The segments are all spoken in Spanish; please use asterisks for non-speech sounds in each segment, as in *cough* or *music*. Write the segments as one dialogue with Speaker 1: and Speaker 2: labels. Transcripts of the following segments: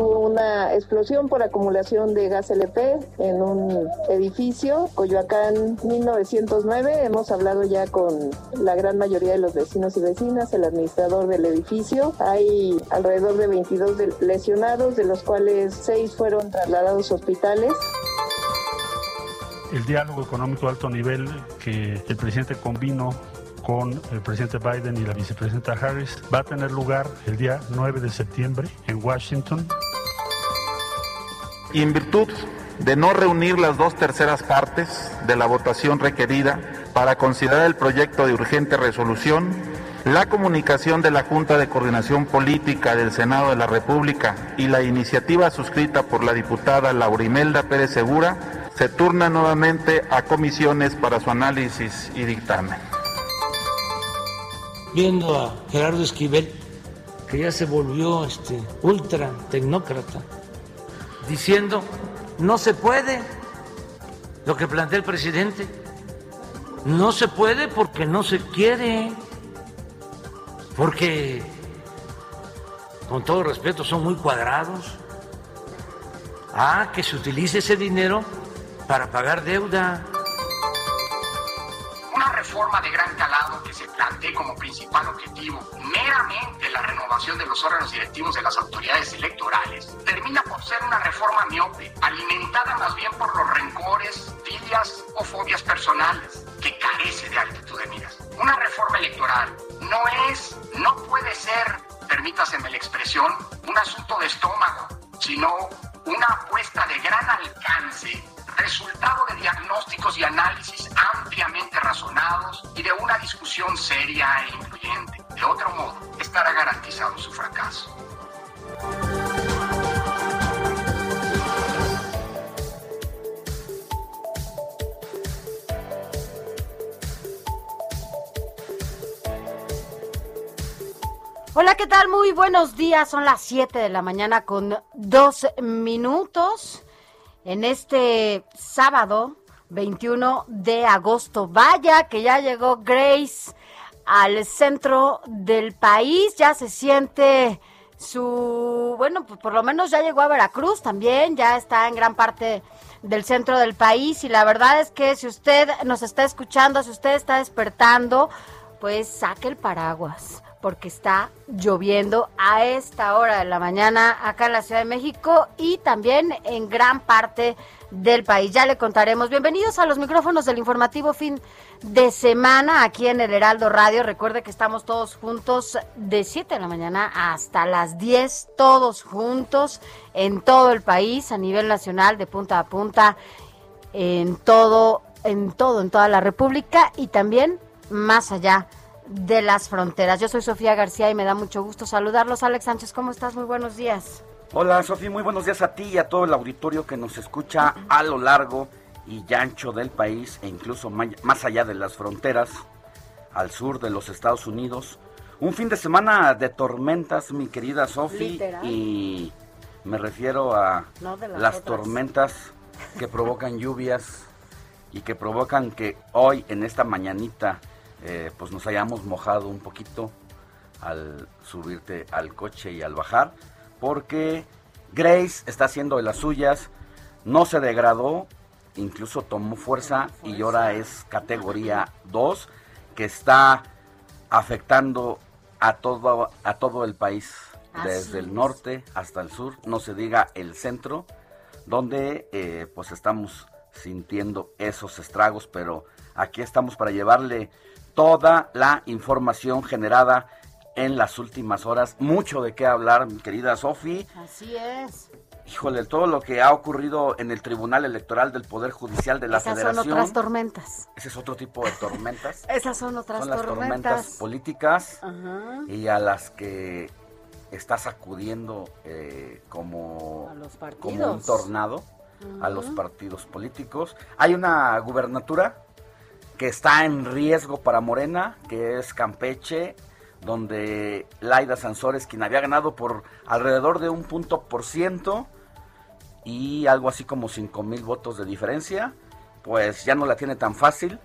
Speaker 1: Hubo una explosión por acumulación de gas LP en un edificio, Coyoacán 1909. Hemos hablado ya con la gran mayoría de los vecinos y vecinas, el administrador del edificio. Hay alrededor de 22 lesionados, de los cuales 6 fueron trasladados a hospitales
Speaker 2: el diálogo económico de alto nivel que el presidente convino con el presidente Biden y la vicepresidenta Harris va a tener lugar el día 9 de septiembre en Washington.
Speaker 3: Y en virtud de no reunir las dos terceras partes de la votación requerida para considerar el proyecto de urgente resolución, la comunicación de la Junta de Coordinación Política del Senado de la República y la iniciativa suscrita por la diputada Laurimelda Pérez Segura se turna nuevamente a comisiones para su análisis y dictamen.
Speaker 4: Viendo a Gerardo Esquivel, que ya se volvió este, ultra tecnócrata, diciendo, no se puede lo que plantea el presidente, no se puede porque no se quiere, porque, con todo respeto, son muy cuadrados. Ah, que se utilice ese dinero para pagar deuda.
Speaker 5: Reforma de gran calado que se plantee como principal objetivo meramente la renovación de los órganos directivos de las autoridades electorales termina por ser una reforma miope, alimentada más bien por los rencores, filias o fobias personales, que carece de altitud de miras. Una reforma electoral no es, no puede ser, permítaseme la expresión, un asunto de estómago, sino una apuesta de gran alcance resultado de diagnósticos y análisis ampliamente razonados y de una discusión seria e incluyente. De otro modo, estará garantizado su fracaso.
Speaker 6: Hola, ¿qué tal? Muy buenos días. Son las 7 de la mañana con dos minutos en este sábado 21 de agosto. Vaya que ya llegó Grace al centro del país, ya se siente su, bueno, pues por lo menos ya llegó a Veracruz también, ya está en gran parte del centro del país y la verdad es que si usted nos está escuchando, si usted está despertando, pues saque el paraguas porque está lloviendo a esta hora de la mañana acá en la Ciudad de México y también en gran parte del país. Ya le contaremos. Bienvenidos a los micrófonos del informativo fin de semana aquí en el Heraldo Radio. Recuerde que estamos todos juntos de 7 de la mañana hasta las 10, todos juntos en todo el país, a nivel nacional, de punta a punta, en todo, en todo, en toda la República y también más allá de las fronteras. Yo soy Sofía García y me da mucho gusto saludarlos. Alex Sánchez, ¿cómo estás? Muy buenos días.
Speaker 7: Hola Sofía, muy buenos días a ti y a todo el auditorio que nos escucha a lo largo y ancho del país e incluso más allá de las fronteras, al sur de los Estados Unidos. Un fin de semana de tormentas, mi querida Sofía, y me refiero a las tormentas que provocan lluvias y que provocan que hoy en esta mañanita eh, pues nos hayamos mojado un poquito al subirte al coche y al bajar, porque Grace está haciendo de las suyas, no se degradó, incluso tomó fuerza y ahora es categoría 2, que está afectando a todo, a todo el país, desde el norte hasta el sur, no se diga el centro, donde eh, pues estamos sintiendo esos estragos, pero aquí estamos para llevarle toda la información generada en las últimas horas. Mucho de qué hablar, mi querida Sofi.
Speaker 6: Así es.
Speaker 7: Híjole, todo lo que ha ocurrido en el Tribunal Electoral del Poder Judicial de la
Speaker 6: Esas
Speaker 7: Federación.
Speaker 6: son otras tormentas.
Speaker 7: Ese es otro tipo de tormentas. *laughs*
Speaker 6: Esas son otras
Speaker 7: son las
Speaker 6: tormentas.
Speaker 7: tormentas políticas
Speaker 6: Ajá.
Speaker 7: y a las que está sacudiendo eh, como, como un tornado a los partidos políticos. Hay una gubernatura que está en riesgo para Morena, que es Campeche, donde Laida Sansores, quien había ganado por alrededor de un punto por ciento y algo así como 5 mil votos de diferencia, pues ya no la tiene tan fácil.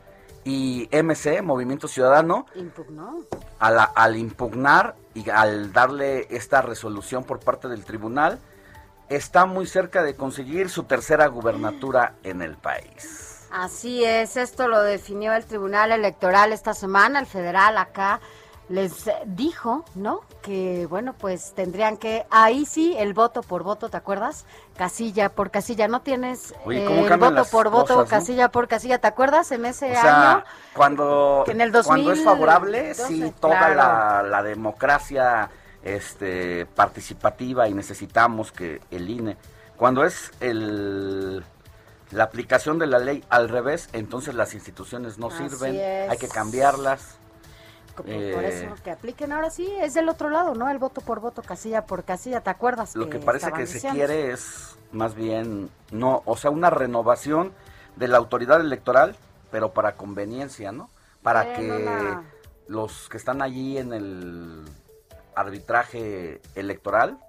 Speaker 7: Y MC, Movimiento Ciudadano,
Speaker 6: Impugnó.
Speaker 7: a la- al impugnar y al darle esta resolución por parte del tribunal, está muy cerca de conseguir su tercera gubernatura en el país.
Speaker 6: Así es, esto lo definió el Tribunal Electoral esta semana, el federal acá les dijo, ¿no? Que bueno, pues tendrían que, ahí sí, el voto por voto, ¿te acuerdas? Casilla por casilla, no tienes
Speaker 7: Oye,
Speaker 6: eh,
Speaker 7: ¿cómo
Speaker 6: el
Speaker 7: cambian
Speaker 6: voto por voto,
Speaker 7: cosas, no?
Speaker 6: casilla por casilla, ¿te acuerdas? En ese
Speaker 7: O sea,
Speaker 6: año,
Speaker 7: cuando,
Speaker 6: en el
Speaker 7: cuando es favorable,
Speaker 6: 2012,
Speaker 7: sí, toda
Speaker 6: claro.
Speaker 7: la, la democracia este, participativa y necesitamos que el INE, cuando es el, la aplicación de la ley al revés, entonces las instituciones no
Speaker 6: Así
Speaker 7: sirven,
Speaker 6: es.
Speaker 7: hay que cambiarlas.
Speaker 6: como
Speaker 7: eh,
Speaker 6: por eso que apliquen ahora sí, es del otro lado, ¿no? El voto por voto, casilla por casilla, ¿te acuerdas?
Speaker 7: Lo que parece que se quiere es más bien, no, o sea, una renovación de la autoridad electoral, pero para conveniencia, ¿no? Para
Speaker 6: Eh,
Speaker 7: que
Speaker 6: no
Speaker 7: los que están allí en el arbitraje electoral,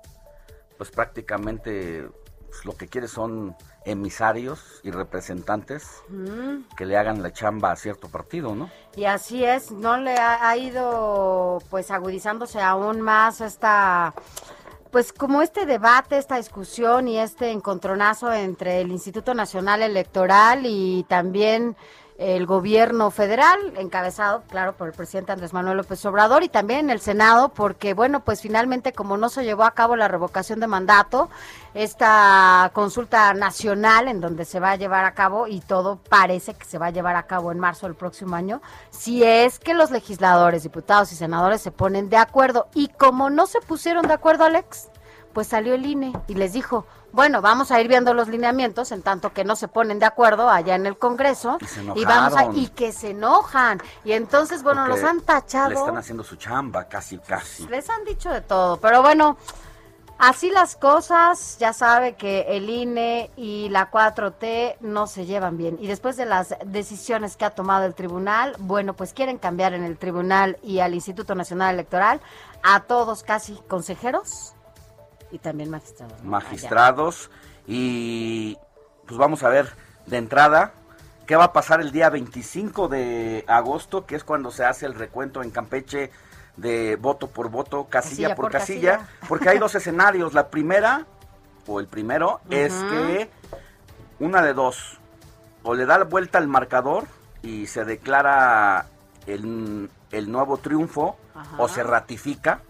Speaker 7: pues prácticamente pues, lo que quiere son emisarios y representantes
Speaker 6: Mm.
Speaker 7: que le hagan la chamba a cierto partido, ¿no?
Speaker 6: Y así es, no le ha, ha ido pues agudizándose aún más esta pues como este debate, esta discusión y este encontronazo entre el Instituto Nacional Electoral y también el gobierno federal, encabezado, claro, por el presidente Andrés Manuel López Obrador y también el Senado, porque, bueno, pues finalmente como no se llevó a cabo la revocación de mandato, esta consulta nacional en donde se va a llevar a cabo y todo parece que se va a llevar a cabo en marzo del próximo año, si es que los legisladores, diputados y senadores se ponen de acuerdo. Y como no se pusieron de acuerdo, Alex, pues salió el INE y les dijo, bueno, vamos a ir viendo los lineamientos en tanto que no se ponen de acuerdo allá en el Congreso
Speaker 7: Y se
Speaker 6: y vamos a y que se enojan. Y entonces bueno
Speaker 7: Porque
Speaker 6: los han tachado,
Speaker 7: Le están haciendo su chamba, casi, casi.
Speaker 6: les han dicho de todo, pero bueno, así las cosas, ya sabe que el INE y la 4T no se llevan bien. Y después de las decisiones que ha tomado el tribunal, bueno, pues quieren cambiar en el tribunal y al Instituto Nacional Electoral a todos casi consejeros y también magistrados. ¿no?
Speaker 7: magistrados y pues vamos a ver de entrada qué va a pasar el día 25 de agosto, que es cuando se hace el recuento en Campeche de voto por voto, casilla,
Speaker 6: Casilla
Speaker 7: por,
Speaker 6: por
Speaker 7: casilla,
Speaker 6: casilla.
Speaker 7: porque hay dos escenarios. La primera, o el primero, es que una de dos, o le da la vuelta al marcador y se declara el, el nuevo triunfo, o se ratifica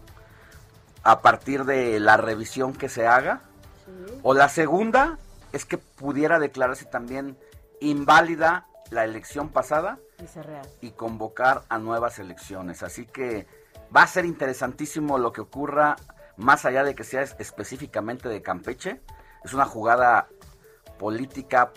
Speaker 7: a partir de la revisión que se haga. O la segunda es que pudiera declararse también inválida la elección pasada
Speaker 6: real.
Speaker 7: y convocar a nuevas elecciones. Así que va a ser interesantísimo lo que ocurra, más allá de que sea es- específicamente de Campeche. Es una jugada política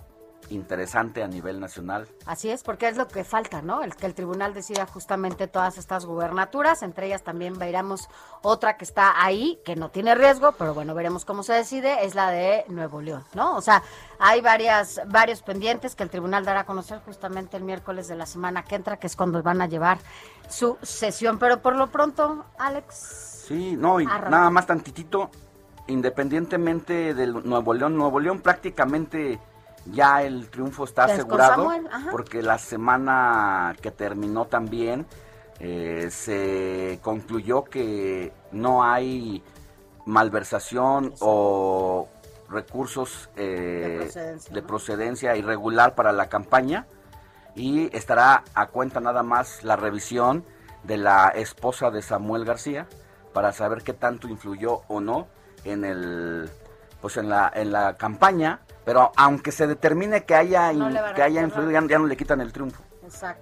Speaker 7: interesante a nivel nacional.
Speaker 6: Así es, porque es lo que falta, ¿no? El que el tribunal decida justamente todas estas gubernaturas, entre ellas también veremos otra que está ahí, que no tiene riesgo, pero bueno, veremos cómo se decide, es la de Nuevo León, ¿no? O sea, hay varias, varios pendientes que el tribunal dará a conocer justamente el miércoles de la semana que entra, que es cuando van a llevar su sesión, pero por lo pronto, Alex,
Speaker 7: Sí, no, y
Speaker 6: Arranca.
Speaker 7: nada más tantitito, independientemente del Nuevo León, Nuevo León prácticamente ya el triunfo está asegurado, porque la semana que terminó también eh, se concluyó que no hay malversación o recursos eh,
Speaker 6: De procedencia,
Speaker 7: de
Speaker 6: ¿no?
Speaker 7: procedencia irregular para la campaña y estará a cuenta nada más la revisión de la esposa de Samuel García para saber qué tanto influyó o no en el pues en la, en la campaña, pero aunque se determine que haya, que haya influido, ya, no le quitan el triunfo.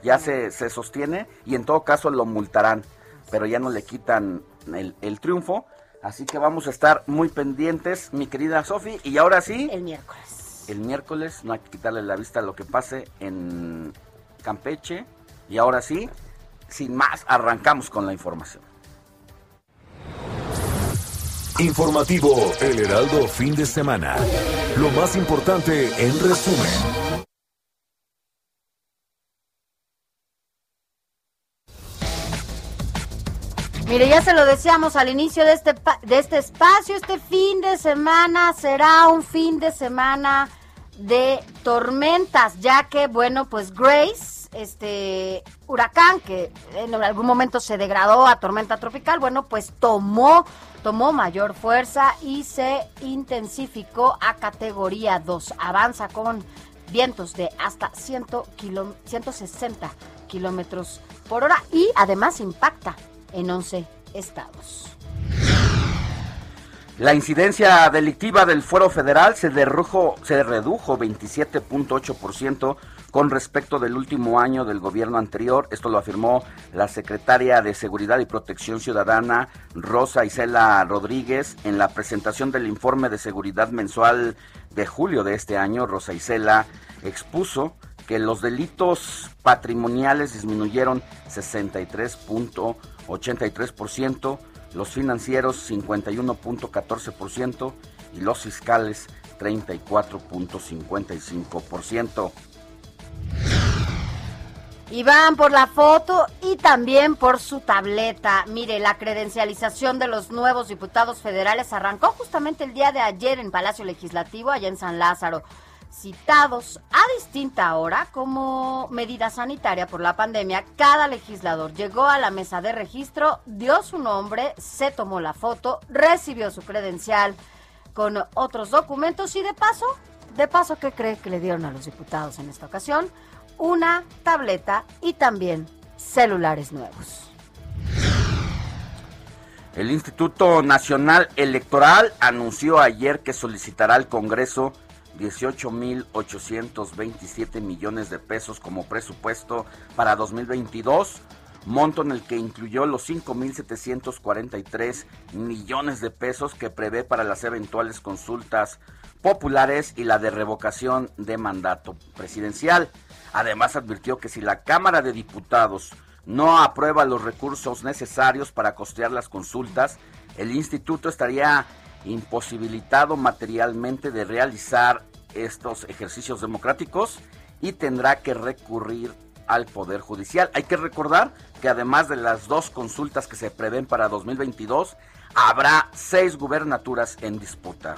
Speaker 7: Ya se, se sostiene y en todo caso lo multarán, pero ya no le quitan el, el triunfo. Así que vamos a estar muy pendientes, mi querida Sofi. Y ahora sí.
Speaker 6: El miércoles.
Speaker 7: El miércoles, no hay que quitarle la vista a lo que pase en Campeche. Y ahora sí, sin más, arrancamos con la información.
Speaker 8: Informativo El Heraldo Fin de Semana. Lo más importante en resumen.
Speaker 6: Mire, ya se lo decíamos al inicio de este, de este espacio, este fin de semana será un fin de semana de tormentas, ya que, bueno, pues Grace, este huracán que en algún momento se degradó a tormenta tropical, bueno, pues tomó, tomó mayor fuerza y se intensificó a categoría 2. Avanza con vientos de hasta 100 160 kilómetros por hora y además impacta en 11 estados.
Speaker 7: La incidencia delictiva del fuero federal se, derrujo, se redujo 27.8% con respecto del último año del gobierno anterior. Esto lo afirmó la secretaria de Seguridad y Protección Ciudadana, Rosa Isela Rodríguez, en la presentación del informe de seguridad mensual de julio de este año. Rosa Isela expuso que los delitos patrimoniales disminuyeron 63.83%, los financieros 51.14% y los fiscales 34.55%.
Speaker 6: Y van por la foto y también por su tableta. Mire, la credencialización de los nuevos diputados federales arrancó justamente el día de ayer en Palacio Legislativo, allá en San Lázaro citados a distinta hora como medida sanitaria por la pandemia, cada legislador llegó a la mesa de registro, dio su nombre, se tomó la foto, recibió su credencial con otros documentos y de paso, de paso, ¿qué cree que le dieron a los diputados en esta ocasión? Una tableta y también celulares nuevos.
Speaker 7: El Instituto Nacional Electoral anunció ayer que solicitará al Congreso 18.827 millones de pesos como presupuesto para 2022, monto en el que incluyó los 5.743 millones de pesos que prevé para las eventuales consultas populares y la de revocación de mandato presidencial. Además advirtió que si la Cámara de Diputados no aprueba los recursos necesarios para costear las consultas, el instituto estaría imposibilitado materialmente de realizar estos ejercicios democráticos y tendrá que recurrir al Poder Judicial. Hay que recordar que además de las dos consultas que se prevén para 2022, habrá seis gubernaturas en disputa.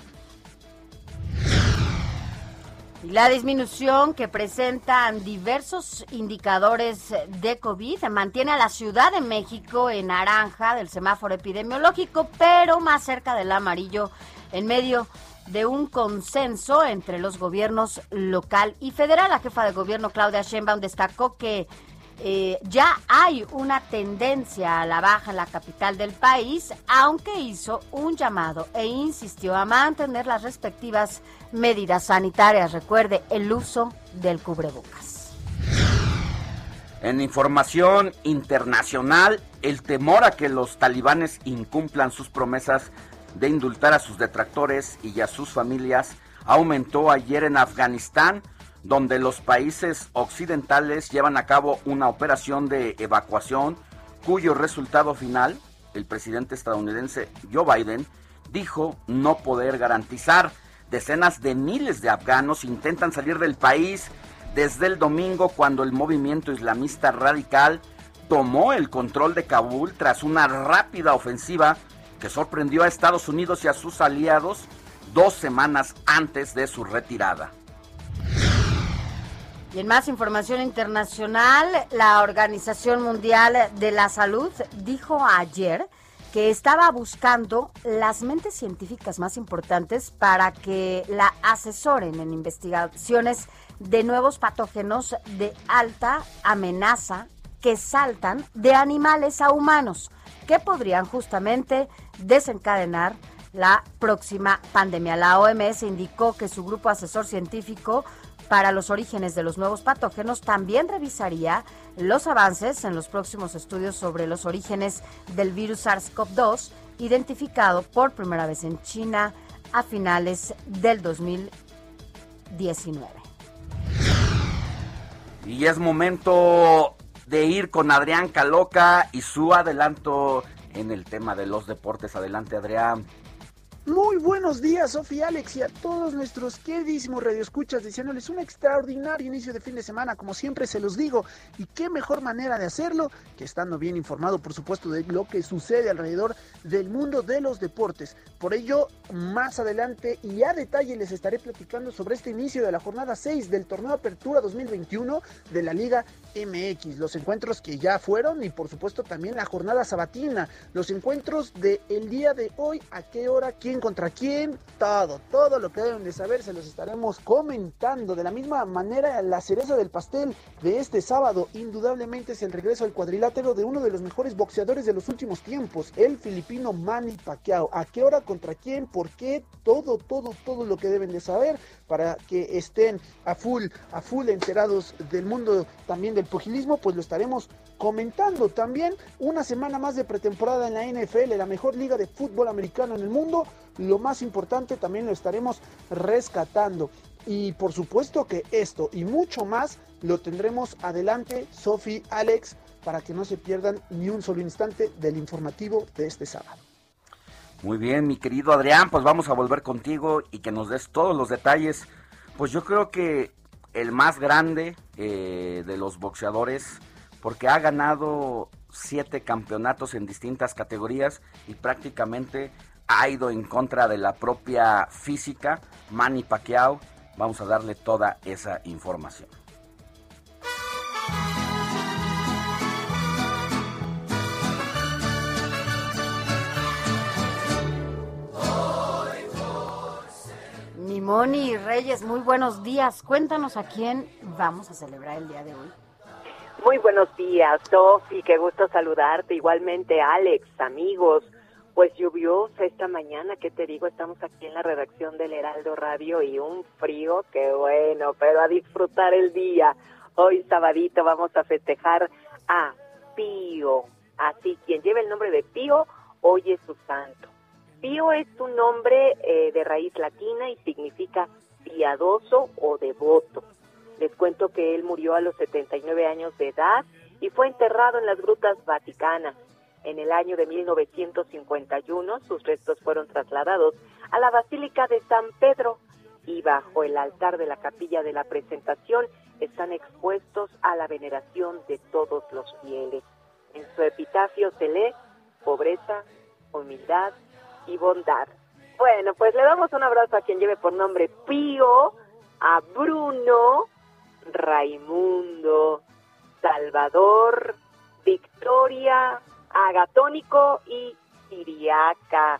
Speaker 6: La disminución que presentan diversos indicadores de COVID mantiene a la Ciudad de México en naranja del semáforo epidemiológico, pero más cerca del amarillo en medio de un consenso entre los gobiernos local y federal. La jefa de gobierno Claudia Sheinbaum destacó que eh, ya hay una tendencia a la baja en la capital del país, aunque hizo un llamado e insistió a mantener las respectivas medidas sanitarias. Recuerde el uso del cubrebocas.
Speaker 7: En información internacional, el temor a que los talibanes incumplan sus promesas de indultar a sus detractores y a sus familias aumentó ayer en Afganistán, donde los países occidentales llevan a cabo una operación de evacuación cuyo resultado final, el presidente estadounidense Joe Biden, dijo no poder garantizar. Decenas de miles de afganos intentan salir del país desde el domingo cuando el movimiento islamista radical tomó el control de Kabul tras una rápida ofensiva que sorprendió a Estados Unidos y a sus aliados dos semanas antes de su retirada.
Speaker 6: Y en más información internacional, la Organización Mundial de la Salud dijo ayer que estaba buscando las mentes científicas más importantes para que la asesoren en investigaciones de nuevos patógenos de alta amenaza que saltan de animales a humanos, que podrían justamente desencadenar la próxima pandemia. La OMS indicó que su grupo asesor científico para los orígenes de los nuevos patógenos también revisaría los avances en los próximos estudios sobre los orígenes del virus SARS-CoV-2 identificado por primera vez en China a finales del 2019.
Speaker 7: Y es momento de ir con Adrián Caloca y su adelanto en el tema de los deportes. Adelante, Adrián.
Speaker 9: Muy buenos días, Sofía Alex, y a todos nuestros queridísimos radioescuchas, diciéndoles un extraordinario inicio de fin de semana, como siempre se los digo. Y qué mejor manera de hacerlo que estando bien informado, por supuesto, de lo que sucede alrededor del mundo de los deportes. Por ello, más adelante y a detalle les estaré platicando sobre este inicio de la jornada 6 del torneo Apertura 2021 de la Liga MX. Los encuentros que ya fueron y, por supuesto, también la jornada sabatina. Los encuentros del el día de hoy, a qué hora, quién contra quién, todo, todo lo que deben de saber se los estaremos comentando. De la misma manera, la cereza del pastel de este sábado, indudablemente es el regreso al cuadrilátero de uno de los mejores boxeadores de los últimos tiempos, el filipino Manny Pacquiao. ¿A qué hora, contra quién, por qué? Todo, todo, todo lo que deben de saber para que estén a full, a full enterados del mundo también del pugilismo, pues lo estaremos comentando también. Una semana más de pretemporada en la NFL, la mejor liga de fútbol americano en el mundo. Lo más importante también lo estaremos rescatando. Y por supuesto que esto y mucho más lo tendremos adelante, Sofi, Alex, para que no se pierdan ni un solo instante del informativo de este sábado.
Speaker 7: Muy bien, mi querido Adrián, pues vamos a volver contigo y que nos des todos los detalles. Pues yo creo que el más grande eh, de los boxeadores, porque ha ganado siete campeonatos en distintas categorías y prácticamente ha ido en contra de la propia física, Manny Pacquiao. Vamos a darle toda esa información.
Speaker 6: Moni Reyes, muy buenos días. Cuéntanos a quién vamos a celebrar el día de hoy.
Speaker 10: Muy buenos días, Sofi, qué gusto saludarte. Igualmente, Alex, amigos. Pues lluviosa esta mañana, ¿qué te digo? Estamos aquí en la redacción del Heraldo Radio y un frío, qué bueno, pero a disfrutar el día. Hoy sabadito vamos a festejar a Pío. Así, quien lleva el nombre de Pío, hoy es su santo. Pío es un nombre eh, de raíz latina y significa piadoso o devoto. Les cuento que él murió a los 79 años de edad y fue enterrado en las grutas vaticanas. En el año de 1951 sus restos fueron trasladados a la Basílica de San Pedro y bajo el altar de la capilla de la presentación están expuestos a la veneración de todos los fieles. En su epitafio se lee pobreza, humildad, y bondad. Bueno, pues le damos un abrazo a quien lleve por nombre Pío, a Bruno, Raimundo, Salvador, Victoria, Agatónico y Siriaca.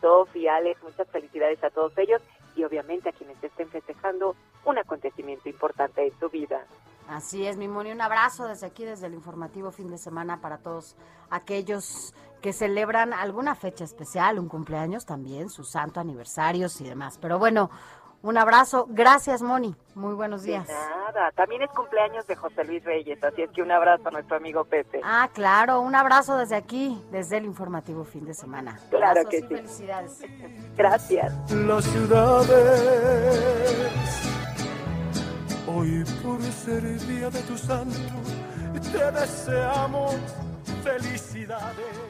Speaker 10: Sofía, Alex, muchas felicidades a todos ellos y obviamente a quienes estén festejando un acontecimiento importante en su vida.
Speaker 6: Así es, mi Moni, un abrazo desde aquí, desde el informativo fin de semana para todos aquellos que celebran alguna fecha especial, un cumpleaños también, su santo aniversarios y demás. Pero bueno, un abrazo. Gracias, Moni. Muy buenos días.
Speaker 10: nada, también es cumpleaños de José Luis Reyes, así es que un abrazo a nuestro amigo Pepe.
Speaker 6: Ah, claro, un abrazo desde aquí, desde el informativo fin de semana.
Speaker 10: Claro que sí.
Speaker 6: Felicidades. *laughs*
Speaker 10: Gracias.
Speaker 11: Las ciudades Hoy por ser el día de tu santo, te deseamos felicidades.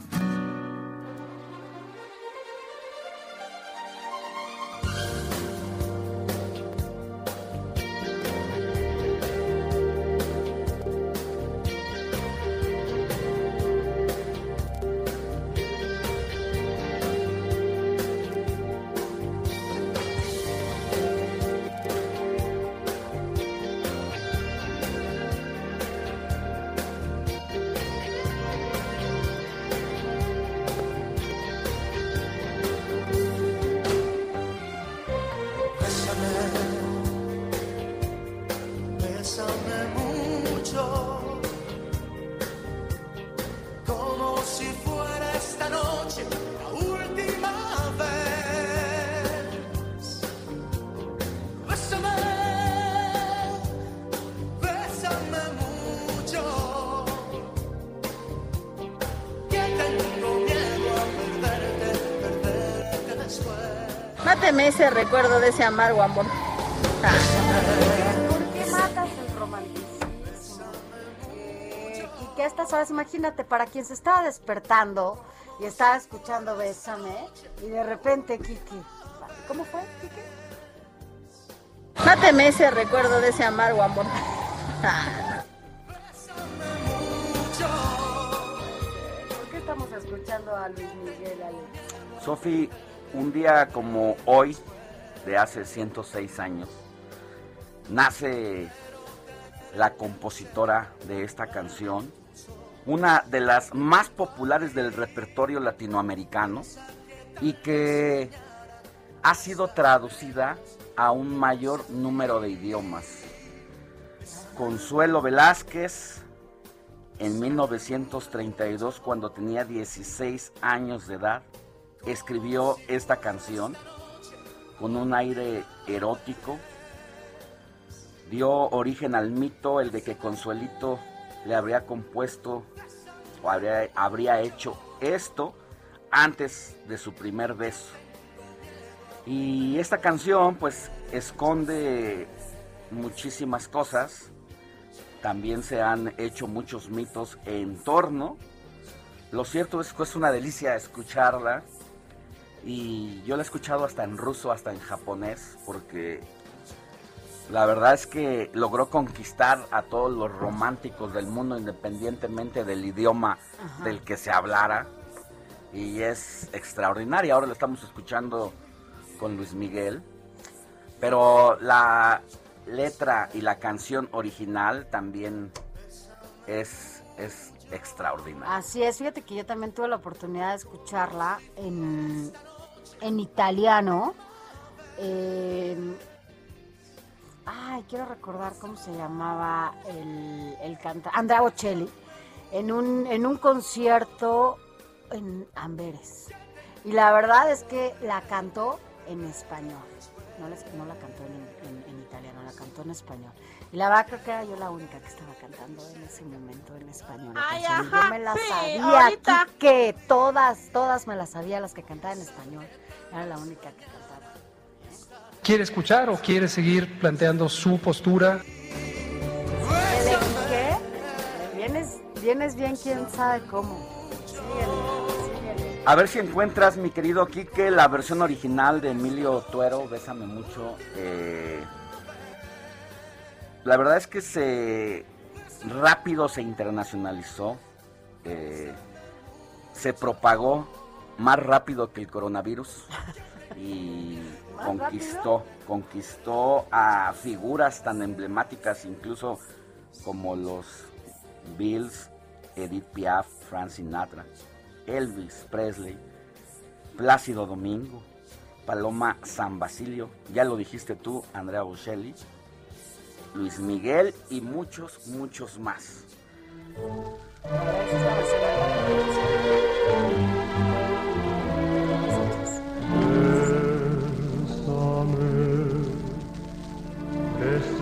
Speaker 12: Ese amargo amor.
Speaker 6: ¿Por qué matas el romanticismo? Eh, y que a estas horas, imagínate, para quien se estaba despertando y estaba escuchando Bésame, y de repente, Kiki, ¿cómo fue, Kiki?
Speaker 12: Máteme ese recuerdo de ese amargo amor.
Speaker 6: ¿Por qué estamos escuchando a Luis Miguel?
Speaker 7: Sofi, un día como hoy, de hace 106 años, nace la compositora de esta canción, una de las más populares del repertorio latinoamericano y que ha sido traducida a un mayor número de idiomas. Consuelo Velázquez, en 1932, cuando tenía 16 años de edad, escribió esta canción con un aire erótico. Dio origen al mito, el de que Consuelito le habría compuesto o habría, habría hecho esto antes de su primer beso. Y esta canción pues esconde muchísimas cosas. También se han hecho muchos mitos en torno. Lo cierto es que es una delicia escucharla. Y yo la he escuchado hasta en ruso, hasta en japonés, porque la verdad es que logró conquistar a todos los románticos del mundo independientemente del idioma
Speaker 13: Ajá.
Speaker 7: del que se hablara. Y es extraordinaria. Ahora la estamos escuchando con Luis Miguel. Pero la letra y la canción original también es, es extraordinaria.
Speaker 6: Así es, fíjate que yo también tuve la oportunidad de escucharla en, en italiano. En- ay, quiero recordar cómo se llamaba el, el cantante. Andrea Bocelli. En un, en un concierto en Amberes. Y la verdad es que la cantó en español. No la, no la cantó en, en- en italiano, la cantó en español. Y la verdad creo que era yo la única que estaba cantando en ese momento en español.
Speaker 12: Ay, ajá,
Speaker 6: yo me la
Speaker 12: sí,
Speaker 6: sabía, que todas, todas me las sabía las que cantaban en español. Era la única que cantaba.
Speaker 14: ¿Quiere escuchar o quiere seguir planteando su postura?
Speaker 6: ¿Qué? Vienes, vienes bien, quién sabe cómo. Síguele, síguele.
Speaker 7: A ver si encuentras, mi querido Quique, la versión original de Emilio Tuero, Bésame mucho. eh, la verdad es que se rápido se internacionalizó, eh, se propagó más rápido que el coronavirus y *laughs*
Speaker 13: ¿Más
Speaker 7: conquistó, conquistó a figuras tan emblemáticas incluso como los Bills, Edith Piaf, Frank Sinatra, Elvis Presley, Plácido Domingo, Paloma San Basilio, ya lo dijiste tú, Andrea Bocelli, Luis Miguel y muchos, muchos más.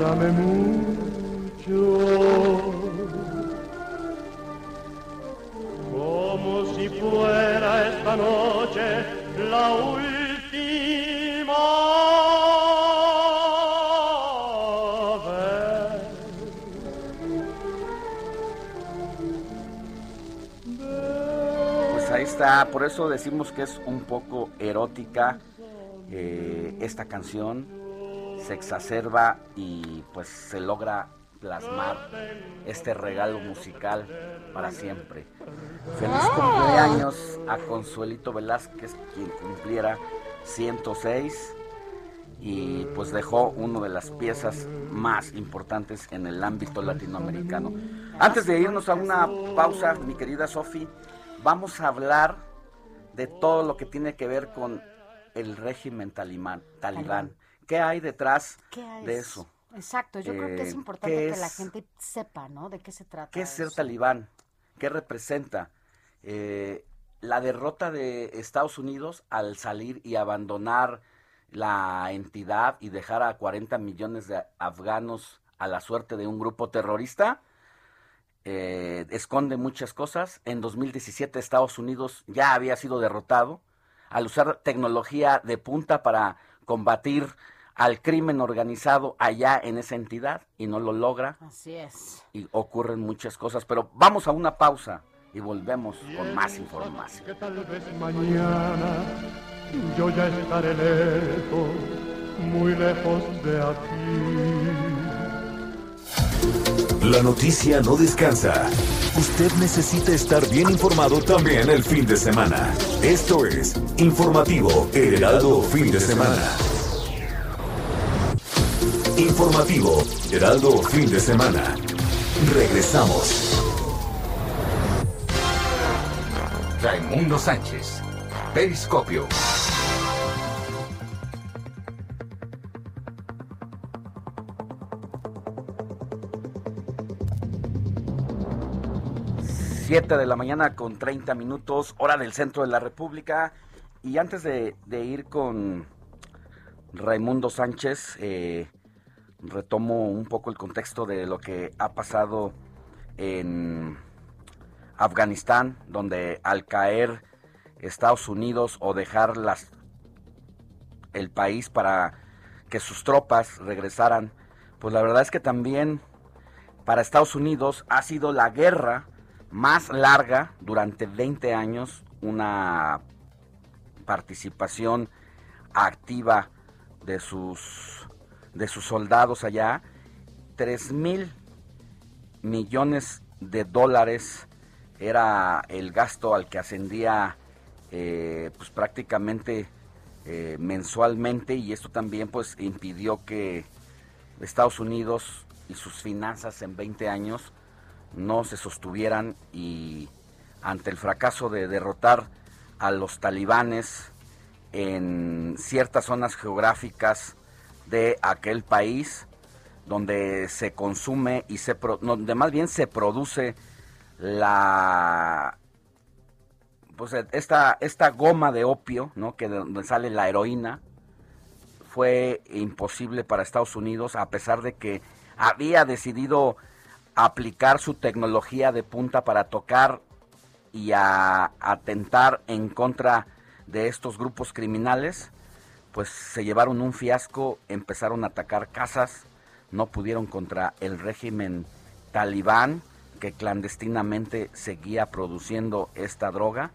Speaker 15: Mucho, como si fuera esta noche la última.
Speaker 7: Pues ahí está, por eso decimos que es un poco erótica eh, esta canción, se exacerba y pues se logra plasmar este regalo musical para siempre. Feliz cumpleaños a Consuelito Velázquez, quien cumpliera 106 y pues dejó una de las piezas más importantes en el ámbito latinoamericano. Antes de irnos a una pausa, mi querida Sofi, vamos a hablar de todo lo que tiene que ver con el régimen talibán. talibán. ¿Qué hay detrás
Speaker 6: ¿Qué hay?
Speaker 7: de eso?
Speaker 6: Exacto, yo creo que es
Speaker 7: Eh,
Speaker 6: importante
Speaker 7: ¿qué
Speaker 6: que la gente sepa, ¿no? De qué se trata.
Speaker 7: ¿Qué es ser talibán? ¿Qué representa? Eh, la derrota de Estados Unidos al salir y abandonar la entidad y dejar a 40 millones de afganos a la suerte de un grupo terrorista, eh, esconde muchas cosas. En 2017 Estados Unidos ya había sido derrotado al usar tecnología de punta para combatir al crimen organizado allá en esa entidad y no lo logra.
Speaker 6: Así es.
Speaker 7: Y ocurren muchas cosas, pero vamos a una pausa y volvemos con más información.
Speaker 15: Que tal vez mañana yo ya estaré lejos, muy lejos de aquí.
Speaker 8: La noticia no descansa. Usted necesita estar bien informado también el fin de semana. Esto es Informativo Heraldo Fin de Semana. Informativo Heraldo Fin de Semana. Regresamos.
Speaker 3: Raimundo Sánchez. Periscopio.
Speaker 7: Siete de la mañana con 30 minutos, hora del centro de la República. Y antes de, de ir con Raimundo Sánchez, eh, retomo un poco el contexto de lo que ha pasado en Afganistán, donde al caer Estados Unidos o dejar las, el país para que sus tropas regresaran, pues la verdad es que también para Estados Unidos ha sido la guerra más larga durante 20 años, una participación activa de sus, de sus soldados allá, 3 mil millones de dólares era el gasto al que ascendía eh, pues prácticamente eh, mensualmente y esto también pues impidió que Estados Unidos y sus finanzas en 20 años no se sostuvieran y ante el fracaso de derrotar a los talibanes en ciertas zonas geográficas de aquel país donde se consume y se donde más bien se produce la pues esta esta goma de opio, ¿no? que de donde sale la heroína fue imposible para Estados Unidos a pesar de que había decidido aplicar su tecnología de punta para tocar y atentar en contra de estos grupos criminales, pues se llevaron un fiasco, empezaron a atacar casas, no pudieron contra el régimen talibán que clandestinamente seguía produciendo esta droga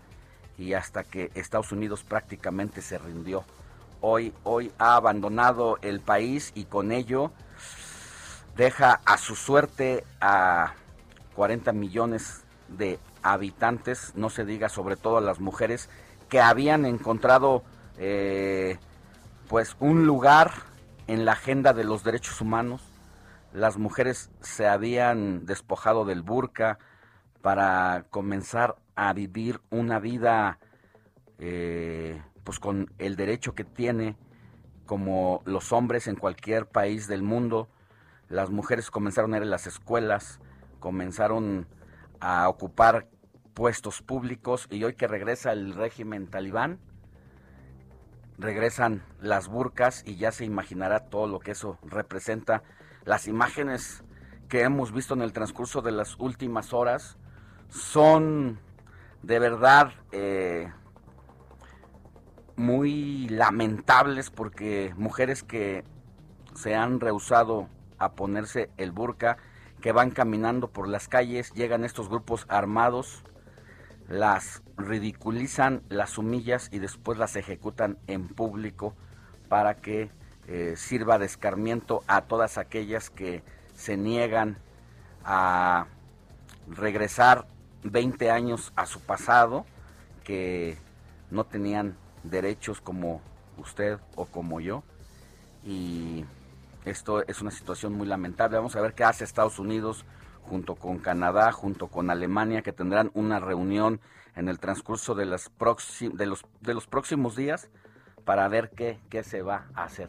Speaker 7: y hasta que Estados Unidos prácticamente se rindió. Hoy, hoy ha abandonado el país y con ello deja a su suerte a 40 millones de habitantes, no se diga sobre todo a las mujeres que habían encontrado eh, pues un lugar en la agenda de los derechos humanos. Las mujeres se habían despojado del burka para comenzar a vivir una vida eh, pues con el derecho que tiene como los hombres en cualquier país del mundo las mujeres comenzaron a ir a las escuelas, comenzaron a ocupar puestos públicos y hoy que regresa el régimen talibán, regresan las burcas y ya se imaginará todo lo que eso representa. Las imágenes que hemos visto en el transcurso de las últimas horas son de verdad eh, muy lamentables porque mujeres que se han rehusado a ponerse el burka, que van caminando por las calles, llegan estos grupos armados, las ridiculizan, las humillas y después las ejecutan en público para que eh, sirva de escarmiento a todas aquellas que se niegan a regresar 20 años a su pasado, que no tenían derechos como usted o como yo. Y esto es una situación muy lamentable. Vamos a ver qué hace Estados Unidos junto con Canadá, junto con Alemania, que tendrán una reunión en el transcurso de, los, próximos días para ver qué, qué se va a hacer.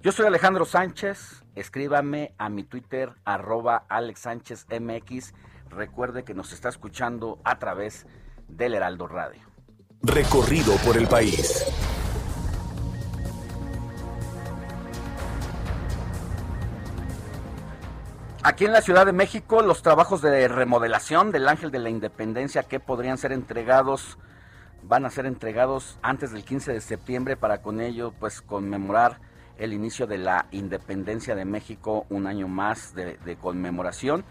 Speaker 7: Yo soy Alejandro Sánchez, escríbame a mi Twitter, arroba Alex Sánchez MX. Recuerde que nos está escuchando a través del Heraldo Radio.
Speaker 8: Recorrido por el país.
Speaker 7: Aquí en la Ciudad de México, los trabajos de remodelación del Ángel de la Independencia que podrían ser entregados
Speaker 16: van a ser entregados antes del 15 de septiembre para con ello pues conmemorar el inicio de la independencia de México, un año más de, de conmemoración.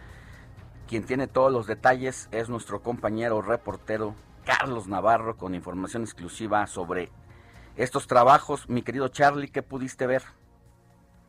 Speaker 16: Quien tiene todos los detalles es nuestro compañero reportero Carlos Navarro con información exclusiva sobre estos trabajos. Mi querido Charlie, ¿qué pudiste ver?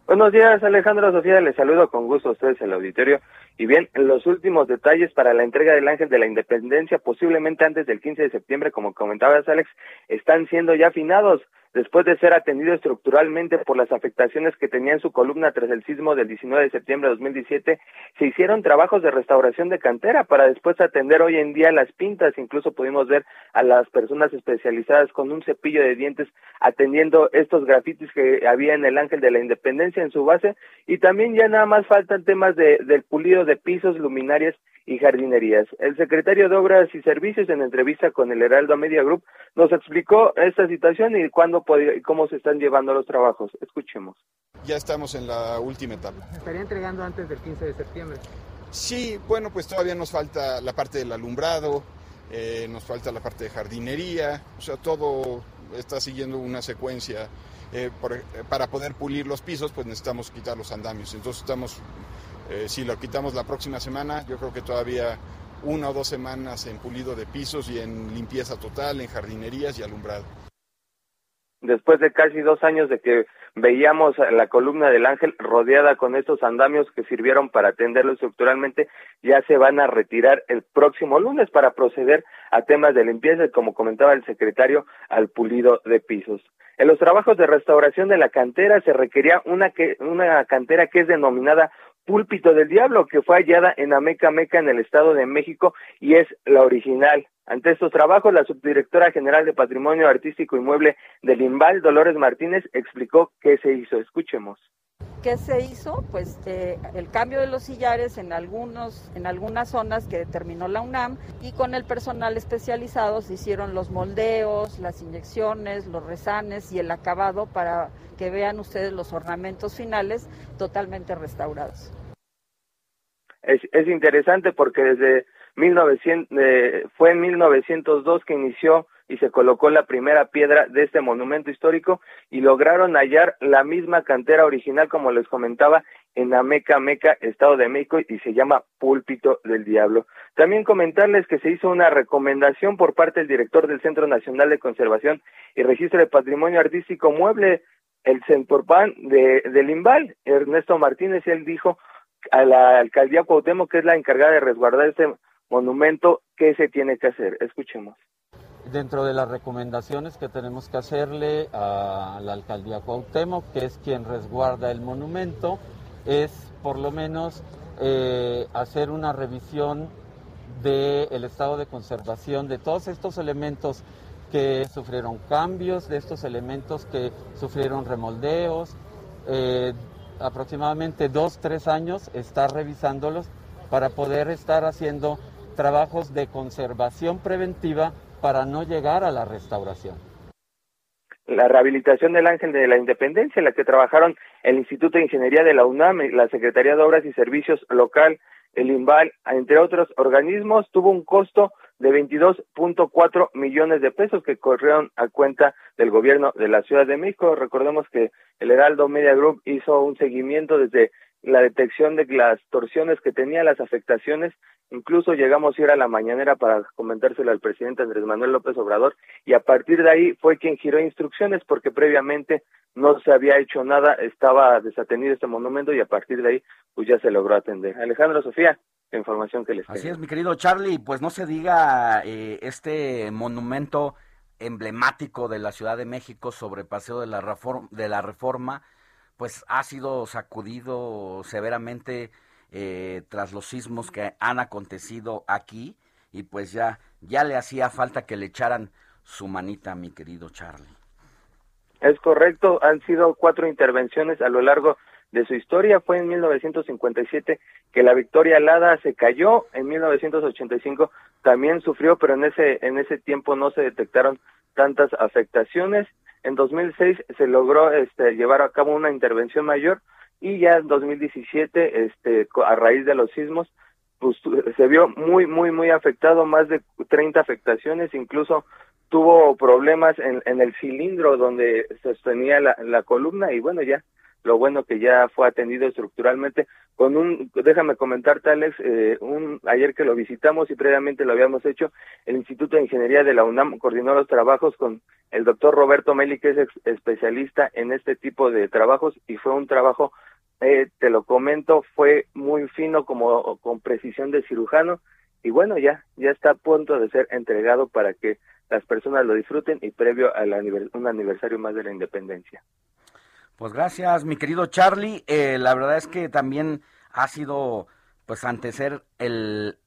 Speaker 17: Buenos días, Alejandro Sofía. Les saludo con gusto a ustedes en el auditorio. Y bien, los últimos detalles para la entrega del Ángel de la Independencia, posiblemente antes del 15 de septiembre, como comentabas, Alex, están siendo ya afinados después de ser atendido estructuralmente por las afectaciones que tenía en su columna tras el sismo del 19 de septiembre de 2017, se hicieron trabajos de restauración de cantera para después atender hoy en día las pintas. Incluso pudimos ver a las personas especializadas con un cepillo de dientes atendiendo estos grafitis que había en el Ángel de la Independencia en su base. Y también ya nada más faltan temas de, del pulido de pisos, luminarias y jardinerías. El secretario de Obras y Servicios en entrevista con el Heraldo Media Group nos explicó esta situación y cuándo y cómo se están llevando los trabajos. Escuchemos.
Speaker 18: Ya estamos en la última etapa.
Speaker 19: ¿Estaría entregando antes del 15 de septiembre?
Speaker 18: Sí, bueno, pues todavía nos falta la parte del alumbrado, eh, nos falta la parte de jardinería, o sea, todo está siguiendo una secuencia. Eh, por, para poder pulir los pisos, pues necesitamos quitar los andamios. Entonces estamos eh, si lo quitamos la próxima semana, yo creo que todavía una o dos semanas en pulido de pisos y en limpieza total, en jardinerías y alumbrado.
Speaker 17: Después de casi dos años de que veíamos la columna del ángel rodeada con estos andamios que sirvieron para atenderlo estructuralmente, ya se van a retirar el próximo lunes para proceder a temas de limpieza, como comentaba el secretario, al pulido de pisos. En los trabajos de restauración de la cantera se requería una, que, una cantera que es denominada Púlpito del Diablo, que fue hallada en Ameca Meca en el Estado de México y es la original. Ante estos trabajos, la subdirectora general de Patrimonio Artístico y Mueble del INVAL, Dolores Martínez, explicó qué se hizo. Escuchemos.
Speaker 20: ¿Qué se hizo? Pues eh, el cambio de los sillares en, algunos, en algunas zonas que determinó la UNAM y con el personal especializado se hicieron los moldeos, las inyecciones, los rezanes y el acabado para que vean ustedes los ornamentos finales totalmente restaurados.
Speaker 17: Es, es interesante porque desde 1900, eh, fue en 1902 que inició y se colocó la primera piedra de este monumento histórico y lograron hallar la misma cantera original, como les comentaba, en Ameca Meca, Estado de México, y se llama Púlpito del Diablo. También comentarles que se hizo una recomendación por parte del director del Centro Nacional de Conservación y Registro de Patrimonio Artístico Mueble, el Centorpan de, del Imbal, Ernesto Martínez, él dijo a la alcaldía Cuauhtémoc, que es la encargada de resguardar este monumento, ¿qué se tiene que hacer? Escuchemos.
Speaker 21: Dentro de las recomendaciones que tenemos que hacerle a la alcaldía Cuauhtémoc, que es quien resguarda el monumento, es por lo menos eh, hacer una revisión del estado de conservación de todos estos elementos que sufrieron cambios, de estos elementos que sufrieron remoldeos. Eh, aproximadamente dos, tres años estar revisándolos para poder estar haciendo trabajos de conservación preventiva para no llegar a la restauración.
Speaker 17: La rehabilitación del Ángel de la Independencia, en la que trabajaron el Instituto de Ingeniería de la UNAM, la Secretaría de Obras y Servicios Local, el INVAL, entre otros organismos, tuvo un costo de 22.4 millones de pesos que corrieron a cuenta del gobierno de la Ciudad de México. Recordemos que el Heraldo Media Group hizo un seguimiento desde la detección de las torsiones que tenía, las afectaciones. Incluso llegamos a ir a la mañanera para comentárselo al presidente Andrés Manuel López Obrador y a partir de ahí fue quien giró instrucciones porque previamente no se había hecho nada, estaba desatendido este monumento y a partir de ahí pues ya se logró atender. Alejandro Sofía, la información que les
Speaker 16: Así es, mi querido Charlie, pues no se diga eh, este monumento emblemático de la Ciudad de México sobre Paseo de la, Reforma, de la Reforma pues ha sido sacudido severamente eh, tras los sismos que han acontecido aquí y pues ya, ya le hacía falta que le echaran su manita, mi querido Charlie.
Speaker 17: Es correcto, han sido cuatro intervenciones a lo largo de su historia. Fue en 1957 que la Victoria Alada se cayó, en 1985 también sufrió, pero en ese en ese tiempo no se detectaron tantas afectaciones en 2006 se logró este, llevar a cabo una intervención mayor y ya en 2017, este, a raíz de los sismos, pues se vio muy, muy, muy afectado, más de 30 afectaciones, incluso tuvo problemas en, en el cilindro donde sostenía la, la columna y bueno, ya lo bueno que ya fue atendido estructuralmente con un, déjame comentarte Alex, eh, un, ayer que lo visitamos y previamente lo habíamos hecho, el Instituto de Ingeniería de la UNAM coordinó los trabajos con el doctor Roberto Meli, que es especialista en este tipo de trabajos y fue un trabajo, eh, te lo comento, fue muy fino como con precisión de cirujano y bueno, ya, ya está a punto de ser entregado para que las personas lo disfruten y previo a un aniversario más de la independencia.
Speaker 7: Pues gracias, mi querido Charlie. Eh, la verdad es que también ha sido, pues, antecer el,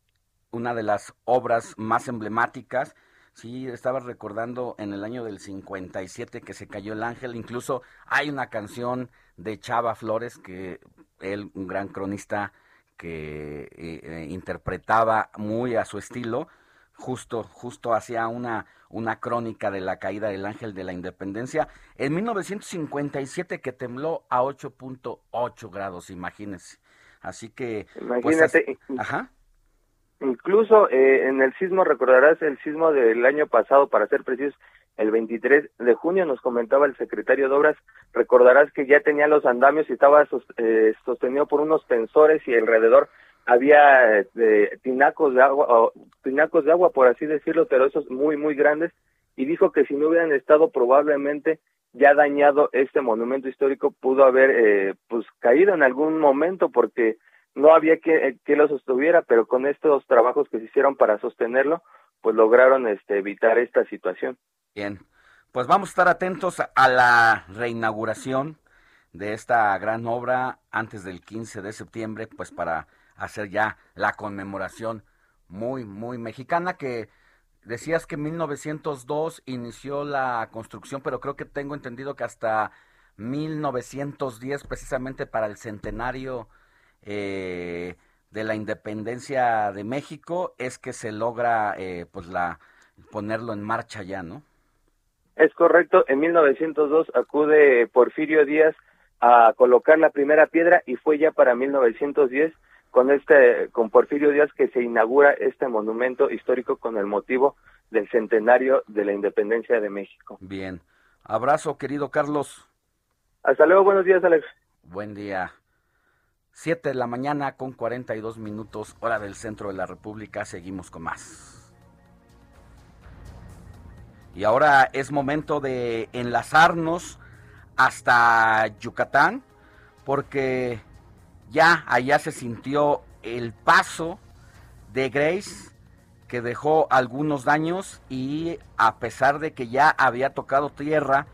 Speaker 7: una de las obras más emblemáticas. Sí, estaba recordando en el año del 57 que se cayó el ángel. Incluso hay una canción de Chava Flores, que él, un gran cronista que eh, eh, interpretaba muy a su estilo, justo, justo hacía una, una crónica de la caída del ángel de la independencia en 1957 que tembló a 8.8 grados, imagínense. Así que...
Speaker 17: Pues, Imagínate. ajá. Incluso eh, en el sismo, recordarás el sismo del año pasado, para ser precisos, el 23 de junio nos comentaba el secretario de Obras, recordarás que ya tenía los andamios y estaba eh, sostenido por unos tensores y alrededor había eh, tinacos de agua, tinacos de agua por así decirlo, pero esos muy muy grandes y dijo que si no hubieran estado probablemente ya dañado este monumento histórico pudo haber eh, pues caído en algún momento porque no había que, que lo sostuviera, pero con estos trabajos que se hicieron para sostenerlo, pues lograron este evitar esta situación.
Speaker 7: Bien, pues vamos a estar atentos a la reinauguración de esta gran obra antes del 15 de septiembre, pues para hacer ya la conmemoración muy, muy mexicana que decías que en 1902 inició la construcción, pero creo que tengo entendido que hasta 1910, precisamente para el centenario eh, de la independencia de México, es que se logra eh, pues la ponerlo en marcha ya, ¿no?
Speaker 17: Es correcto, en 1902 acude Porfirio Díaz a colocar la primera piedra y fue ya para 1910 con este con Porfirio Díaz que se inaugura este monumento histórico con el motivo del centenario de la independencia de México.
Speaker 7: Bien. Abrazo, querido Carlos.
Speaker 17: Hasta luego, buenos días, Alex.
Speaker 7: Buen día. Siete de la mañana con 42 minutos, hora del centro de la República. Seguimos con más. Y ahora es momento de enlazarnos hasta Yucatán, porque ya allá se sintió el paso de Grace, que dejó algunos daños y a pesar de que ya había tocado tierra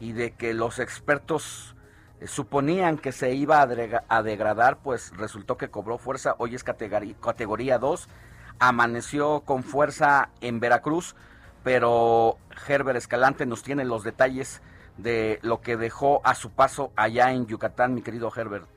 Speaker 7: y de que los expertos eh, suponían que se iba a, degradar, pues resultó que cobró fuerza, hoy es categoría, categoría 2, amaneció con fuerza en Veracruz, pero Herbert Escalante nos tiene los detalles de lo que dejó a su paso allá en Yucatán, mi querido Herbert.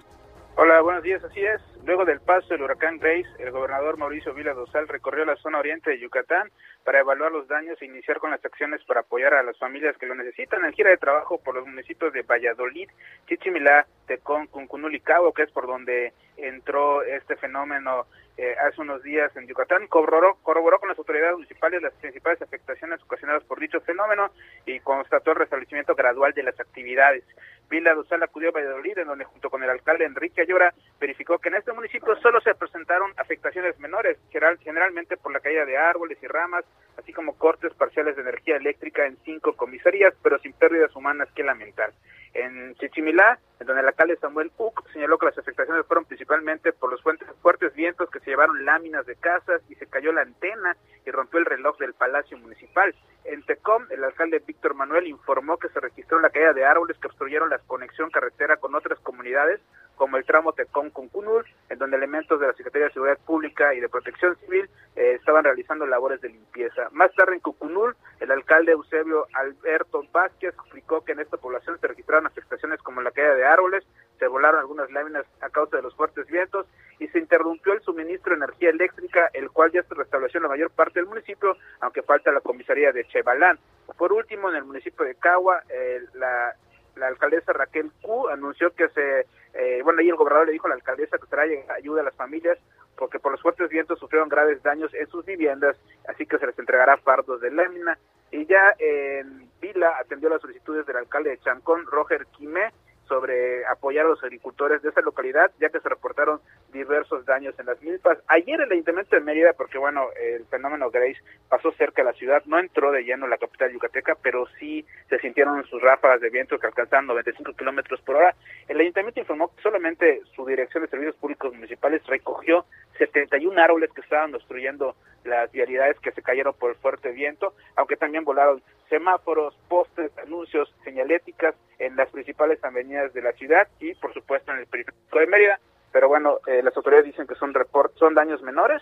Speaker 22: Hola, buenos días, así es. Luego del paso del huracán Grace, el gobernador Mauricio Vila Dosal recorrió la zona oriente de Yucatán para evaluar los daños e iniciar con las acciones para apoyar a las familias que lo necesitan en gira de trabajo por los municipios de Valladolid, Chichimilá, Tecón, Cuncunul y Cabo, que es por donde entró este fenómeno eh, hace unos días en Yucatán, corroboró, corroboró con las autoridades municipales las principales afectaciones ocasionadas por dicho fenómeno y constató el restablecimiento gradual de las actividades. Vila Dosal acudió a Valladolid, en donde junto con el alcalde Enrique Ayora verificó que en este municipio solo se presentaron afectaciones menores, generalmente por la caída de árboles y ramas, así como cortes parciales de energía eléctrica en cinco comisarías, pero sin pérdidas humanas que lamentar. En Chichimilá, en donde el alcalde Samuel Uc señaló que las afectaciones fueron principalmente por los fuertes, fuertes vientos que se llevaron láminas de casas y se cayó la antena y rompió el reloj del Palacio Municipal. En Tecom, el alcalde Víctor Manuel informó que se registró la caída de árboles que obstruyeron la conexión carretera con otras comunidades, como el tramo Tecom con Cunul, en donde elementos de la Secretaría de Seguridad Pública y de Protección Civil eh, estaban realizando labores de limpieza. Más tarde en Cucunul, el alcalde Eusebio Alberto Vázquez explicó que en esta población se registraron afectaciones como la caída de árboles, se volaron algunas láminas a causa de los fuertes vientos y se interrumpió el suministro de energía eléctrica, el cual ya se restableció en la mayor parte del municipio, aunque falta la comisaría de Chevalán. Por último, en el municipio de Cagua, eh, la, la alcaldesa Raquel Q anunció que se, eh, bueno, ahí el gobernador le dijo a la alcaldesa que trae ayuda a las familias porque por los fuertes vientos sufrieron graves daños en sus viviendas, así que se les entregará fardos de lámina. Y ya en Vila atendió las solicitudes del alcalde de Chancón, Roger Quimé, sobre apoyar a los agricultores de esa localidad, ya que se reportaron diversos daños en las milpas. Ayer el Ayuntamiento de Mérida, porque bueno, el fenómeno Grace pasó cerca de la ciudad, no entró de lleno en la capital yucateca, pero sí se sintieron sus ráfagas de viento que alcanzaban 95 kilómetros por hora. El Ayuntamiento informó que solamente su Dirección de Servicios Públicos Municipales recogió 71 árboles que estaban destruyendo las vialidades que se cayeron por el fuerte viento, aunque también volaron semáforos, postes, anuncios, señaléticas en las principales avenidas de la ciudad y por supuesto en el periférico de Mérida. Pero bueno, eh, las autoridades dicen que son report, son daños menores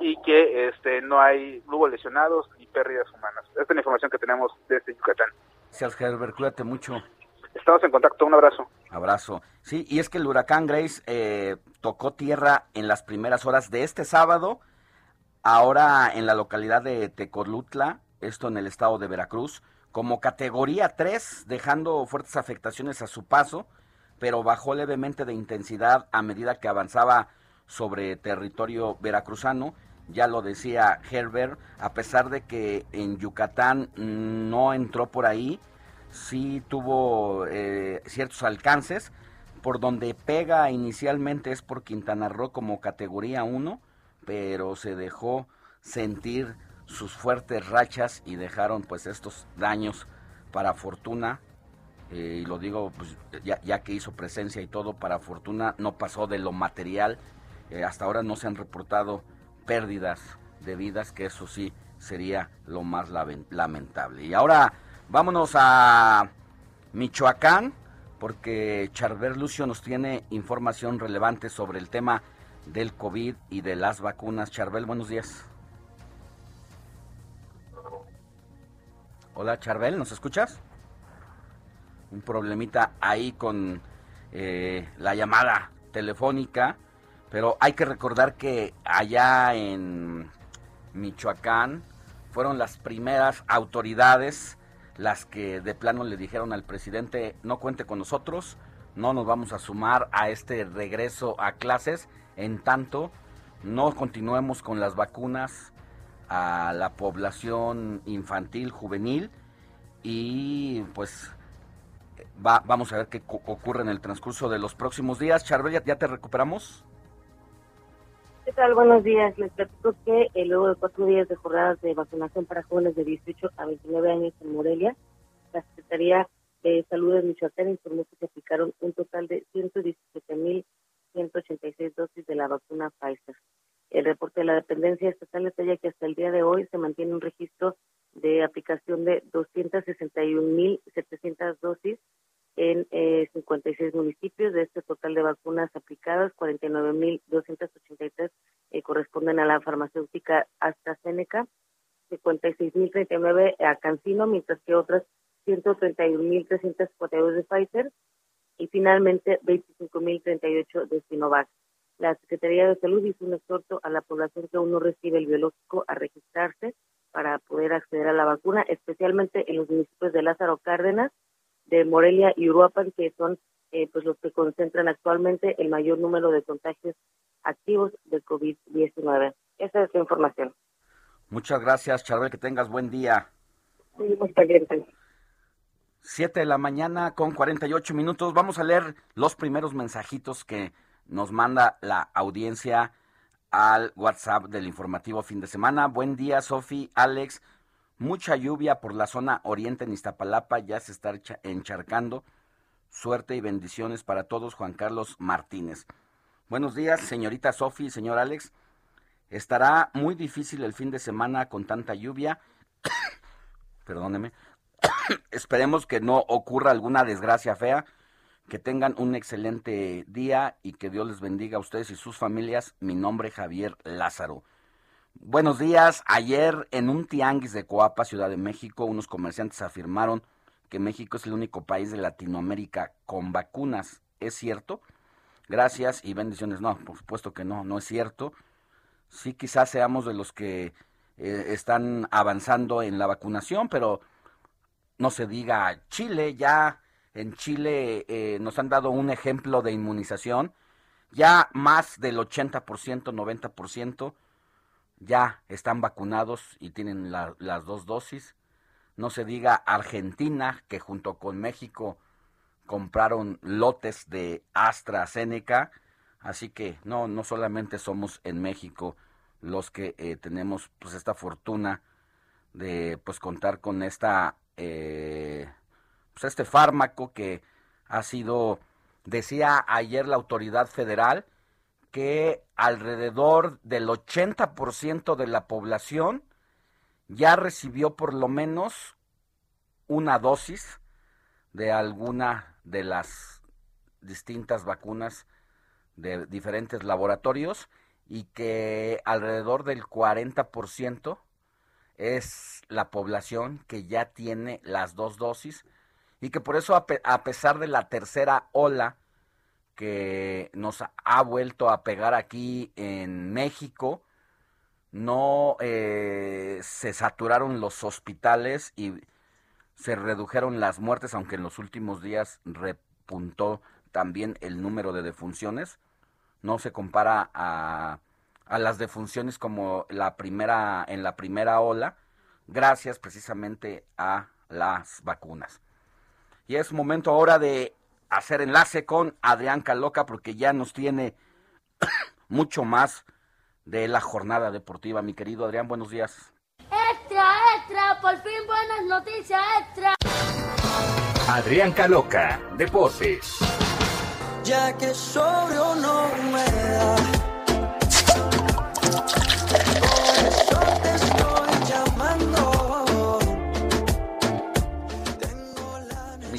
Speaker 22: y que este no hay hubo lesionados ni pérdidas humanas. Esta es la información que tenemos desde Yucatán.
Speaker 7: Gracias, Herbert. Cuídate mucho.
Speaker 22: Estamos en contacto. Un abrazo.
Speaker 7: Abrazo. Sí, y es que el huracán Grace eh, tocó tierra en las primeras horas de este sábado, ahora en la localidad de Tecolutla, esto en el estado de Veracruz, como categoría 3, dejando fuertes afectaciones a su paso, pero bajó levemente de intensidad a medida que avanzaba sobre territorio veracruzano. Ya lo decía Herbert, a pesar de que en Yucatán no entró por ahí, sí tuvo eh, ciertos alcances. Por donde pega inicialmente es por Quintana Roo como categoría 1, pero se dejó sentir sus fuertes rachas y dejaron pues estos daños para fortuna eh, y lo digo pues ya, que hizo presencia y todo para fortuna no pasó de lo material eh, hasta ahora no se han reportado pérdidas de vidas que eso sí sería lo más lamentable. Y ahora vámonos a Michoacán porque Charver Lucio nos tiene información relevante sobre el tema del COVID y de las vacunas. Charbel, buenos días. Hola Charbel, ¿nos escuchas? Un problemita ahí con eh, la llamada telefónica, pero hay que recordar que allá en Michoacán fueron las primeras autoridades las que de plano le dijeron al presidente no cuente con nosotros, no nos vamos a sumar a este regreso a clases en tanto no continuemos con las vacunas a la población infantil, juvenil y pues va, vamos a ver qué ocurre en el transcurso de los próximos días. Charbel, ¿ya, te recuperamos?
Speaker 23: ¿Qué tal? Buenos días. Les platico que eh, luego de cuatro días de jornadas de vacunación para jóvenes de 18 a 29 años en Morelia, la Secretaría de Salud de Michoacán informó que se aplicaron un total de 117.186 dosis de la vacuna Pfizer. El reporte de la dependencia estatal detalla que hasta el día de hoy se mantiene un registro de aplicación de 261.700 dosis en 56 eh, municipios. De este total de vacunas aplicadas, 49.283 eh, corresponden a la farmacéutica AstraZeneca, 56.039 a Cancino, mientras que otras 131.342 de Pfizer y finalmente 25.038 de Sinovac. La Secretaría de Salud hizo un exhorto a la población que aún no recibe el biológico a registrarse para poder acceder a la vacuna, especialmente en los municipios de Lázaro Cárdenas, de Morelia y Uruapan, que son eh, pues los que concentran actualmente el mayor número de contagios activos de COVID-19. Esa es la información.
Speaker 7: Muchas gracias, Charbel, que tengas buen día.
Speaker 23: Sí, pendientes.
Speaker 7: 7 de la mañana con 48 minutos. Vamos a leer los primeros mensajitos que nos manda la audiencia al WhatsApp del informativo fin de semana. Buen día, Sofi, Alex. Mucha lluvia por la zona oriente en Iztapalapa, ya se está encharcando. Suerte y bendiciones para todos, Juan Carlos Martínez. Buenos días, señorita Sofi y señor Alex. Estará muy difícil el fin de semana con tanta lluvia. *coughs* Perdóneme. *coughs* Esperemos que no ocurra alguna desgracia fea que tengan un excelente día y que Dios les bendiga a ustedes y sus familias. Mi nombre es Javier Lázaro. Buenos días. Ayer en un tianguis de Coapa, Ciudad de México, unos comerciantes afirmaron que México es el único país de Latinoamérica con vacunas. ¿Es cierto? Gracias y bendiciones. No, por supuesto que no, no es cierto. Sí, quizás seamos de los que eh, están avanzando en la vacunación, pero no se diga Chile ya en Chile eh, nos han dado un ejemplo de inmunización. ya más del 80%, 90% ya están vacunados y tienen las dos dosis. No se diga Argentina, que junto con México compraron lotes de AstraZeneca. Así que no, no solamente somos en México los que eh, tenemos pues esta fortuna de pues contar con esta eh, pues este fármaco que ha sido decía ayer la autoridad federal que alrededor del 80% de la población ya recibió por lo menos una dosis de alguna de las distintas vacunas de diferentes laboratorios y que alrededor del 40% es la población que ya tiene las dos dosis y que por eso a, pesar de la tercera ola que nos ha vuelto a pegar aquí en México, no eh, se saturaron los hospitales y se redujeron las muertes, aunque en los últimos días repuntó también el número de defunciones. No se compara a, a las defunciones como la primera, en la primera ola, gracias precisamente a las vacunas. Y es momento ahora de hacer enlace con Adrián Caloca porque ya nos tiene *coughs* mucho más de la jornada deportiva. Mi querido Adrián, buenos días.
Speaker 24: Extra, extra, por fin buenas noticias, extra.
Speaker 25: Adrián Caloca, Deportes.
Speaker 26: Ya que sobrio no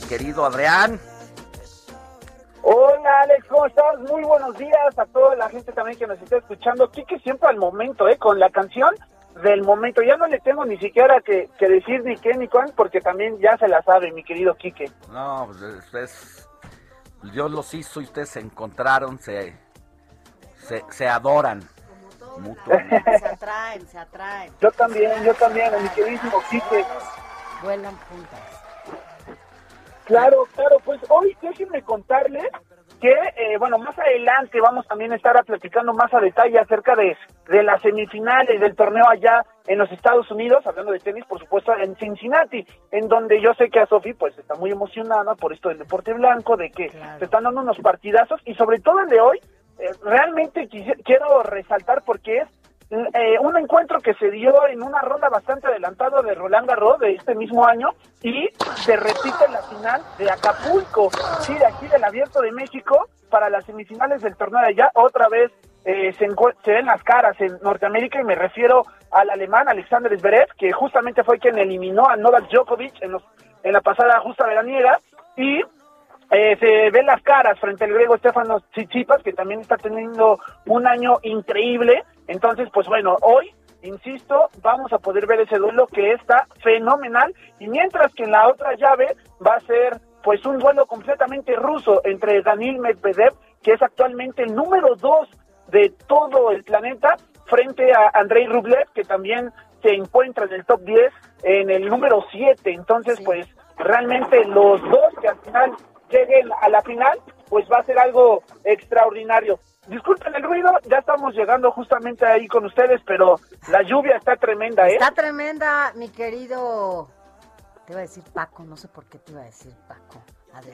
Speaker 7: querido Adrián.
Speaker 27: Hola Alex, ¿cómo estás? Muy buenos días a toda la gente también que nos está escuchando. Quique siempre al momento, ¿eh? Con la canción del momento. Ya no le tengo ni siquiera que, decir ni qué ni cuán, porque también ya se la sabe, mi querido Quique.
Speaker 7: No, pues Dios los hizo y ustedes se encontraron, se, se, adoran.
Speaker 6: se atraen, se atraen.
Speaker 27: Yo también, yo también, mi queridísimo Quique.
Speaker 6: Vuelan juntas.
Speaker 27: Claro, claro, pues hoy déjenme contarles que, eh, bueno, más adelante vamos también a estar platicando más a detalle acerca de, de las semifinales del torneo allá en los Estados Unidos, hablando de tenis, por supuesto, en Cincinnati, en donde yo sé que a Sofi pues está muy emocionada por esto del deporte blanco, de que se están dando unos partidazos y sobre todo el de hoy, eh, realmente quiero resaltar porque es eh, un encuentro que se dio en una ronda bastante adelantada de Roland Garros de este mismo año y se repite la final de Acapulco, sí, de aquí del Abierto de México para las semifinales del torneo de allá. Otra vez eh, se, se, ven las caras en Norteamérica y me refiero al alemán Alexander Zverev, que justamente fue quien eliminó a Novak Djokovic en, los, en la pasada justa veraniega y eh, se ven las caras frente al griego Stefano Tsitsipas, que también está teniendo un año increíble. Entonces, pues bueno, hoy, insisto, vamos a poder ver ese duelo que está fenomenal. Y mientras que en la otra llave va a ser pues un duelo completamente ruso entre Daniel Medvedev, que es actualmente el número dos de todo el planeta, frente a Andrei Rublev, que también se encuentra en el top 10, en el número 7. Entonces, pues realmente los dos que al final lleguen a la final, pues va a ser algo extraordinario. Disculpen el ruido, ya estamos llegando justamente ahí con ustedes, pero la lluvia está tremenda, ¿eh?
Speaker 6: Está tremenda, mi querido. Te iba a decir Paco, no sé por qué te iba a decir Paco.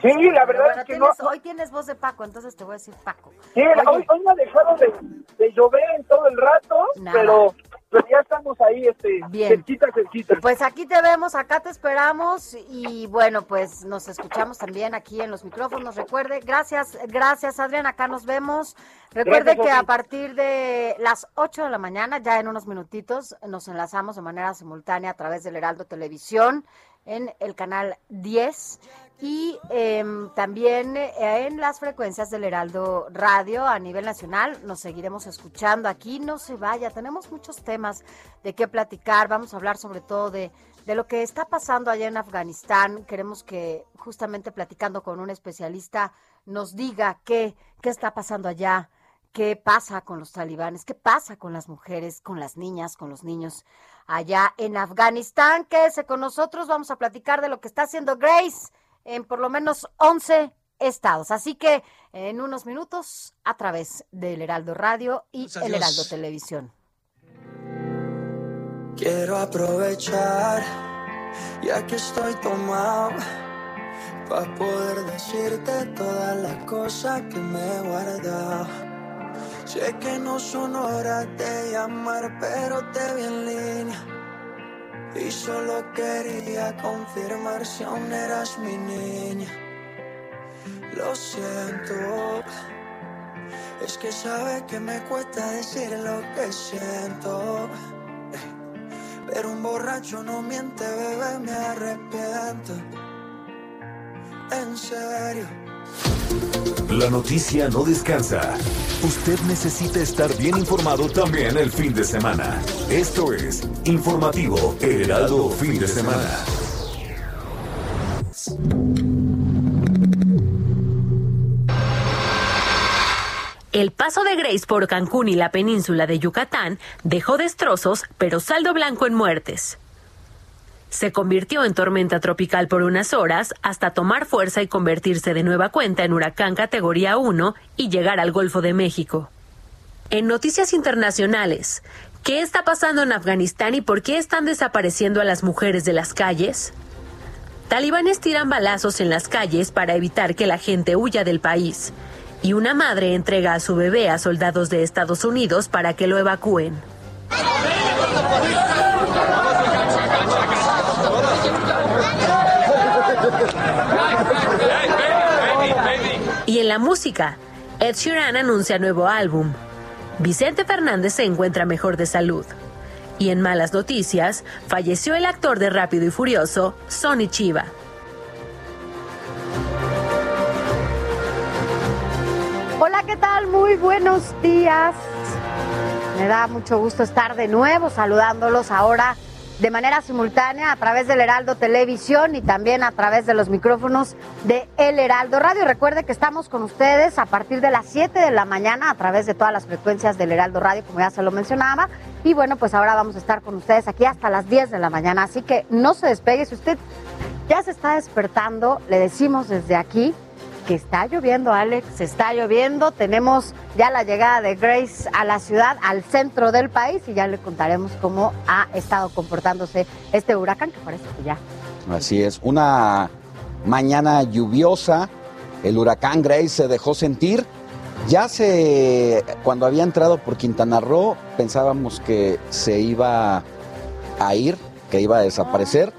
Speaker 27: Sí, la verdad es que no.
Speaker 6: Hoy tienes voz de Paco, entonces te voy a decir Paco.
Speaker 27: Sí, hoy, hoy, me ha dejado de, de llover en todo el rato, pero pero ya estamos ahí, este, Bien. cerquita, cerquita.
Speaker 6: Pues aquí te vemos, acá te esperamos y bueno, pues nos escuchamos también aquí en los micrófonos. Recuerde, gracias, gracias Adrián, acá nos vemos. Recuerde que a partir de las 8 de la mañana, ya en unos minutitos, nos enlazamos de manera simultánea a través del Heraldo Televisión en el canal 10 y em, también eh, en las frecuencias del Heraldo Radio a nivel nacional. Nos seguiremos escuchando aquí. No se vaya, tenemos muchos temas de qué platicar. Vamos a hablar sobre todo de, de lo que está pasando allá en Afganistán. Queremos que justamente platicando con un especialista nos diga qué, qué está pasando allá. ¿Qué pasa con los talibanes? ¿Qué pasa con las mujeres, con las niñas, con los niños allá en Afganistán? Quédese con nosotros, vamos a platicar de lo que está haciendo Grace en por lo menos 11 estados. Así que en unos minutos a través del Heraldo Radio y
Speaker 26: Pues
Speaker 6: el. Heraldo Televisión.
Speaker 26: Quiero aprovechar, ya que estoy tomado, para poder decirte todas las cosas que me he guardado. Sé que no son horas de llamar, pero te vi en línea. Y solo quería confirmar si aún eras mi niña. Lo siento, es que sabes que me cuesta decir lo que siento. Pero un borracho no miente, bebé, me arrepiento. En serio.
Speaker 8: La noticia no descansa. Usted necesita estar bien informado también el fin de semana. Esto es Informativo Heraldo Fin de Semana.
Speaker 28: El paso de Grace por Cancún y la península de Yucatán dejó destrozos, pero saldo blanco en muertes. Se convirtió en tormenta tropical por unas horas hasta tomar fuerza y convertirse de nueva cuenta en huracán categoría 1 y llegar al Golfo de México. En noticias internacionales, ¿qué está pasando en Afganistán y por qué están desapareciendo a las mujeres de las calles? Talibanes tiran balazos en las calles para evitar que la gente huya del país. Y una madre entrega a su bebé a soldados de Estados Unidos para que lo evacúen. En la música, Ed Sheeran anuncia nuevo álbum. Vicente Fernández se encuentra mejor de salud. Y en malas noticias, falleció el actor de Rápido y Furioso, Sonny Chiva.
Speaker 6: Hola, ¿qué tal? Muy buenos días. Me da mucho gusto estar de nuevo saludándolos ahora de manera simultánea a través del Heraldo Televisión y también a través de los micrófonos de El Heraldo Radio. Recuerde que estamos con ustedes a partir de las 7 de la mañana a través de todas las frecuencias del Heraldo Radio, como ya se lo mencionaba. Y bueno, pues ahora vamos a estar con ustedes aquí hasta las 10 de la mañana. Así que no se despegue. Si usted ya se está despertando, le decimos desde aquí que está lloviendo, Alex, está lloviendo. Tenemos ya la llegada de Grace a la ciudad, al centro del país, y ya le contaremos cómo ha estado comportándose este huracán, que parece que ya.
Speaker 7: Así es, una mañana lluviosa, el huracán Grace se dejó sentir. Ya se, cuando había entrado por Quintana Roo, pensábamos que se iba a ir, que iba a desaparecer.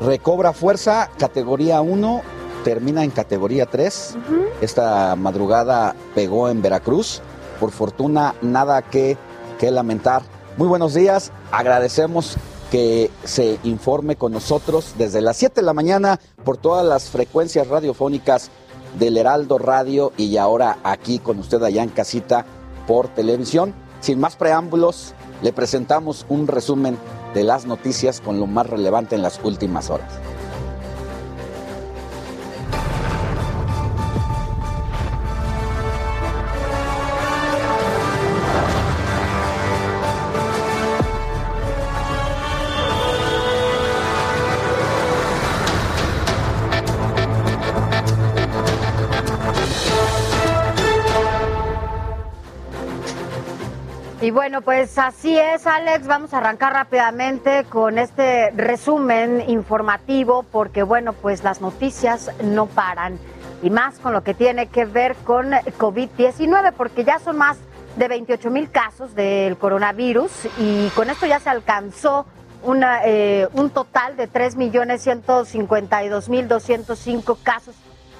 Speaker 7: Recobra fuerza, categoría 1, termina en categoría 3. Esta madrugada pegó en Veracruz. Por fortuna, nada que, que lamentar. Muy buenos días, agradecemos que se informe con nosotros desde las 7 de la mañana por todas las frecuencias radiofónicas del Heraldo Radio y ahora aquí con usted allá en casita por televisión. Sin más preámbulos, le presentamos un resumen de las noticias con lo más relevante en las últimas horas.
Speaker 6: Y bueno, pues así es, Alex. Vamos a arrancar rápidamente con este resumen informativo porque, bueno, pues las noticias no paran. Y más con lo que tiene que ver con COVID-19, porque ya son más de 28 mil casos del coronavirus y con esto ya se alcanzó una, eh, un total de 3.152.205 casos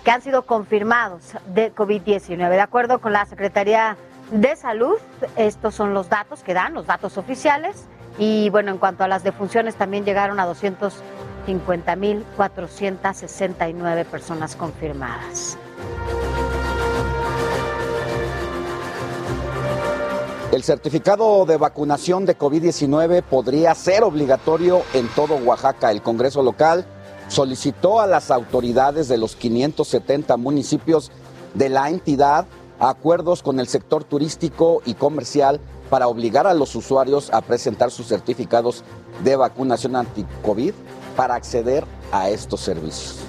Speaker 6: que han sido confirmados de COVID-19. De acuerdo con la Secretaría de Salud, estos son los datos que dan, los datos oficiales. Y bueno, en cuanto a las defunciones, también llegaron a 250.469 personas confirmadas.
Speaker 7: El certificado de vacunación de COVID-19 podría ser obligatorio en todo Oaxaca. El Congreso local solicitó a las autoridades de los 570 municipios de la entidad acuerdos con el sector turístico y comercial para obligar a los usuarios a presentar sus certificados de vacunación anti-COVID para acceder a estos servicios.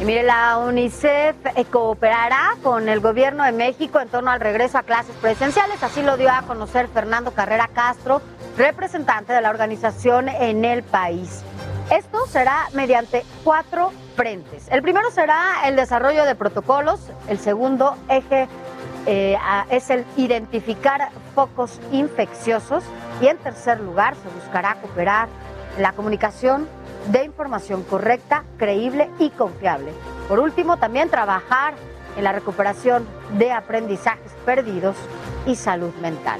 Speaker 6: Y mire, la UNICEF eh, cooperará con el gobierno de México en torno al regreso a clases presenciales. Así lo dio a conocer Fernando Carrera Castro, representante de la organización en el país. Esto será mediante cuatro frentes. El primero será el desarrollo de protocolos, el segundo eje eh, es el identificar focos infecciosos y en tercer lugar se buscará cooperar la comunicación de información correcta, creíble y confiable. Por último, también trabajar en la recuperación de aprendizajes perdidos y salud mental.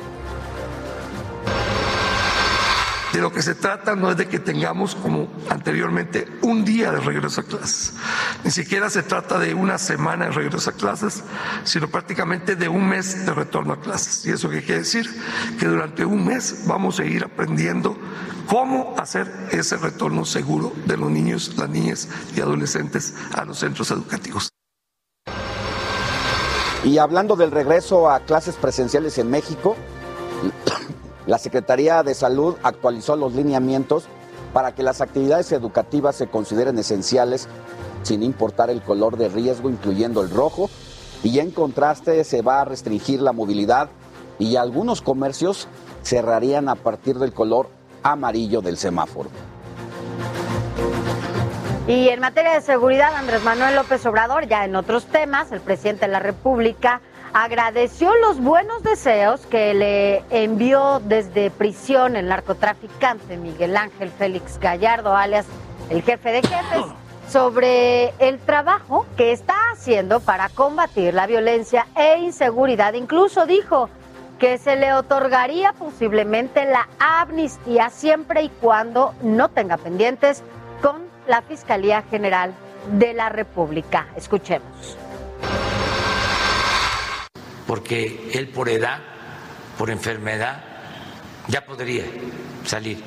Speaker 29: De lo que se trata no es de que tengamos, como anteriormente, un día de regreso a clases. Ni siquiera se trata de una semana de regreso a clases, sino prácticamente de un mes de retorno a clases. ¿Y eso qué quiere decir? Que durante un mes vamos a ir aprendiendo cómo hacer ese retorno seguro de los niños, las niñas y adolescentes a los centros educativos.
Speaker 7: Y hablando del regreso a clases presenciales en México, la Secretaría de Salud actualizó los lineamientos para que las actividades educativas se consideren esenciales sin importar el color de riesgo, incluyendo el rojo, y en contraste se va a restringir la movilidad y algunos comercios cerrarían a partir del color amarillo del semáforo.
Speaker 6: Y en materia de seguridad, Andrés Manuel López Obrador, ya en otros temas, el presidente de la República agradeció los buenos deseos que le envió desde prisión el narcotraficante Miguel Ángel Félix Gallardo, alias el jefe de jefes, sobre el trabajo que está haciendo para combatir la violencia e inseguridad. Incluso dijo que se le otorgaría posiblemente la amnistía siempre y cuando no tenga pendientes con la Fiscalía General de la República. Escuchemos
Speaker 30: porque él por edad, por enfermedad, ya podría salir.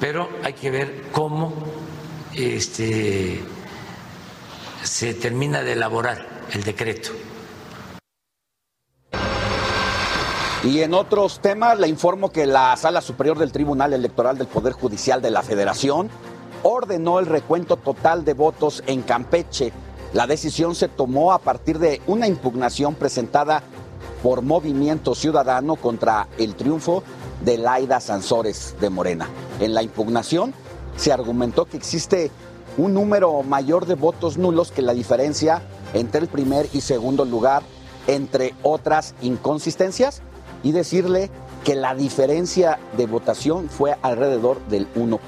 Speaker 30: Pero hay que ver cómo este, se termina de elaborar el decreto.
Speaker 7: Y en otros temas, le informo que la Sala Superior del Tribunal Electoral del Poder Judicial de la Federación ordenó el recuento total de votos en Campeche. La decisión se tomó a partir de una impugnación presentada por Movimiento Ciudadano contra el triunfo de Laida Sansores de Morena. En la impugnación se argumentó que existe un número mayor de votos nulos que la diferencia entre el primer y segundo lugar, entre otras inconsistencias, y decirle que la diferencia de votación fue alrededor del 1%.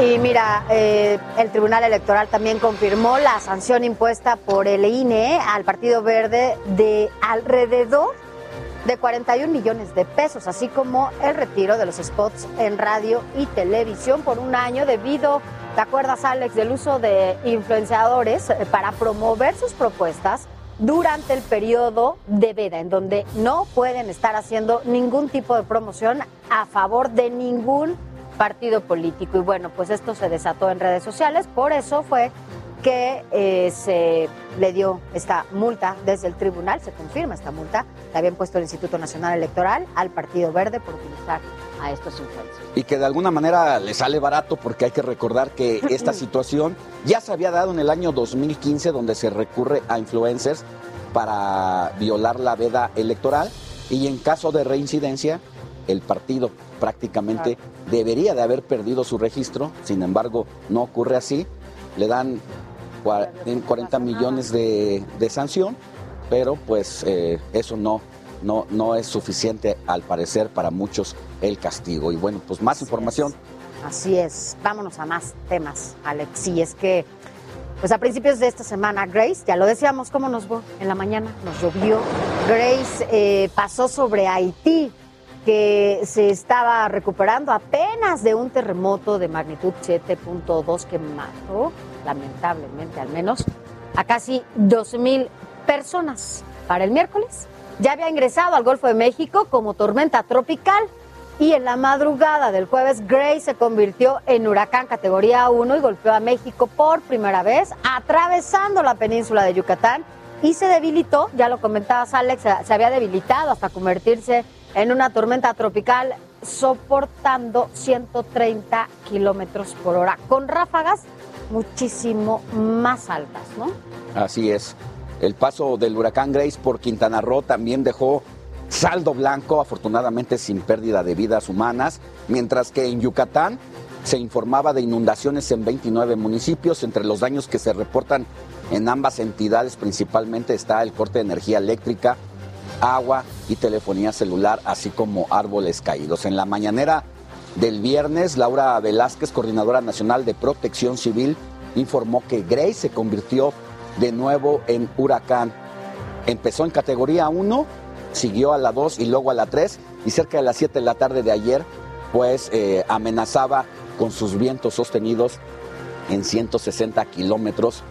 Speaker 6: Y mira, eh, el Tribunal Electoral también confirmó la sanción impuesta por el INE al Partido Verde de alrededor de 41 millones de pesos, así como el retiro de los spots en radio y televisión por un año debido, ¿te acuerdas Alex, del uso de influenciadores eh, para promover sus propuestas? durante el periodo de veda, en donde no pueden estar haciendo ningún tipo de promoción a favor de ningún partido político. Y bueno, pues esto se desató en redes sociales, por eso fue que eh, se le dio esta multa desde el tribunal, se confirma esta multa, que habían puesto el Instituto Nacional Electoral al Partido Verde por utilizar a estos influencers.
Speaker 7: Y que de alguna manera le sale barato porque hay que recordar que esta *clears throat* situación ya se había dado en el año 2015 donde se recurre a influencers para violar la veda electoral y en caso de reincidencia el partido prácticamente debería de haber perdido su registro, sin embargo no ocurre así, le dan 40 millones de, sanción, pero pues eh, eso no, no, no es suficiente al parecer para muchos el castigo. Y bueno, pues más información.
Speaker 6: Así es, vámonos a más temas, Alex. Sí, es que pues a principios de esta semana, Grace, ya lo decíamos, ¿cómo nos fue en la mañana? Nos llovió. Grace eh, pasó sobre Haití, que se estaba recuperando apenas de un terremoto de magnitud 7.2 que mató, lamentablemente al menos, a casi 2.000 personas. Para el miércoles ya había ingresado al Golfo de México como tormenta tropical y en la madrugada del jueves Grace se convirtió en huracán categoría 1 y golpeó a México por primera vez, atravesando la península de Yucatán y se debilitó, ya lo comentabas Alex, se había debilitado hasta convertirse en una tormenta tropical soportando 130 kilómetros por hora, con ráfagas muchísimo más altas, ¿no?
Speaker 7: Así es. El paso del huracán Grace por Quintana Roo también dejó saldo blanco, afortunadamente sin pérdida de vidas humanas, mientras que en Yucatán se informaba de inundaciones en 29 municipios. Entre los daños que se reportan en ambas entidades principalmente está el corte de energía eléctrica, agua y telefonía celular, así como árboles caídos. En la mañanera del viernes, Laura Velázquez, coordinadora nacional de protección civil, informó que Grace se convirtió de nuevo en huracán. Empezó en categoría 1, siguió a la 2 y luego a la 3 y cerca de las 7 de la tarde de ayer, pues eh, amenazaba con sus vientos sostenidos en 160 kilómetros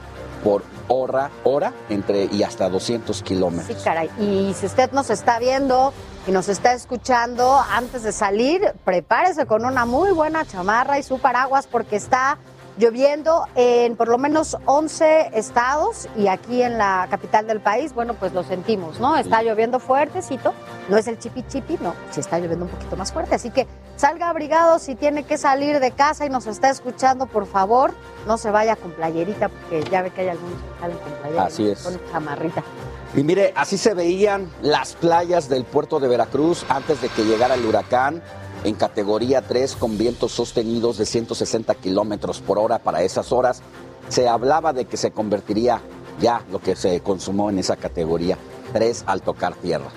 Speaker 7: por hora, hora entre y hasta 200 kilómetros.
Speaker 6: Sí, caray. Y si usted nos está viendo y nos está escuchando, antes de salir, prepárese con una muy buena chamarra y su paraguas porque está lloviendo en por lo menos 11 estados y aquí en la capital del país, bueno, pues lo sentimos, ¿no? Está lloviendo fuertecito, no es el chipi chipi, no, sí está lloviendo un poquito más fuerte, así que salga abrigado si tiene que salir de casa y nos está escuchando, por favor, no se vaya con playerita porque ya ve que hay algunos que salen con playerita,
Speaker 7: Así es.
Speaker 6: con chamarrita.
Speaker 7: Y mire, así se veían las playas del puerto de Veracruz antes de que llegara el huracán en categoría 3 con vientos sostenidos de 160 kilómetros por hora para esas horas. Se hablaba de que se convertiría ya lo que se consumó en esa categoría 3 al tocar tierra.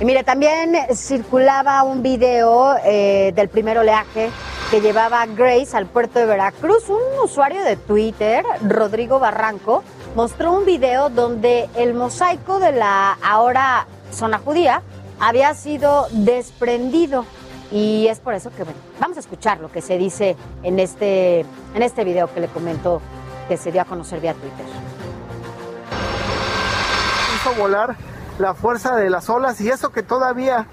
Speaker 6: Y mire, también circulaba un video eh, del primer oleaje que llevaba Grace al puerto de Veracruz. Un usuario de Twitter, Rodrigo Barranco, mostró un video donde el mosaico de la ahora zona judía había sido desprendido. Y es por eso que, bueno, vamos a escuchar lo que se dice en este, en este video que le comentó que se dio a conocer vía Twitter.
Speaker 27: hizo volar la fuerza de las olas y eso que todavía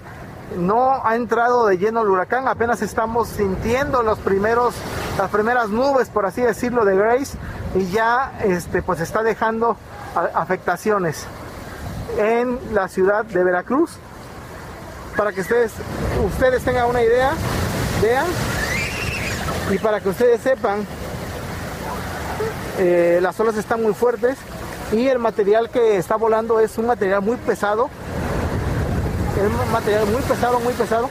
Speaker 27: no ha entrado de lleno el huracán, apenas estamos sintiendo los primeros, las primeras nubes, por así decirlo, de Grace y ya este, pues está dejando afectaciones en la ciudad de Veracruz. Para que ustedes, ustedes tengan una idea, vean, y para que ustedes sepan, eh, las olas están muy fuertes y el material que está volando es un material muy pesado. Es un material muy pesado, muy pesado.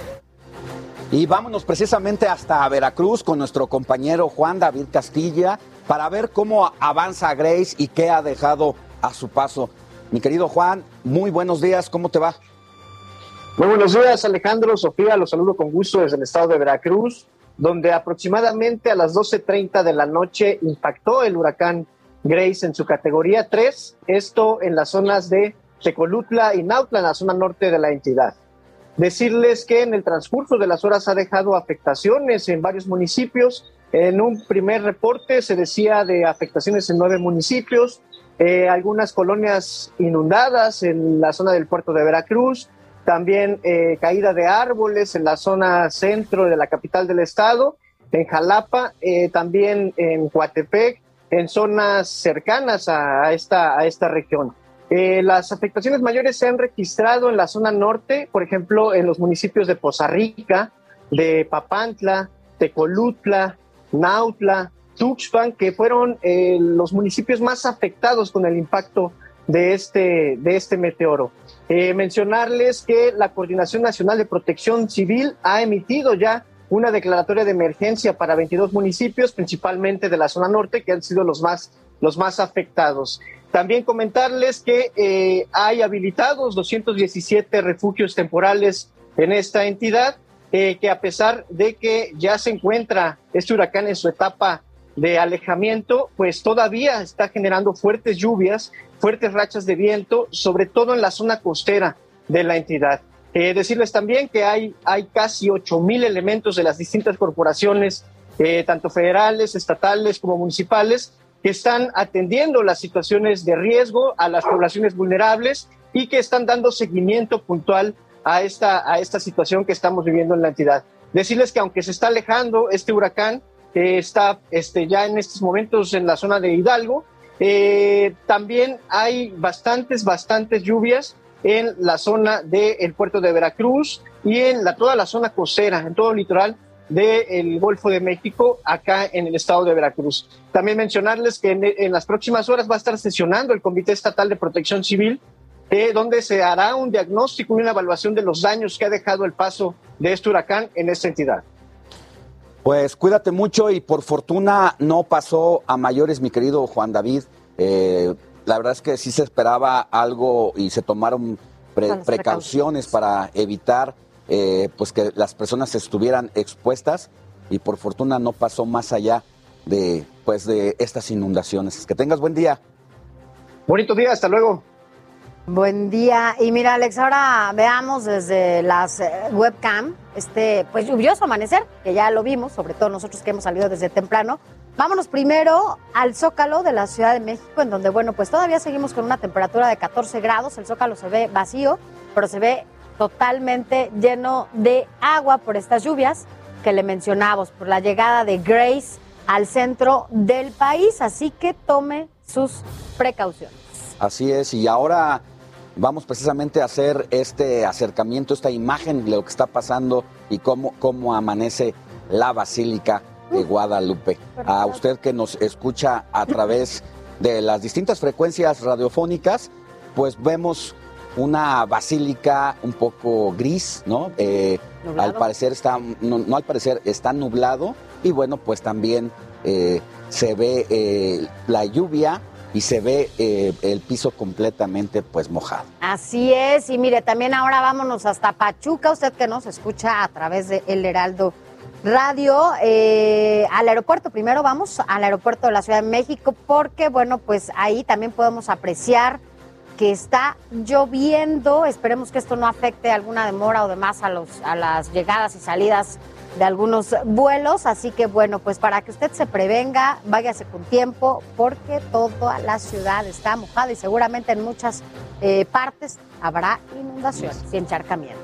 Speaker 7: Y vámonos precisamente hasta Veracruz con nuestro compañero Juan David Castilla para ver cómo avanza Grace y qué ha dejado a su paso. Mi querido Juan, muy buenos días, ¿cómo te va?
Speaker 31: Muy buenos días, Alejandro, Sofía, los saludo con gusto desde el estado de Veracruz, donde aproximadamente a las 12.30 de la noche impactó el huracán Grace en su categoría 3, esto en las zonas de Tecolutla y Nautla, en la zona norte de la entidad. Decirles que en el transcurso de las horas ha dejado afectaciones en varios municipios. En un primer reporte se decía de afectaciones en nueve municipios, eh, algunas colonias inundadas en la zona del puerto de Veracruz, también eh, caída de árboles en la zona centro de la capital del estado, en Jalapa, eh, también en Coatepec, en zonas cercanas a, esta, a esta región. Las afectaciones mayores se han registrado en la zona norte, por ejemplo, en los municipios de Poza Rica, de Papantla, Tecolutla, Nautla, Tuxpan, que fueron eh, los municipios más afectados con el impacto de este, de este meteoro. Eh, mencionarles que la Coordinación Nacional de Protección Civil ha emitido ya una declaratoria de emergencia para 22 municipios, principalmente de la zona norte, que han sido los más, los más afectados. También comentarles que eh, hay habilitados 217 refugios temporales en esta entidad, que a pesar de que ya se encuentra este huracán en su etapa de alejamiento, pues todavía está generando fuertes lluvias, fuertes rachas de viento, sobre todo en la zona costera de la entidad. Eh, decirles también que hay, hay casi 8 mil elementos de las distintas corporaciones, eh, tanto federales, estatales como municipales, que están atendiendo las situaciones de riesgo a las poblaciones vulnerables y que están dando seguimiento puntual a esta, a esta situación que estamos viviendo en la entidad. Decirles que aunque se está alejando este huracán, está este, ya en estos momentos en la zona de Hidalgo, eh, también hay bastantes, bastantes lluvias en la zona del puerto de Veracruz y en toda la zona costera, en todo el litoral del Golfo de México acá en el estado de Veracruz. También mencionarles que en, las próximas horas va a estar sesionando el Comité Estatal de Protección Civil, eh, donde se hará un diagnóstico y una evaluación de los daños que ha dejado el paso de este huracán en esta entidad.
Speaker 7: Pues cuídate mucho y por fortuna no pasó a mayores, mi querido Juan David. Eh, la verdad es que sí se esperaba algo y se tomaron precauciones para evitar eh, pues que las personas estuvieran expuestas y por fortuna no pasó más allá de pues de estas inundaciones. Que tengas buen día.
Speaker 31: Bonito día, hasta luego.
Speaker 6: Buen día. Y mira, Alex, ahora veamos desde las eh, webcam este pues lluvioso amanecer, que ya lo vimos, sobre todo nosotros que hemos salido desde temprano. Vámonos primero al Zócalo de la Ciudad de México, en donde, bueno, pues todavía seguimos con una temperatura de 14 grados. El Zócalo se ve vacío, pero se ve totalmente lleno de agua por estas lluvias que le mencionamos, por la llegada de Grace al centro del país. Así que tome sus precauciones.
Speaker 7: Así es, y ahora vamos precisamente a hacer este acercamiento, esta imagen de lo que está pasando y cómo, cómo amanece la Basílica de Guadalupe. A usted que nos escucha a través de las distintas frecuencias radiofónicas, pues vemos una basílica un poco gris, ¿no? Eh, al parecer está, no, al parecer está nublado y bueno, pues también eh, se ve eh, la lluvia y se ve el piso completamente pues mojado.
Speaker 6: Así es, y mire, también ahora vámonos hasta Pachuca, usted que nos escucha a través de El Heraldo Radio, al aeropuerto, primero vamos al aeropuerto de la Ciudad de México, porque bueno, pues ahí también podemos apreciar que está lloviendo. Esperemos que esto no afecte alguna demora o demás a, los, a las llegadas y salidas de algunos vuelos. Así que bueno, pues para que usted se prevenga, váyase con tiempo porque toda la ciudad está mojada y seguramente en muchas eh, partes habrá inundaciones y encharcamientos.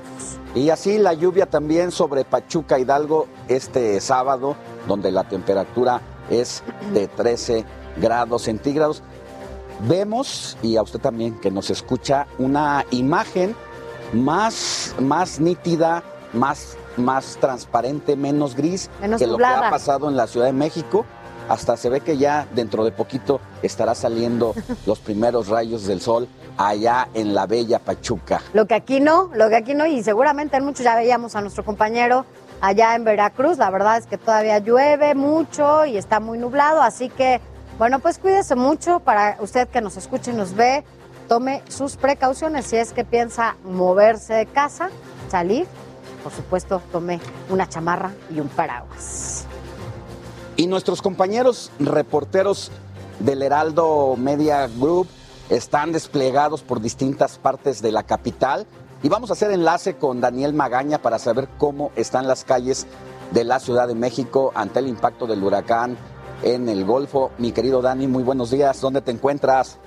Speaker 7: Y así la lluvia también sobre Pachuca Hidalgo este sábado, donde la temperatura es de 13 grados centígrados vemos, y a usted también que nos escucha, una imagen más, más nítida, más, más transparente, menos gris que lo que ha pasado en la Ciudad de México. Hasta se ve que ya dentro de poquito estará saliendo *laughs* los primeros rayos del sol allá en la bella Pachuca.
Speaker 6: Lo que aquí no, lo que aquí no, y seguramente en muchos ya veíamos a nuestro compañero allá en Veracruz. La verdad es que todavía llueve mucho y está muy nublado, así que bueno, pues cuídese mucho para usted que nos escuche y nos ve. Tome sus precauciones si es que piensa moverse de casa, salir. Por supuesto, tome una chamarra y un paraguas.
Speaker 7: Y nuestros compañeros reporteros del Heraldo Media Group están desplegados por distintas partes de la capital y vamos a hacer enlace con Daniel Magaña para saber cómo están las calles de la Ciudad de México ante el impacto del huracán en el Golfo. Mi querido Dani, muy buenos días. ¿Dónde te encuentras?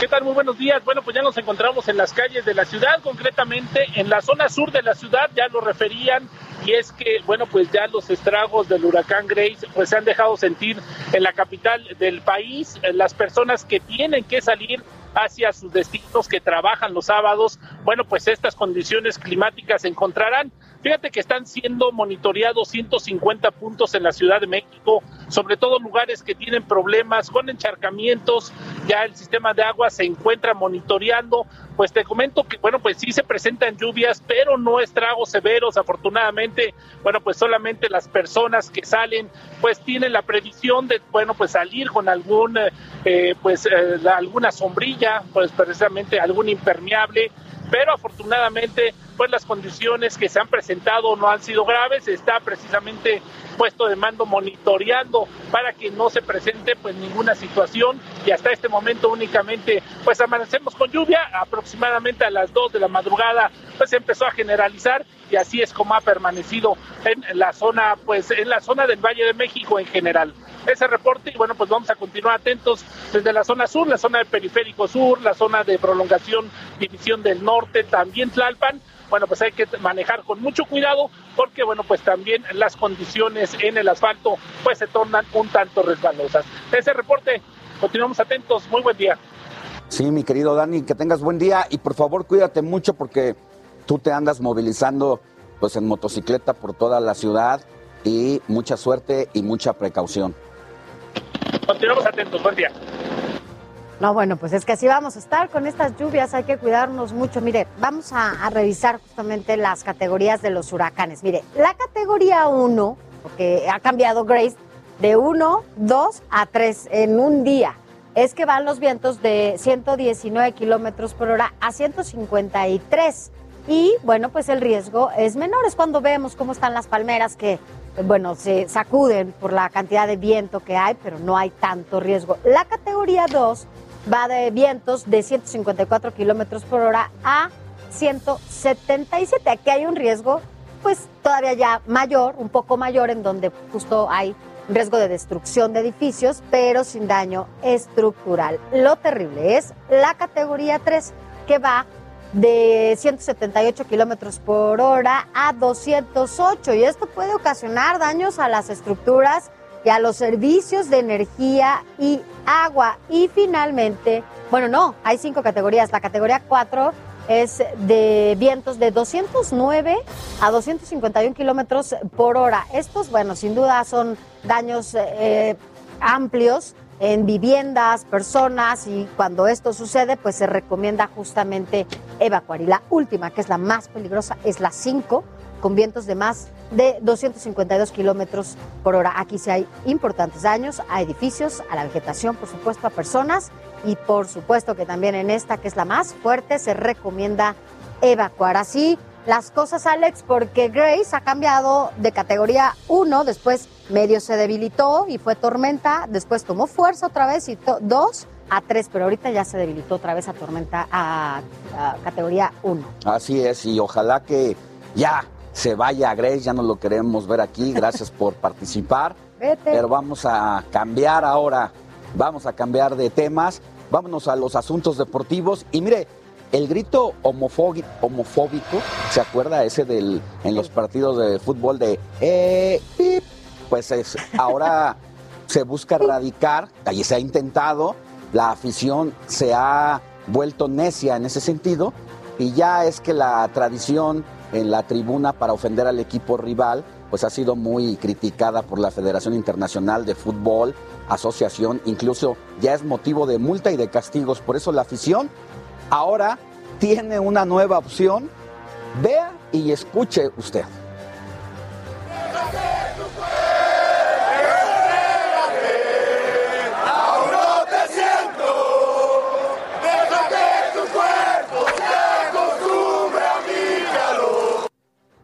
Speaker 32: ¿Qué tal? Muy buenos días. Bueno, pues ya nos encontramos en las calles de la ciudad, concretamente en la zona sur de la ciudad, ya lo referían, y es que, bueno, pues ya los estragos del huracán Grace pues se han dejado sentir en la capital del país. Las personas que tienen que salir hacia sus destinos, que trabajan los sábados, bueno, pues estas condiciones climáticas se encontrarán. Fíjate que están siendo monitoreados 150 puntos en la Ciudad de México, sobre todo lugares que tienen problemas con encharcamientos. Ya el sistema de agua se encuentra monitoreando. Pues te comento que, bueno, pues sí se presentan lluvias, pero no estragos severos. Afortunadamente, bueno, pues solamente las personas que salen, pues tienen la previsión de, bueno, pues salir con algún, eh, pues eh, alguna sombrilla, pues precisamente algún impermeable pero afortunadamente pues las condiciones que se han presentado no han sido graves, está precisamente puesto de mando monitoreando para que no se presente pues ninguna situación y hasta este momento únicamente pues amanecemos con lluvia aproximadamente a las 2 de la madrugada pues empezó a generalizar y así es como ha permanecido en la zona pues en la zona del Valle de México en general ese reporte y bueno, pues vamos a continuar atentos desde la zona sur, la zona de periférico sur, la zona de prolongación, división del norte, también Tlalpan. Bueno, pues hay que manejar con mucho cuidado porque bueno, pues también las condiciones en el asfalto pues se tornan un tanto resbalosas. Ese reporte, continuamos atentos, muy buen día.
Speaker 7: Sí, mi querido Dani, que tengas buen día y por favor cuídate mucho porque tú te andas movilizando pues en motocicleta por toda la ciudad y mucha suerte y mucha precaución.
Speaker 32: Continuamos atentos, buen día.
Speaker 6: No, bueno, pues es que así vamos a estar con estas lluvias, hay que cuidarnos mucho. Mire, vamos a, revisar justamente las categorías de los huracanes. Mire, la categoría 1, porque ha cambiado Grace, de 1, 2 a 3 en un día, es que van los vientos de 119 kilómetros por hora a 153. Y bueno, pues el riesgo es menor. Es cuando vemos cómo están las palmeras que, bueno, se sacuden por la cantidad de viento que hay, pero no hay tanto riesgo. La categoría 2 va de vientos de 154 kilómetros por hora a 177. Aquí hay un riesgo, pues todavía ya mayor, un poco mayor, en donde justo hay riesgo de destrucción de edificios, pero sin daño estructural. Lo terrible es la categoría 3, que va de 178 kilómetros por hora a 208, y esto puede ocasionar daños a las estructuras y a los servicios de energía y agua. Y finalmente, bueno, no, hay cinco categorías. La categoría 4 es de vientos de 209 a 251 kilómetros por hora. Estos, bueno, sin duda son daños eh, amplios en viviendas, personas y cuando esto sucede, pues se recomienda justamente evacuar. Y la última, que es la más peligrosa, es la 5, con vientos de más de 252 kilómetros por hora. Aquí sí hay importantes daños a edificios, a la vegetación, por supuesto, a personas y por supuesto que también en esta, que es la más fuerte, se recomienda evacuar. Así las cosas, Alex, porque Grace ha cambiado de categoría 1, después medio se debilitó y fue tormenta, después tomó fuerza otra vez y 2 a 3, pero ahorita ya se debilitó otra vez a tormenta a, categoría 1.
Speaker 7: Así es, y ojalá que ya se vaya a Grace, ya no lo queremos ver aquí. Gracias *laughs* por participar.
Speaker 6: Vete.
Speaker 7: Pero vamos a cambiar ahora, vamos a cambiar de temas. Vámonos a los asuntos deportivos. Y mire, el grito homofóbico, ¿se acuerda ese del en los partidos de fútbol de eh, pip? Pues es, ahora se busca erradicar, allí se ha intentado, la afición se ha vuelto necia en ese sentido y ya es que la tradición en la tribuna para ofender al equipo rival, pues ha sido muy criticada por la Federación Internacional de Fútbol, asociación, incluso ya es motivo de multa y de castigos. Por eso la afición ahora tiene una nueva opción. Vea y escuche usted.
Speaker 33: Aún no te siento, deja que tu cuerpo se acostumbre a mi calor.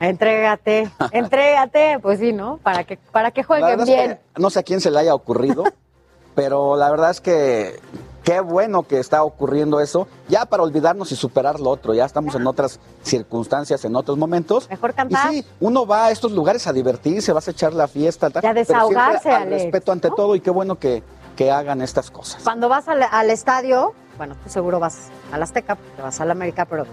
Speaker 6: Entrégate, *laughs* entrégate, pues sí, ¿no? Para que, para que jueguen
Speaker 7: es
Speaker 6: bien.
Speaker 7: que no sé a quién se le haya ocurrido, *laughs* pero la verdad es que qué bueno que está ocurriendo eso, ya para olvidarnos y superar lo otro, ya estamos en otras circunstancias, en otros momentos.
Speaker 6: Mejor cantar.
Speaker 7: Y sí, uno va a estos lugares a divertirse, vas a echar la fiesta, tal,
Speaker 6: Y a
Speaker 7: pero siempre
Speaker 6: desahogarse,
Speaker 7: al
Speaker 6: Alex,
Speaker 7: respeto ante todo y qué bueno que, que hagan estas cosas.
Speaker 6: Cuando vas al, al estadio, bueno, tú seguro vas al Azteca, te vas al América, pero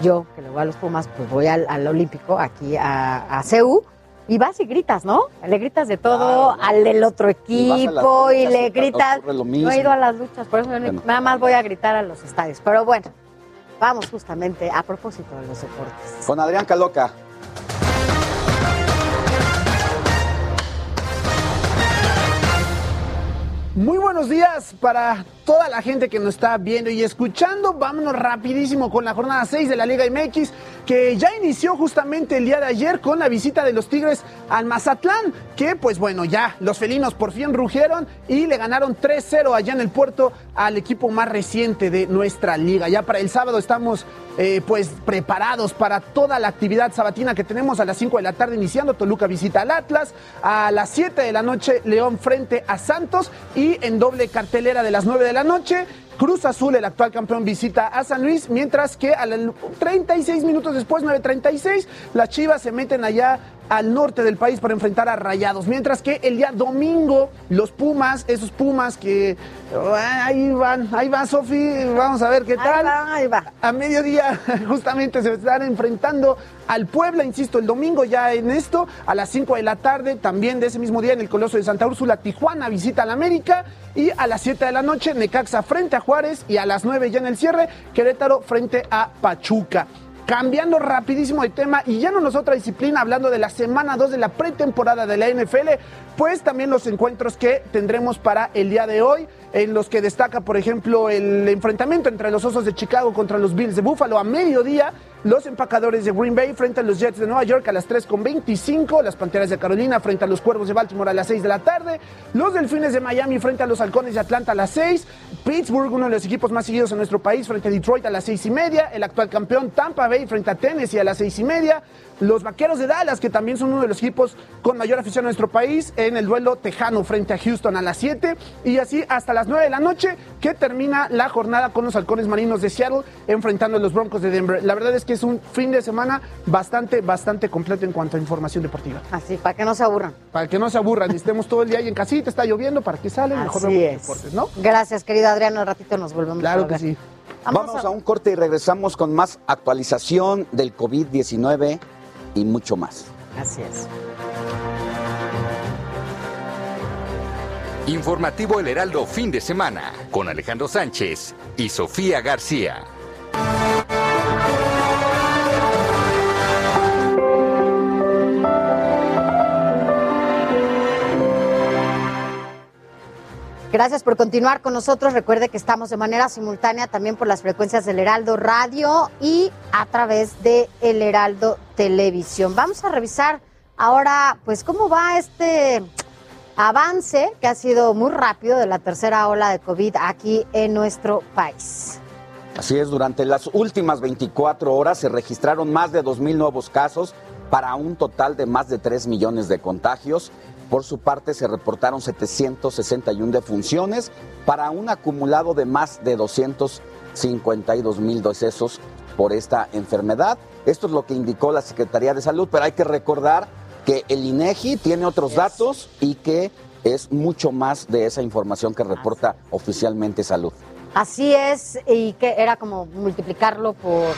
Speaker 6: yo, que le voy a los Pumas, pues voy al, al Olímpico, aquí a, a CEU, y vas y gritas, ¿no? Le gritas de todo al del otro
Speaker 7: Y
Speaker 6: equipo y,
Speaker 7: luchas
Speaker 6: le
Speaker 7: y
Speaker 6: gritas. No he ido a las luchas, por eso yo nada más voy a gritar a los estadios. Pero bueno, vamos justamente a propósito de los deportes.
Speaker 7: Con Adrián Caloca.
Speaker 9: Muy buenos días para toda la gente que nos está viendo y escuchando. Vámonos rapidísimo con la jornada 6 de la Liga MX, que ya inició justamente el día de ayer con la visita de los Tigres al Mazatlán, que pues bueno, ya los felinos por fin rugieron y le ganaron 3-0 allá en el puerto al equipo más reciente de nuestra liga. Ya para el sábado estamos eh, pues preparados para toda la actividad sabatina que tenemos a las 5 de la tarde iniciando. Toluca visita al Atlas, a las 7 de la noche León frente a Santos y en doble cartelera de las 9 de la noche. Cruz Azul, el actual campeón, visita a San Luis, mientras que a los 36 minutos después, 9.36, las Chivas se meten allá al norte del país para enfrentar a Rayados. Mientras que el día domingo, los Pumas, esos Pumas que ah, ahí van, ahí va Sofi, vamos a ver qué tal.
Speaker 6: ahí va.
Speaker 9: A mediodía *laughs* justamente se están enfrentando al Puebla, insisto, el domingo ya en esto, a las 5 de la tarde, también de ese mismo día en el Coloso de Santa Úrsula, Tijuana visita al América y a las 7 de la noche Necaxa frente a Juárez y a las 9 ya en el cierre, Querétaro frente a Pachuca. cambiando rapidísimo de tema y ya no nos otra disciplina, hablando de la semana 2 de la pretemporada de la NFL, pues también los encuentros que tendremos para el día de hoy, en los que destaca, por ejemplo, el enfrentamiento entre los Osos de Chicago contra los Bills de Buffalo a mediodía, los empacadores de Green Bay frente a los Jets de Nueva York a las 3.25, las Panteras de Carolina frente a los Cuervos de Baltimore a las 6 de la tarde, los Delfines de Miami frente a los Halcones de Atlanta a las 6, Pittsburgh, uno de los equipos más seguidos en nuestro país, frente a Detroit a las 6 y media, el actual campeón Tampa Bay frente a Tennessee a las 6 y media, los Vaqueros de Dallas, que también son uno de los equipos con mayor afición en nuestro país, en el duelo tejano frente a Houston a las 7 y así hasta las 9 de la noche que termina la jornada con los halcones marinos de Seattle enfrentando a los Broncos de Denver. La verdad es que es un fin de semana bastante, bastante completo en cuanto a información deportiva.
Speaker 6: Así, para que no se aburran.
Speaker 9: Para que no se aburran y estemos todo el día ahí en casita, está lloviendo, para que salen, mejor
Speaker 6: Así
Speaker 9: vemos
Speaker 6: es.
Speaker 9: deportes, ¿no?
Speaker 6: Gracias, querido Adriano. Al ratito nos volvemos
Speaker 9: Claro
Speaker 6: a
Speaker 9: que
Speaker 6: ver.
Speaker 9: sí.
Speaker 7: Vamos, a... un corte y regresamos con más actualización del COVID-19 y mucho más.
Speaker 6: Así es.
Speaker 3: Informativo El Heraldo fin de semana con Alejandro Sánchez y Sofía García.
Speaker 6: Gracias por continuar con nosotros. Recuerde que estamos de manera simultánea también por las frecuencias del Heraldo Radio y a través de El Heraldo Televisión. Vamos a revisar ahora, pues, cómo va este avance que ha sido muy rápido de la tercera ola de COVID aquí en nuestro país.
Speaker 7: Así es, durante las últimas 24 horas se registraron más de 2.000 nuevos casos para un total de más de 3 millones de contagios. Por su parte, se reportaron 761 defunciones para un acumulado de más de 252 mil decesos por esta enfermedad. Esto es lo que indicó la Secretaría de Salud, pero hay que recordar que el INEGI tiene otros datos y que es mucho más de esa información que reporta oficialmente Salud.
Speaker 6: Así es, y que era como multiplicarlo por,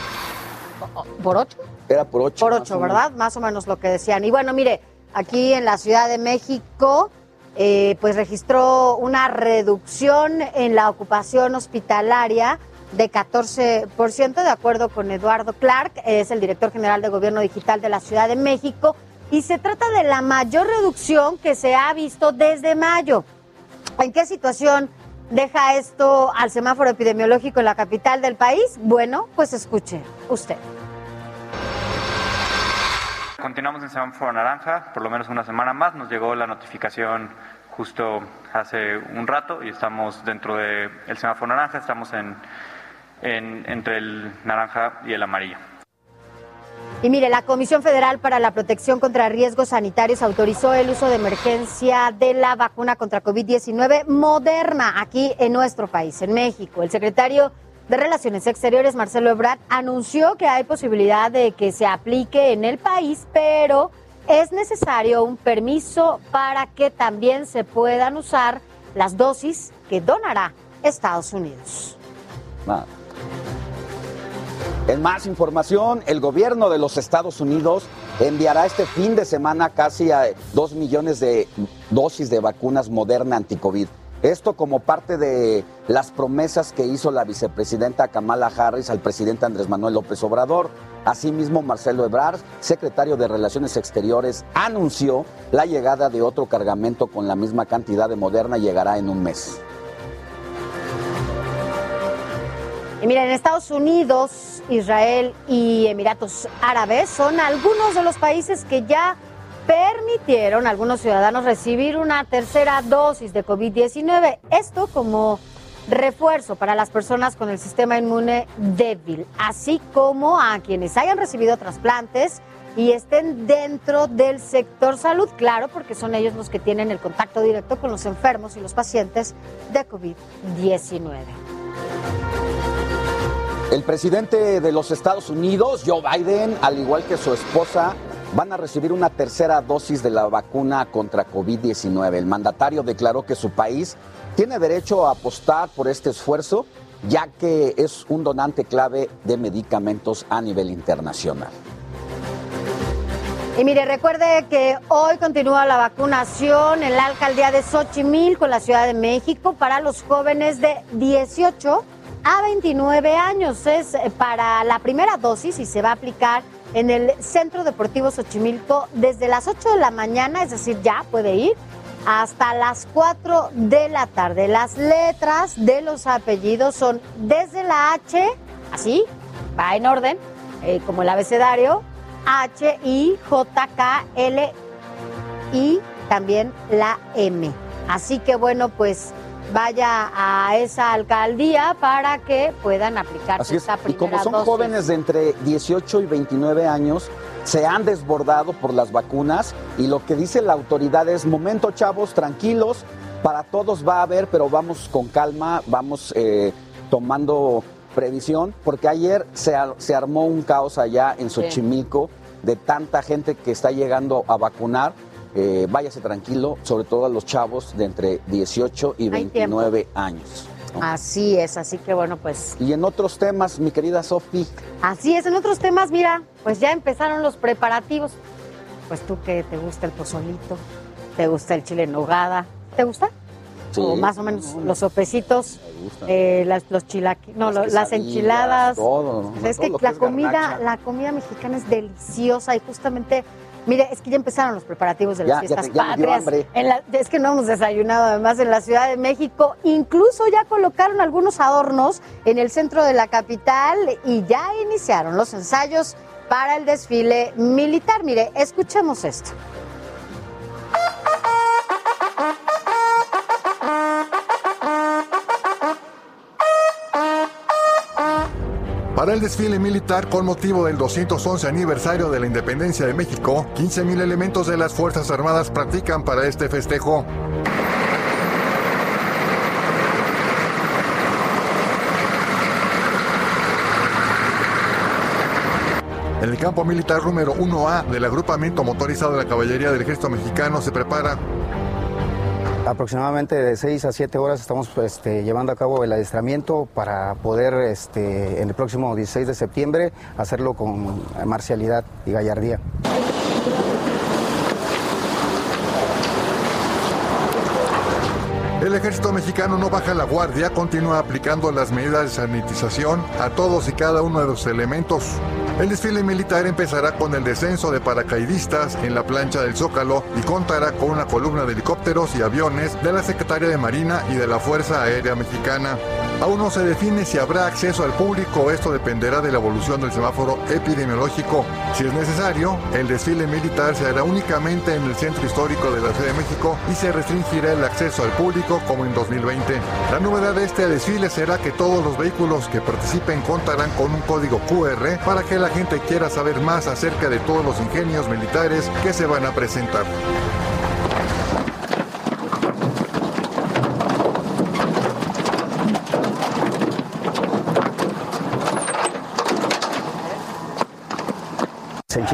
Speaker 6: por ocho.
Speaker 7: Era por ocho.
Speaker 6: Por ocho. ¿verdad? Más o menos lo que decían. Y bueno, mire, aquí en la Ciudad de México, eh, pues registró una reducción en la ocupación hospitalaria de 14%, de acuerdo con Eduardo Clark, es el director general de Gobierno Digital de la Ciudad de México, y se trata de la mayor reducción que se ha visto desde mayo. ¿En qué situación deja esto al semáforo epidemiológico en la capital del país? Bueno, pues escuche usted.
Speaker 34: Continuamos en semáforo naranja, por lo menos una semana más. Nos llegó la notificación justo hace un rato y estamos dentro del semáforo naranja, estamos en- entre el naranja y el amarillo.
Speaker 6: Y mire, la Comisión Federal para la Protección contra Riesgos Sanitarios autorizó el uso de emergencia de la vacuna contra COVID-19 moderna aquí en nuestro país, en México. El secretario de Relaciones Exteriores, Marcelo Ebrard, anunció que hay posibilidad de que se aplique en el país, pero es necesario un permiso para que también se puedan usar las dosis que donará Estados Unidos.
Speaker 7: En más información, el gobierno de los Estados Unidos enviará este fin de semana casi a dos millones de dosis de vacunas moderna anticovid. Esto como parte de las promesas que hizo la vicepresidenta Kamala Harris al presidente Andrés Manuel López Obrador. Asimismo, Marcelo Ebrard, secretario de Relaciones Exteriores, anunció la llegada de otro cargamento con la misma cantidad de moderna llegará en un mes.
Speaker 6: Y miren, Estados Unidos, Israel y Emiratos Árabes son algunos de los países que ya permitieron a algunos ciudadanos recibir una tercera dosis de COVID-19. Esto como refuerzo para las personas con el sistema inmune débil, así como a quienes hayan recibido trasplantes y estén dentro del sector salud, claro, porque son ellos los que tienen el contacto directo con los enfermos y los pacientes de COVID-19.
Speaker 7: El presidente de los Estados Unidos, Joe Biden, al igual que su esposa, van a recibir una tercera dosis de la vacuna contra COVID-19. El mandatario declaró que su país tiene derecho a apostar por este esfuerzo, ya que es un donante clave de medicamentos a nivel internacional.
Speaker 6: Y mire, recuerde que hoy continúa la vacunación en la alcaldía de Xochimilco, en la Ciudad de México, para los jóvenes de 18 a 29 años. Es eh, para la primera dosis y se va a aplicar en el Centro Deportivo Xochimilco desde las 8 de la mañana, es decir, ya puede ir, hasta las 4 de la tarde. Las letras de los apellidos son desde la H, así, va en orden, eh, como el abecedario, H, I, J, K, L, y también la M. Así que bueno, pues vaya a esa alcaldía para que puedan aplicar
Speaker 7: Así es.
Speaker 6: esta
Speaker 7: Y como son
Speaker 6: dosis.
Speaker 7: jóvenes de entre 18 y 29 años, se han desbordado por las vacunas y lo que dice la autoridad es, momento chavos, tranquilos, para todos va a haber, pero vamos con calma, vamos eh, tomando previsión, porque ayer se, se armó un caos allá en
Speaker 6: Sí.
Speaker 7: Xochimilco de tanta gente que está llegando a vacunar. Eh, váyase tranquilo, sobre todo a los chavos de entre 18 y
Speaker 6: Hay tiempo.
Speaker 7: 29 años.
Speaker 6: Así es, así que bueno, pues
Speaker 7: Y en otros temas, mi querida Sofi,
Speaker 6: así es. En otros temas, mira, pues ya empezaron los preparativos. Pues tú que te gusta el pozolito, te gusta el chile en nogada, ¿te gusta?
Speaker 7: Sí.
Speaker 6: O más o menos los sopecitos, eh, las, los chilaqui, no,
Speaker 7: Las
Speaker 6: enchiladas.
Speaker 7: todo, ¿no?
Speaker 6: O sea, es
Speaker 7: Todo
Speaker 6: que la
Speaker 7: es
Speaker 6: comida,
Speaker 7: garnacha.
Speaker 6: la comida mexicana es deliciosa y justamente, mire, es que ya empezaron los preparativos de las
Speaker 7: Ya,
Speaker 6: fiestas
Speaker 7: te- ya me dio
Speaker 6: patrias.
Speaker 7: hambre.
Speaker 6: En la- es que no hemos desayunado además en la Ciudad de México. Incluso ya colocaron algunos adornos en el centro de la capital y ya iniciaron los ensayos para el desfile militar. Mire, escuchemos esto.
Speaker 35: Para el desfile militar con motivo del 211 aniversario de la independencia de México, 15.000 elementos de las Fuerzas Armadas practican para este festejo. En el campo militar número 1A del agrupamiento motorizado de la Caballería del Ejército Mexicano se prepara
Speaker 36: Aproximadamente de 6 a 7 horas estamos este, llevando a cabo el adiestramiento para poder este, en el próximo 16 de septiembre hacerlo con marcialidad y gallardía.
Speaker 35: El ejército mexicano no baja la guardia, continúa aplicando las medidas de sanitización a todos y cada uno de los elementos. El desfile militar empezará con el descenso de paracaidistas en la plancha del Zócalo y contará con una columna de helicópteros y aviones de la Secretaría de Marina y de la Fuerza Aérea Mexicana. Aún no se define si habrá acceso al público, esto dependerá de la evolución del semáforo epidemiológico. Si es necesario, el desfile militar se hará únicamente en el centro histórico de la Ciudad de México y se restringirá el acceso al público como en 2020. La novedad de este desfile será que todos los vehículos que participen contarán con un código QR para que la gente quiera saber más acerca de todos los ingenios militares que se van a presentar.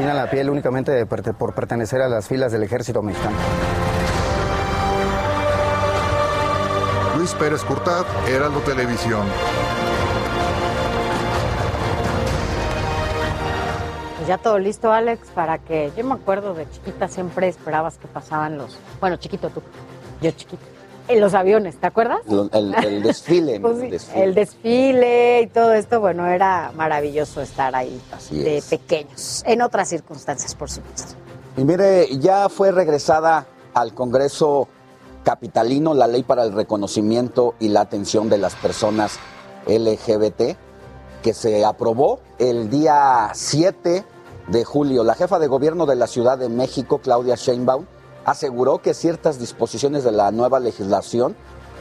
Speaker 36: Se enchina la piel únicamente de por pertenecer a las filas del ejército mexicano.
Speaker 35: Luis Pérez Curtad, Heraldo Televisión.
Speaker 6: Pues ya todo listo, Alex, para que yo me acuerdo de chiquita siempre esperabas que pasaban los, bueno, chiquito tú, yo chiquito, en los aviones, ¿te acuerdas?
Speaker 7: El, el desfile, *laughs*
Speaker 6: Pues sí,
Speaker 7: el desfile.
Speaker 6: El desfile y todo esto, bueno, era maravilloso estar ahí de
Speaker 7: es.
Speaker 6: pequeños, en otras circunstancias, por supuesto.
Speaker 7: Y mire, ya fue regresada al Congreso capitalino la ley para el reconocimiento y la atención de las personas LGBT, que se aprobó el día 7 de julio. La jefa de gobierno de la Ciudad de México, Claudia Sheinbaum, aseguró que ciertas disposiciones de la nueva legislación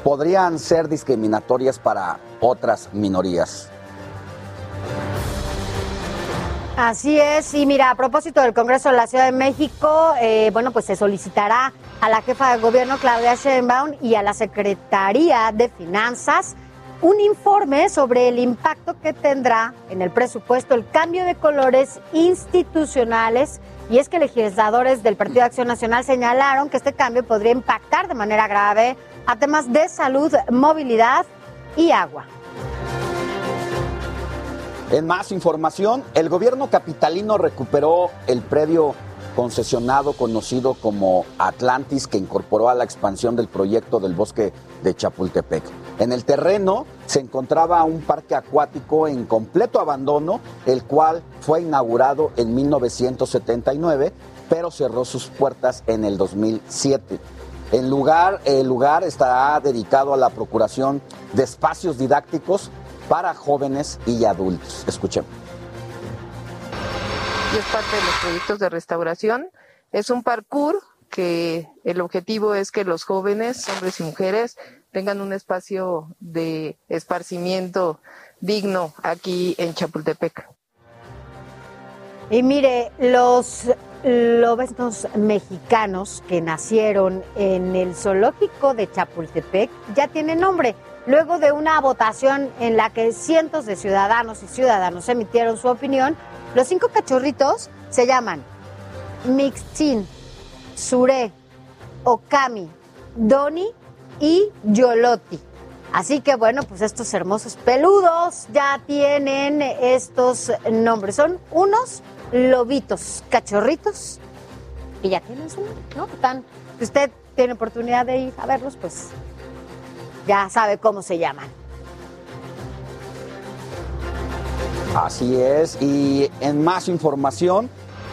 Speaker 7: podrían ser discriminatorias para otras minorías.
Speaker 6: Así es, y mira, a propósito del Congreso de la Ciudad de México, eh, bueno, pues se solicitará a la jefa de gobierno Claudia Sheinbaum y a la Secretaría de Finanzas un informe sobre el impacto que tendrá en el presupuesto el cambio de colores institucionales. Y es que legisladores del Partido de Acción Nacional señalaron que este cambio podría impactar de manera grave a temas de salud, movilidad y agua.
Speaker 7: En más información, el gobierno capitalino recuperó el predio concesionado conocido como Atlantis que incorporó a la expansión del proyecto del bosque de Chapultepec. En el terreno se encontraba un parque acuático en completo abandono, el cual fue inaugurado en 1979, pero cerró sus puertas en el 2007. El lugar, el estará dedicado a la procuración de espacios didácticos para jóvenes y adultos. Escuchemos.
Speaker 37: Y es parte de los proyectos de restauración. Es un parkour que el objetivo es que los jóvenes, hombres y mujeres, tengan un espacio de esparcimiento digno aquí en Chapultepec.
Speaker 6: Y mire, los lobesnos mexicanos que nacieron en el zoológico de Chapultepec ya tienen nombre. Luego de una votación en la que cientos de ciudadanos y ciudadanos emitieron su opinión, los cinco cachorritos se llaman Mixtin, Sure, Okami, Doni y Yoloti. Así que bueno, pues estos hermosos peludos ya tienen estos nombres. Son unos lobitos, cachorritos, y ya tienen su nombre, ¿no? Están, si usted tiene oportunidad de ir a verlos, pues ya sabe cómo se llaman.
Speaker 7: Así es, y en más información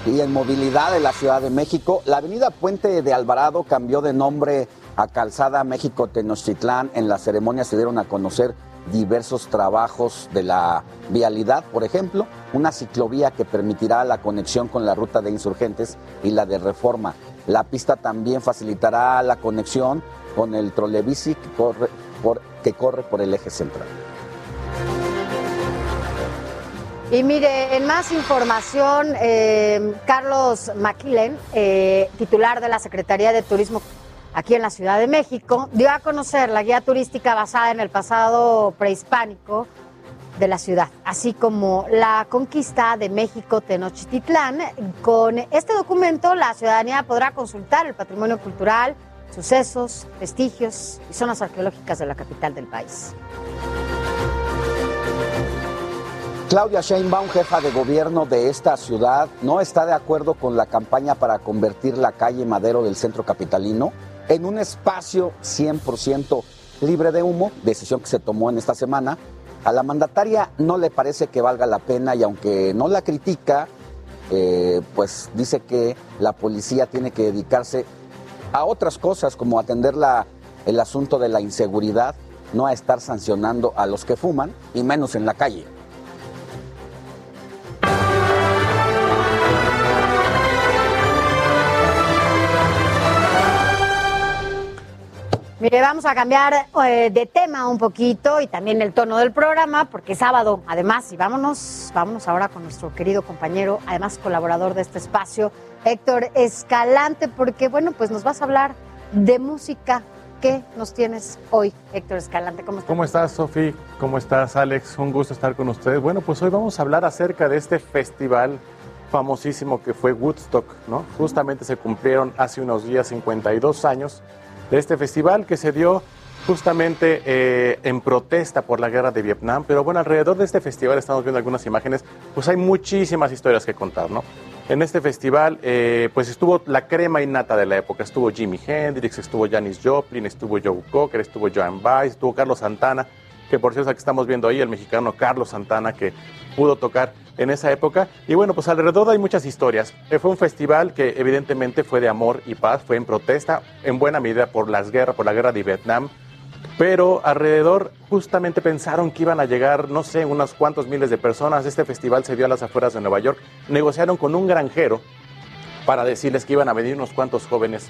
Speaker 7: y en movilidad de la Ciudad de México, la avenida Puente de Alvarado cambió de nombre a Calzada México Tenochtitlán. En la ceremonia se dieron a conocer diversos trabajos de la vialidad, por ejemplo, una ciclovía que permitirá la conexión con la ruta de insurgentes y la de reforma. La pista también facilitará la conexión con el trolebici que corre por, el eje central.
Speaker 6: Y mire, en más información, eh, Carlos Maquilen, eh, titular de la Secretaría de Turismo aquí en la Ciudad de México, dio a conocer la guía turística basada en el pasado prehispánico de la ciudad, así como la conquista de México Tenochtitlán. Con este documento, la ciudadanía podrá consultar el patrimonio cultural, sucesos, vestigios y zonas arqueológicas de la capital del país.
Speaker 7: Claudia Sheinbaum, jefa de gobierno de esta ciudad, no está de acuerdo con la campaña para convertir la calle Madero del centro capitalino en un espacio 100% libre de humo, decisión que se tomó en esta semana. A la mandataria no le parece que valga la pena y aunque no la critica, eh, pues dice que la policía tiene que dedicarse a otras cosas como atender la, el asunto de la inseguridad, no a estar sancionando a los que fuman y menos en la calle.
Speaker 6: Mire, vamos a cambiar eh, de tema un poquito y también el tono del programa, porque es sábado, además, y vámonos, vámonos ahora con nuestro querido compañero, además colaborador de este espacio, Héctor Escalante, porque bueno, pues nos vas a hablar de música. ¿Qué nos tienes hoy, Héctor Escalante? ¿Cómo estás?
Speaker 38: ¿Cómo estás, Sofi? ¿Cómo estás, Alex? Un gusto estar con ustedes. Bueno, pues hoy vamos a hablar acerca de este festival famosísimo que fue Woodstock, ¿no? Justamente se cumplieron hace unos días 52 años de este festival que se dio justamente eh, en protesta por la guerra de Vietnam. Pero bueno, alrededor de este festival estamos viendo algunas imágenes, pues hay muchísimas historias que contar, ¿no? En este festival, eh, pues estuvo la crema innata de la época. Estuvo Jimi Hendrix, estuvo Janis Joplin, estuvo Joe Cocker, estuvo Joan Baez, estuvo Carlos Santana, que por cierto, que estamos viendo ahí, el mexicano Carlos Santana, que pudo tocar en esa época. Y bueno, pues alrededor hay muchas historias. Eh, fue un festival que evidentemente fue de amor y paz, fue en protesta en buena medida por las guerras, por la guerra de Vietnam. Pero alrededor justamente pensaron que iban a llegar, no sé, unos cuantos miles de personas. Este festival se dio a las afueras de Nueva York. Negociaron con un granjero para decirles que iban a venir unos cuantos jóvenes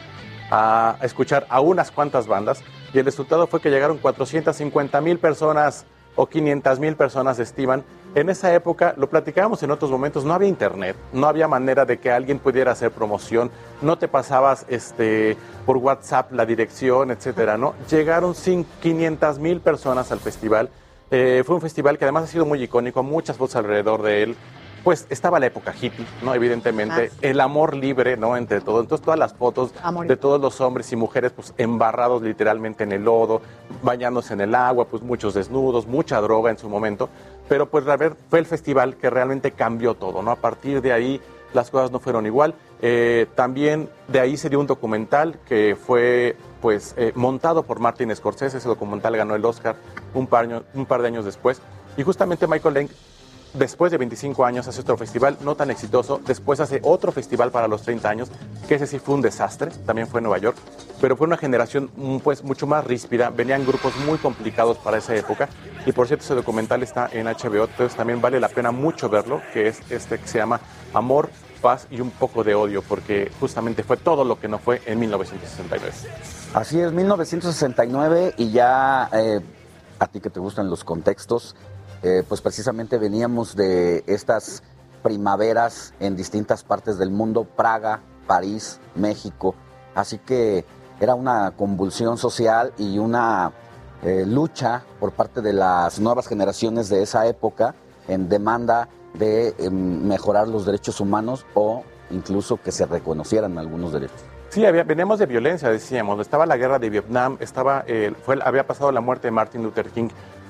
Speaker 38: a escuchar a unas cuantas bandas. Y el resultado fue que llegaron 450 mil personas o 500 mil personas estiman. En esa época, lo platicábamos en otros momentos, no había internet, no había manera de que alguien pudiera hacer promoción, no te pasabas este, por WhatsApp la dirección, etcétera, ¿no? Llegaron 500 mil personas al festival. Eh, fue un festival que además ha sido muy icónico, muchas voces alrededor de él pues estaba la época hippie, ¿no? Evidentemente, el amor libre, ¿no? Entre todos. Entonces, todas las fotos de todos los hombres y mujeres, pues embarrados literalmente en el lodo, bañándose en el agua, pues muchos desnudos, mucha droga en su momento. Pero pues a ver, fue el festival que realmente cambió todo, ¿no? A partir de ahí las cosas no fueron igual. Eh, también de ahí se dio un documental que fue pues eh, montado por Martin Scorsese. Ese documental ganó el Oscar un par, un par de años después. Y justamente Michael Lang, después de 25 años, hace otro festival no tan exitoso. Después hace otro festival para los 30 años, que ese sí fue un desastre. También fue en Nueva York. Pero fue una generación mm, pues, mucho más ríspida. Venían grupos muy complicados para esa época. Y por cierto, ese documental está en HBO. Entonces también vale la pena mucho verlo, que es este que se llama Amor, Paz y un poco de odio, porque justamente fue todo lo que no fue en 1969.
Speaker 7: Así es, 1969 y ya eh, a ti que te gustan los contextos, eh, pues precisamente veníamos de estas primaveras en distintas partes del mundo, Praga, París, México, así que era una convulsión social y una eh, lucha por parte de las nuevas generaciones de esa época en demanda de eh, mejorar los derechos humanos o incluso que se reconocieran algunos derechos.
Speaker 38: Sí, había, veníamos de violencia, decíamos. Estaba la guerra de Vietnam, estaba, fue, había pasado la muerte de Martin Luther King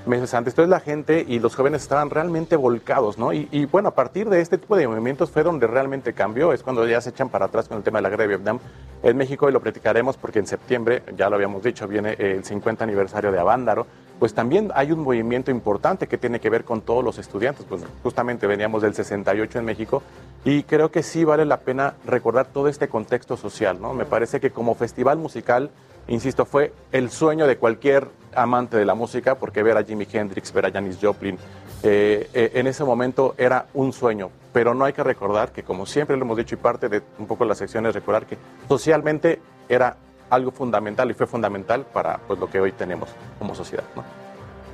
Speaker 38: meses antes. Entonces la gente y los jóvenes estaban realmente volcados, ¿no? Y, y, bueno, a partir de este tipo de movimientos fue donde realmente cambió. Es cuando ya se echan para atrás con el tema de la guerra de Vietnam en México y lo platicaremos porque en septiembre, ya lo habíamos dicho, viene el 50 aniversario de Avándaro. Pues también hay un movimiento importante que tiene que ver con todos los estudiantes. Pues justamente veníamos del 68 en México y creo que sí vale la pena recordar todo este contexto social, ¿no? Me parece que como festival musical, insisto, fue el sueño de cualquier amante de la música, porque ver a Jimi Hendrix, ver a Janis Joplin, eh, eh, en ese momento era un sueño. Pero no hay que recordar que, como siempre lo hemos dicho, y parte de un poco las secciones, recordar que socialmente era algo fundamental y fue fundamental para pues, lo que hoy tenemos como sociedad.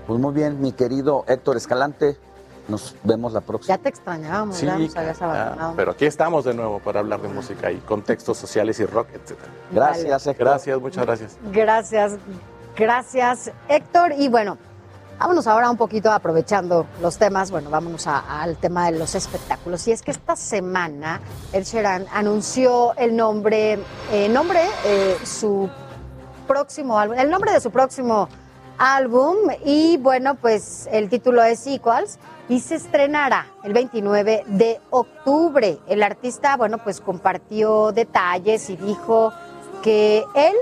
Speaker 7: Pues muy bien, mi querido Héctor Escalante, nos vemos la próxima.
Speaker 6: Ya te extrañábamos,
Speaker 38: Sí,
Speaker 6: ya nos habías abandonado.
Speaker 38: pero aquí estamos de nuevo para hablar de música y contextos sociales y rock, etc.
Speaker 7: Gracias, Héctor.
Speaker 38: Gracias, muchas gracias.
Speaker 6: Gracias, gracias Héctor. Y bueno, vámonos ahora un poquito aprovechando los temas, bueno, vámonos a- al tema de los espectáculos. Y es que esta semana Ed Sheeran anunció el nombre, eh, nombre, eh, su próximo álbum, el nombre de su próximo álbum y bueno, pues el título es Equals y se estrenará el 29 de octubre. El artista, bueno, pues compartió detalles y dijo que él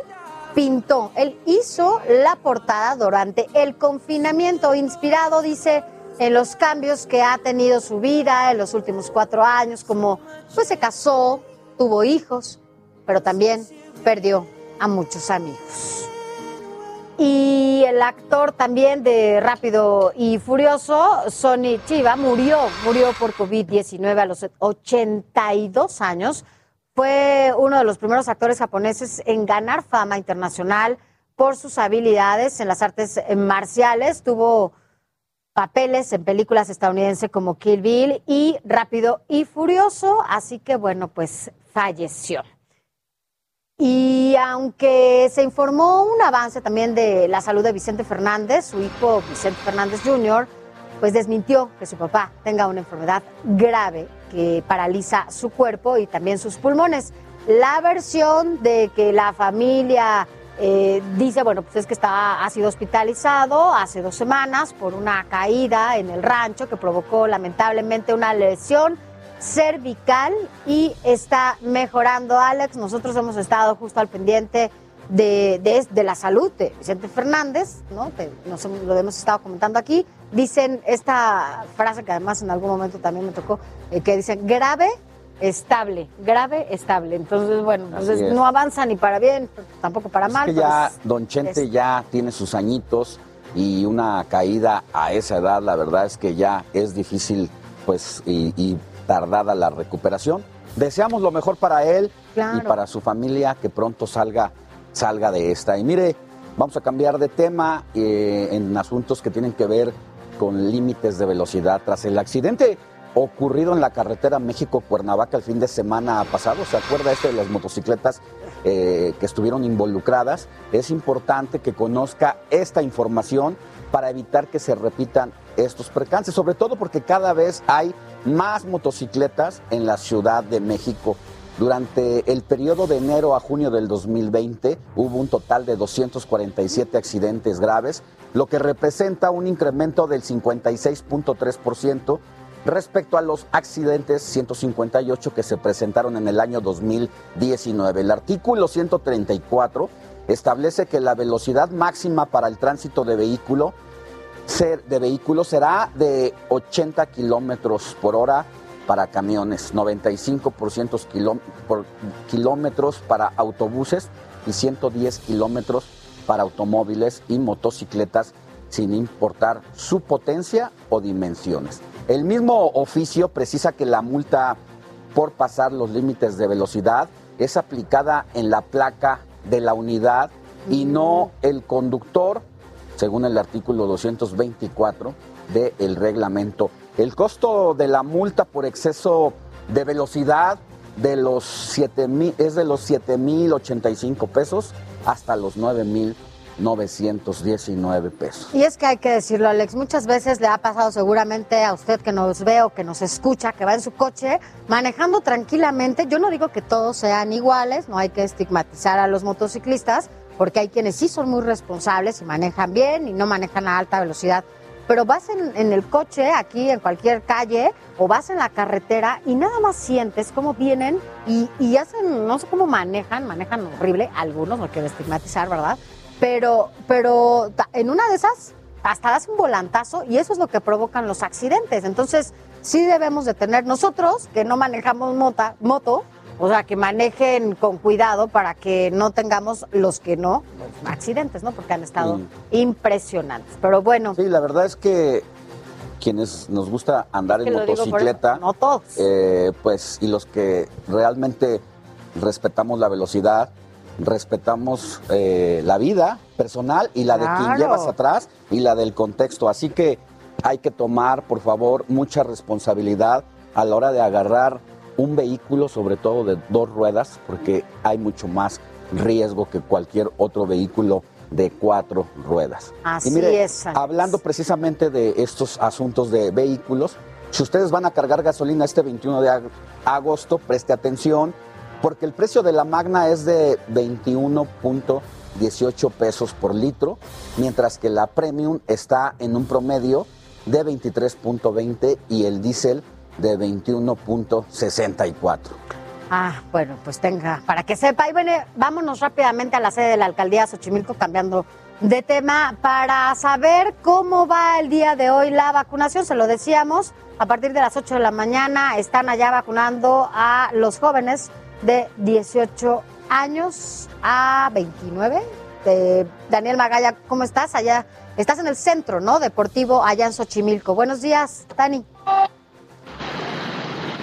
Speaker 6: pintó, él hizo la portada durante el confinamiento, inspirado, dice, en los cambios que ha tenido su vida en los últimos cuatro años, como pues se casó, tuvo hijos, pero también perdió a muchos amigos. Y el actor también de Rápido y Furioso, Sonny Chiba, murió, murió por COVID-19 a los 82 años. Fue uno de los primeros actores japoneses en ganar fama internacional por sus habilidades en las artes marciales. Tuvo papeles en películas estadounidenses como Kill Bill y Rápido y Furioso, así que bueno, pues falleció. Y aunque se informó un avance también de la salud de Vicente Fernández, su hijo Vicente Fernández Jr., pues desmintió que su papá tenga una enfermedad grave que paraliza su cuerpo y también sus pulmones. La versión de que la familia eh, dice, bueno, pues es que está, ha sido hospitalizado hace dos semanas por una caída en el rancho que provocó lamentablemente una lesión cervical y está mejorando, Alex. Nosotros hemos estado justo al pendiente de, de, de la salud de Vicente Fernández, ¿no? Que nos, lo hemos estado comentando aquí. Dicen esta frase que además en algún momento también me tocó, eh, que dicen grave, estable, grave, estable. Entonces, bueno, entonces
Speaker 7: es.
Speaker 6: no avanza ni para bien, tampoco para mal.
Speaker 7: Es que
Speaker 6: pero
Speaker 7: ya Don Chente
Speaker 6: es-
Speaker 7: ya tiene sus añitos y una caída a esa edad, la verdad es que ya es difícil, pues, y, y tardada la recuperación. Deseamos lo mejor para él y para su familia, que pronto salga, salga de esta. Y mire, vamos a cambiar de tema eh, en asuntos que tienen que ver con límites de velocidad. Tras el accidente ocurrido en la carretera México-Cuernavaca el fin de semana pasado, ¿se acuerda este de las motocicletas eh, que estuvieron involucradas? Es importante que conozca esta información para evitar que se repitan estos percances, sobre todo porque cada vez hay más motocicletas en la Ciudad de México. Durante el periodo de enero a junio del 2020 hubo un total de 247 accidentes graves, lo que representa un incremento del 56.3% respecto a los accidentes 158 que se presentaron en el año 2019. El artículo 134 establece que la velocidad máxima para el tránsito de vehículo de vehículos será de 80 kilómetros por hora para camiones, 95 por, por kilómetros para autobuses y 110 kilómetros para automóviles y motocicletas sin importar su potencia o dimensiones. El mismo oficio precisa que la multa por pasar los límites de velocidad es aplicada en la placa de la unidad y no el conductor, según el artículo 224 del reglamento. El costo de la multa por exceso de velocidad de los 7, es de los 7.085 pesos hasta los 9.000 919 pesos.
Speaker 6: Y es que hay que decirlo, Alex, muchas veces le ha pasado seguramente a usted que nos ve o que nos escucha, que va en su coche manejando tranquilamente. Yo no digo que todos sean iguales, no hay que estigmatizar a los motociclistas, porque hay quienes sí son muy responsables y manejan bien y no manejan a alta velocidad. Pero vas en, el coche, aquí en cualquier calle, o vas en la carretera y nada más sientes cómo vienen y, hacen, no sé cómo manejan, manejan horrible, algunos, no quiero estigmatizar, ¿verdad? Pero, pero en una de esas hasta das un volantazo y eso es lo que provocan los accidentes. Entonces, sí debemos de tener nosotros que no manejamos mota, moto, o sea, que manejen con cuidado para que no tengamos los que no, accidentes, ¿no? Porque han estado impresionantes. Pero bueno.
Speaker 7: Sí, la verdad es que quienes nos gusta andar en motocicleta,
Speaker 6: no todos.
Speaker 7: Eh, pues, y los que realmente respetamos la velocidad, respetamos eh, la vida personal y la de quien llevas atrás y la del contexto. Así que hay que tomar, por favor, mucha responsabilidad a la hora de agarrar un vehículo, sobre todo de dos ruedas, porque hay mucho más riesgo que cualquier otro vehículo de cuatro ruedas.
Speaker 6: Así
Speaker 7: y mire,
Speaker 6: es.
Speaker 7: Hablando precisamente de estos asuntos de vehículos, si ustedes van a cargar gasolina este 21 de agosto, preste atención, porque el precio de la Magna es de 21.18 pesos por litro, mientras que la Premium está en un promedio de 23.20 y el diésel de 21.64.
Speaker 6: Ah, bueno, pues tenga, para que sepa. Y bueno, vámonos rápidamente a la sede de la alcaldía Xochimilco, cambiando de tema, para saber cómo va el día de hoy la vacunación. Se lo decíamos, a partir de las 8 de la mañana están allá vacunando a los jóvenes de 18 años a 29. Daniel Magalla, ¿cómo estás? Allá, estás en el centro, ¿no? Deportivo allá en Xochimilco. Buenos días, Dani.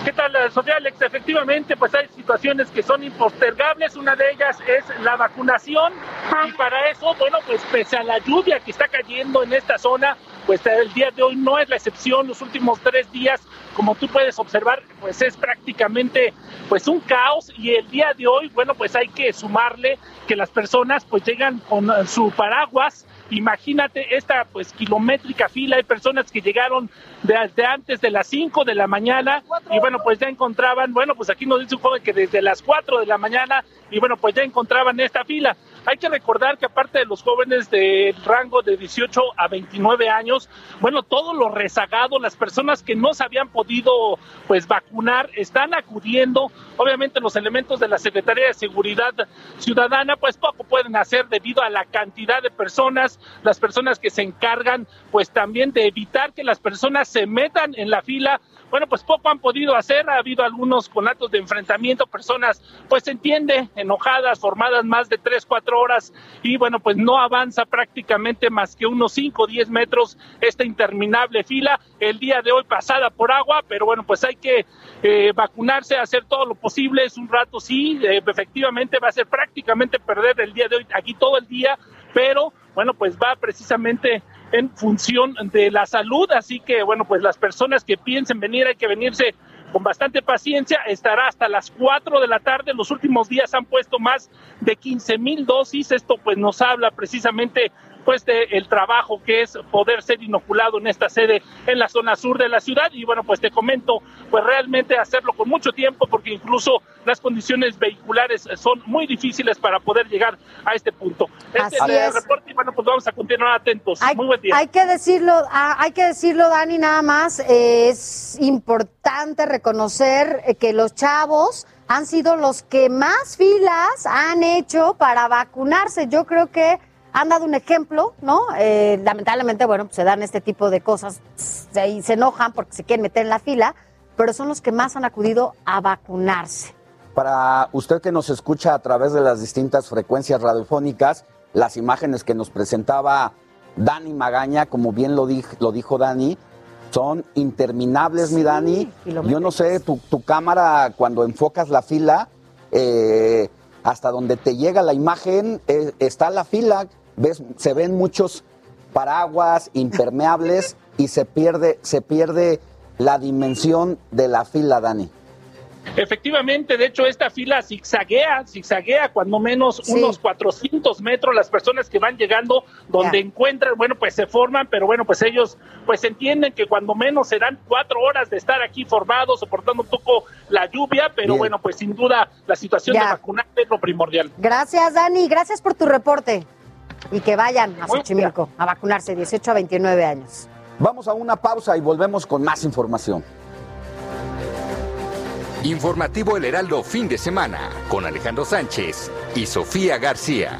Speaker 32: ¿Qué tal, Sofía Alex? Efectivamente, pues hay situaciones que son impostergables. Una de ellas es la vacunación. Y para eso, bueno, pues pese a la lluvia que está cayendo en esta zona, pues el día de hoy no es la excepción. Los últimos tres días, como tú puedes observar, pues es prácticamente pues un caos. Y el día de hoy, bueno, pues hay que sumarle que las personas pues llegan con su paraguas Imagínate esta pues kilométrica fila, hay personas que llegaron desde antes de las 5 de la mañana y bueno, pues ya encontraban, bueno, pues aquí nos dice un joven que desde las 4 de la mañana y bueno, pues ya encontraban esta fila. Hay que recordar que aparte de los jóvenes de rango de 18 a 29 años, bueno, todos los rezagados, las personas que no se habían podido pues vacunar, están acudiendo. Obviamente los elementos de la Secretaría de Seguridad Ciudadana pues poco pueden hacer debido a la cantidad de personas, las personas que se encargan pues también de evitar que las personas se metan en la fila bueno, pues poco han podido hacer, ha habido algunos conatos de enfrentamiento, personas, pues se entiende, enojadas, formadas más de tres, cuatro horas, y bueno, pues no avanza prácticamente más que unos cinco diez metros esta interminable fila, el día de hoy pasada por agua, pero bueno, pues hay que eh, vacunarse, hacer todo lo posible, es un rato, sí, eh, efectivamente va a ser prácticamente perder el día de hoy aquí todo el día, pero bueno, pues va precisamente en función de la salud, así que bueno, pues las personas que piensen venir hay que venirse con bastante paciencia, estará hasta las 4 de la tarde, los últimos días han puesto más de 15 mil dosis, esto pues nos habla precisamente pues de el trabajo que es poder ser inoculado en esta sede en la zona sur de la ciudad y bueno pues te comento pues realmente hacerlo con mucho tiempo porque incluso las condiciones vehiculares son muy difíciles para poder llegar a este punto. Este es el reporte y bueno pues vamos a continuar atentos.
Speaker 6: Hay,
Speaker 32: muy buen día.
Speaker 6: Hay que decirlo, ah, hay que decirlo Dani nada más, eh, es importante reconocer eh, que los chavos han sido los que más filas han hecho para vacunarse. Yo creo que han dado un ejemplo, ¿no? Eh, lamentablemente, bueno, pues se dan este tipo de cosas y se enojan porque se quieren meter en la fila, pero son los que más han acudido a vacunarse.
Speaker 7: Para usted que nos escucha a través de las distintas frecuencias radiofónicas, las imágenes que nos presentaba Dani Magaña, como bien lo, dijo, lo dijo Dani, son interminables, mi Dani. Yo no sé, tu, tu, cámara cuando enfocas la fila, eh, hasta donde te llega la imagen, eh, está la fila, ves, se ven muchos paraguas impermeables y se pierde, se pierde la dimensión de la fila, Dani.
Speaker 32: Efectivamente, de hecho, esta fila zigzaguea, zigzaguea cuando menos unos 400 metros las personas que van llegando donde encuentran, bueno, pues se forman, pero bueno, pues ellos pues entienden que cuando menos serán cuatro horas de estar aquí formados, soportando un poco la lluvia, pero bueno, pues sin duda la situación de vacunar es lo primordial.
Speaker 6: Gracias, Dani, gracias por tu reporte y que vayan a Xochimilco a vacunarse 18 a 29 años.
Speaker 7: Vamos a una pausa y volvemos con más información.
Speaker 39: Informativo El Heraldo fin de semana con Alejandro Sánchez y Sofía García.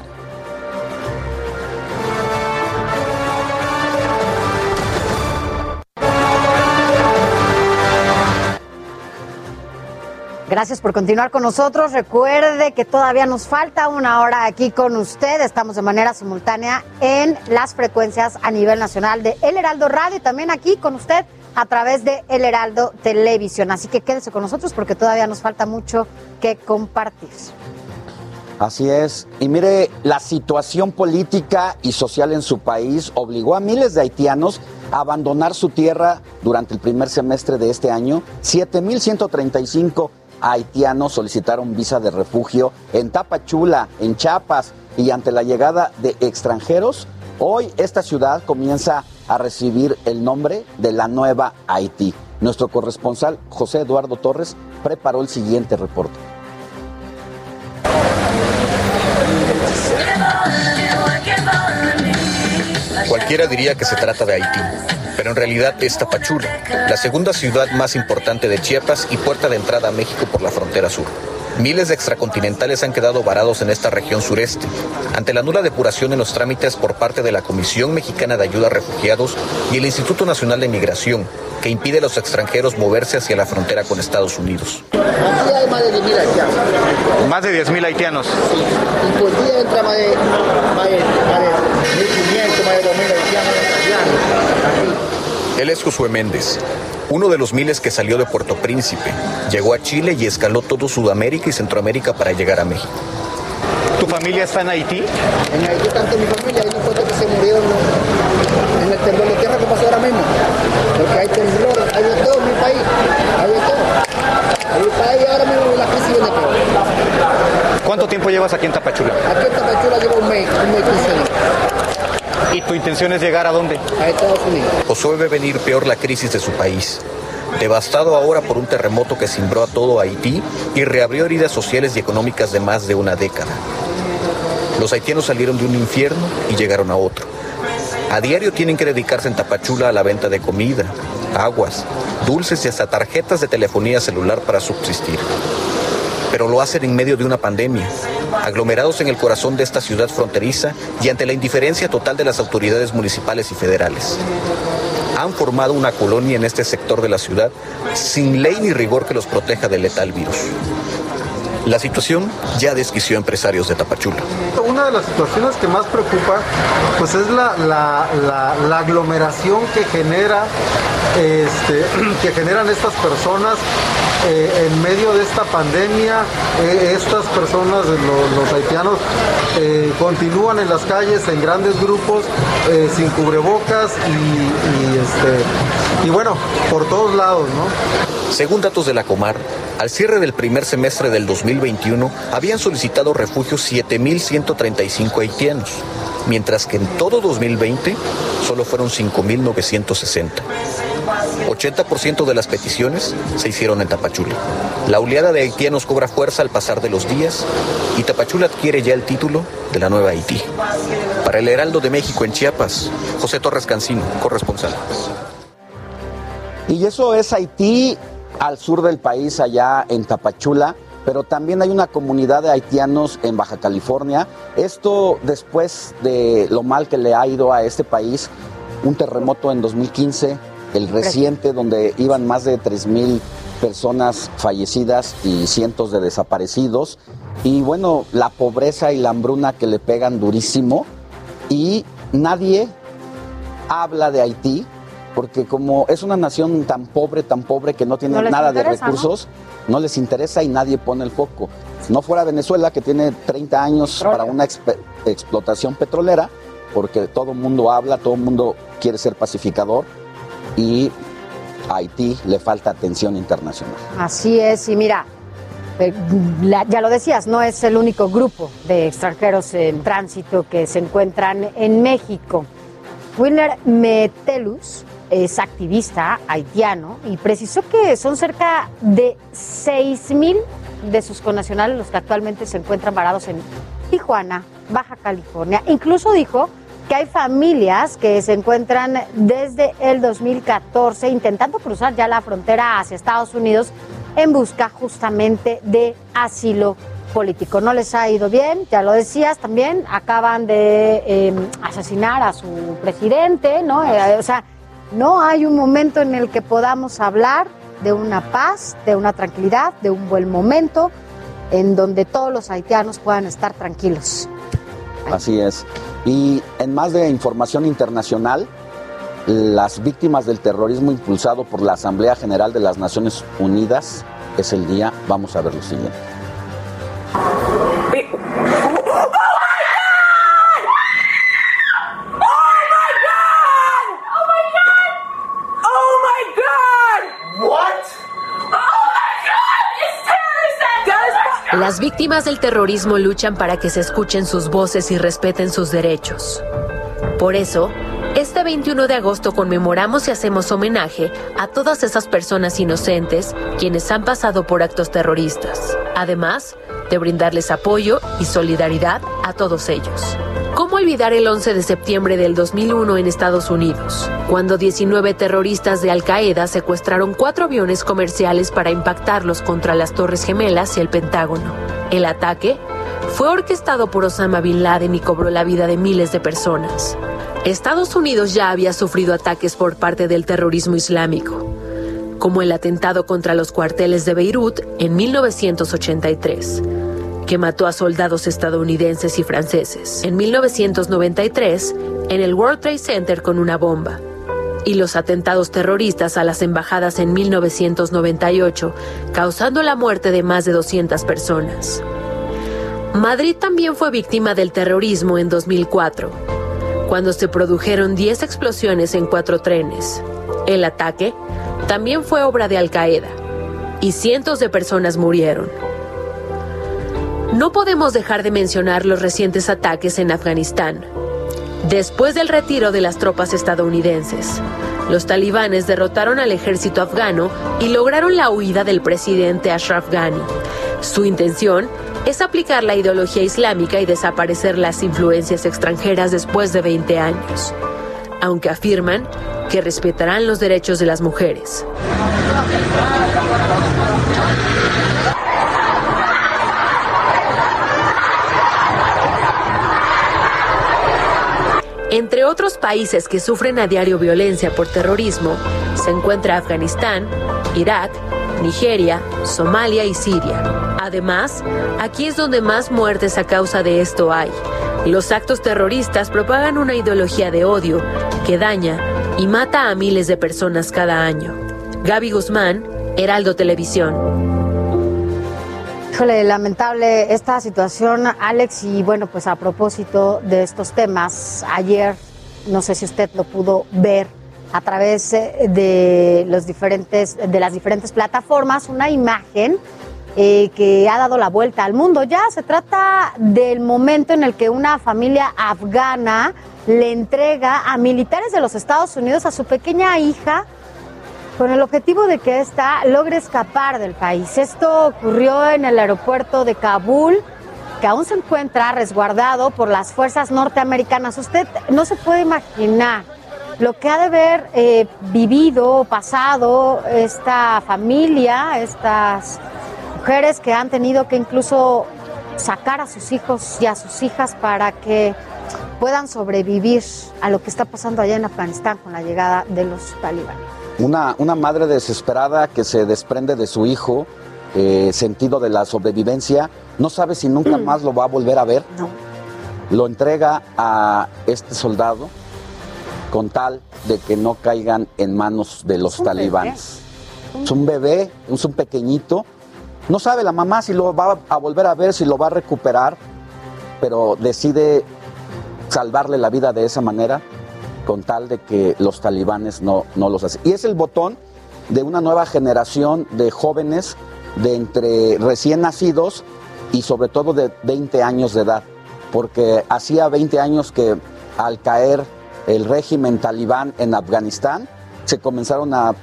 Speaker 6: Gracias por continuar con nosotros. Recuerde que todavía nos falta una hora aquí con usted. Estamos de manera simultánea en las frecuencias a nivel nacional de El Heraldo Radio y también aquí con usted a través de El Heraldo Televisión. Así que quédese con nosotros porque todavía nos falta mucho que compartir.
Speaker 7: Así es. Y mire, la situación política y social en su país obligó a miles de haitianos a abandonar su tierra durante el primer semestre de este año. 7.135 haitianos solicitaron visa de refugio en Tapachula, en Chiapas, y ante la llegada de extranjeros, hoy esta ciudad comienza a recibir el nombre de la nueva Haití. Nuestro corresponsal José Eduardo Torres preparó el siguiente reporte.
Speaker 40: Cualquiera diría que se trata de Haití, pero en realidad es Tapachula, la segunda ciudad más importante de Chiapas y puerta de entrada a México por la frontera sur. Miles de extracontinentales han quedado varados en esta región sureste, ante la nula depuración en los trámites por parte de la Comisión Mexicana de Ayuda a Refugiados y el Instituto Nacional de Migración, que impide a los extranjeros moverse hacia la frontera con Estados Unidos.
Speaker 41: Aquí hay más de 10.000 haitianos.
Speaker 40: Más de 10.000 haitianos.
Speaker 41: Y por día entra más de, más de, más de 1.500, más de 2.000 haitianos.
Speaker 40: Él es Josué Méndez, uno de los miles que salió de Puerto Príncipe. Llegó a Chile y escaló todo Sudamérica y Centroamérica para llegar a México. ¿Tu familia está en Haití?
Speaker 41: En Haití tanto mi familia, hay unos cuantos que se murieron ¿no? en el temblor de tierra que pasó ahora mismo. Porque hay temblor, hay de todo en mi país, hay de todo. En mi país ahora mismo la crisis viene peor.
Speaker 40: ¿Cuánto tiempo llevas aquí en Tapachula?
Speaker 41: Aquí en Tapachula llevo un mes, un mes 15 días.
Speaker 40: ¿Y tu intención es llegar a dónde?
Speaker 41: A Estados Unidos.
Speaker 40: Josué ve venir peor la crisis de su país. Devastado ahora por un terremoto que cimbró a todo Haití y reabrió heridas sociales y económicas de más de una década. Los haitianos salieron de un infierno y llegaron a otro. A diario tienen que dedicarse en Tapachula a la venta de comida, aguas, dulces y hasta tarjetas de telefonía celular para subsistir. Pero lo hacen en medio de una pandemia, aglomerados en el corazón de esta ciudad fronteriza y ante la indiferencia total de las autoridades municipales y federales. Han formado una colonia en este sector de la ciudad sin ley ni rigor que los proteja del letal virus. La situación ya desquició a empresarios de Tapachula.
Speaker 42: Una de las situaciones que más preocupa pues es la, aglomeración que genera este, *clears throat* que generan estas personas eh, en medio de esta pandemia. Eh, estas personas, lo, los haitianos, eh, continúan en las calles en grandes grupos sin cubrebocas y, y, este, y bueno, por todos lados, ¿no?
Speaker 40: Según datos de la Comar, al cierre del primer semestre del 2021 habían solicitado refugio 7.135 haitianos. mientras que en todo 2020 solo fueron 5.960. 80% de las peticiones se hicieron en Tapachula. La oleada de haitianos cobra fuerza al pasar de los días y Tapachula adquiere ya el título de la nueva Haití. Para el Heraldo de México en Chiapas, José Torres Cancino, corresponsal.
Speaker 7: Y eso es Haití al sur del país, allá en Tapachula, pero también hay una comunidad de haitianos en Baja California. Esto después de lo mal que le ha ido a este país, un terremoto en 2015, el reciente donde iban más de 3.000 personas fallecidas y cientos de desaparecidos. Y bueno, la pobreza y la hambruna que le pegan durísimo. Y nadie habla de Haití, porque como es una nación tan pobre, tan pobre que no tiene
Speaker 6: No
Speaker 7: nada de recursos, ¿no? les interesa y nadie pone el foco. Si no fuera Venezuela, que tiene 30 años para una explotación petrolera, porque todo el mundo habla, todo el mundo quiere ser pacificador y a Haití le falta atención internacional.
Speaker 6: Así es, y mira, eh, ya lo decías, no es el único grupo de extranjeros en tránsito que se encuentran en México. Wilner Metelus es activista haitiano y precisó que son cerca de 6 mil de sus connacionales los que actualmente se encuentran varados en Tijuana, Baja California. Incluso dijo que hay familias que se encuentran desde el 2014 intentando cruzar ya la frontera hacia Estados Unidos en busca justamente de asilo político. No les ha ido bien, ya lo decías también, acaban de eh, asesinar a su presidente, ¿no? Eh, o sea, no hay un momento en el que podamos hablar de una paz, de una tranquilidad, de un buen momento en donde todos los haitianos puedan estar tranquilos.
Speaker 7: Así es. Y en más de información internacional, las víctimas del terrorismo impulsado por la Asamblea General de las Naciones Unidas es el día, vamos a ver lo siguiente.
Speaker 28: Las víctimas del terrorismo luchan para que se escuchen sus voces y respeten sus derechos. Por eso, este 21 de agosto conmemoramos y hacemos homenaje a todas esas personas inocentes quienes han pasado por actos terroristas, además de brindarles apoyo y solidaridad a todos ellos. ¿Cómo olvidar el 11 de septiembre del 2001 en Estados Unidos, cuando 19 terroristas de Al Qaeda secuestraron cuatro aviones comerciales para impactarlos contra las Torres Gemelas y el Pentágono? El ataque fue orquestado por Osama Bin Laden y cobró la vida de miles de personas. Estados Unidos ya había sufrido ataques por parte del terrorismo islámico, como el atentado contra los cuarteles de Beirut en 1983 que mató a soldados estadounidenses y franceses. En 1993, en el World Trade Center con una bomba. Y los atentados terroristas a las embajadas en 1998, causando la muerte de más de 200 personas. Madrid también fue víctima del terrorismo en 2004, cuando se produjeron 10 explosiones en cuatro trenes. El ataque también fue obra de Al Qaeda y cientos de personas murieron. No podemos dejar de mencionar los recientes ataques en Afganistán. Después del retiro de las tropas estadounidenses, los talibanes derrotaron al ejército afgano y lograron la huida del presidente Ashraf Ghani. Su intención es aplicar la ideología islámica y desaparecer las influencias extranjeras después de 20 años, aunque afirman que respetarán los derechos de las mujeres. Entre otros países que sufren a diario violencia por terrorismo, se encuentra Afganistán, Irak, Nigeria, Somalia y Siria. Además, aquí es donde más muertes a causa de esto hay. Los actos terroristas propagan una ideología de odio que daña y mata a miles de personas cada año. Gaby Guzmán, Heraldo Televisión.
Speaker 6: Híjole, lamentable esta situación, Alex, y bueno, pues a propósito de estos temas, ayer, no sé si usted lo pudo ver a través eh, de los diferentes, de las diferentes plataformas, una imagen eh, que ha dado la vuelta al mundo. Ya se trata del momento en el que una familia afgana le entrega a militares de los Estados Unidos a su pequeña hija con el objetivo de que ésta logre escapar del país. Esto ocurrió en el aeropuerto de Kabul, que aún se encuentra resguardado por las fuerzas norteamericanas. Usted no se puede imaginar lo que ha de haber eh, vivido, pasado esta familia, estas mujeres que han tenido que incluso sacar a sus hijos y a sus hijas para que puedan sobrevivir a lo que está pasando allá en Afganistán con la llegada de los talibanes.
Speaker 7: Una, una madre desesperada que se desprende de su hijo, eh, sentido de la sobrevivencia, no sabe si nunca más lo va a volver a ver. Lo entrega a este soldado con tal de que no caigan en manos de los talibanes. Es un bebé, es un pequeñito. No sabe la mamá si lo va a volver a ver, si lo va a recuperar, pero decide salvarle la vida de esa manera con tal de que los talibanes no, no los hacen. Y es el botón de una nueva generación de jóvenes de entre recién nacidos y sobre todo de 20 años de edad, porque hacía 20 años que al caer el régimen talibán en Afganistán se comenzaron a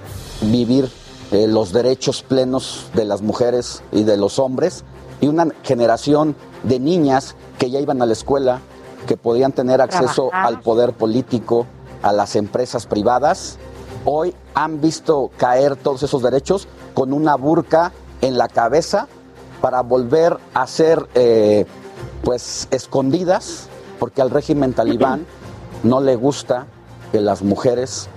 Speaker 7: vivir eh, los derechos plenos de las mujeres y de los hombres y una generación de niñas que ya iban a la escuela, que podían tener acceso
Speaker 6: Trabajar.
Speaker 7: al poder político, a las empresas privadas, hoy han visto caer todos esos derechos con una burka en la cabeza para volver a ser eh, pues escondidas, porque al régimen talibán no le gusta que las mujeres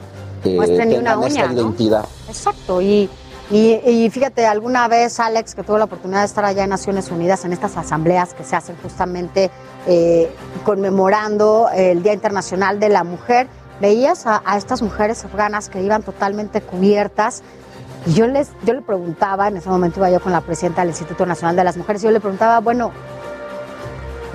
Speaker 7: eh,
Speaker 6: ni una
Speaker 7: tengan esta identidad.
Speaker 6: Exacto, y, y, fíjate, alguna vez Alex, que tuvo la oportunidad de estar allá en Naciones Unidas, en estas asambleas que se hacen justamente eh, conmemorando el Día Internacional de la Mujer, veías a, a estas mujeres afganas que iban totalmente cubiertas. Y yo, les, yo le preguntaba, en ese momento iba yo con la presidenta del Instituto Nacional de las Mujeres, y yo le preguntaba, bueno,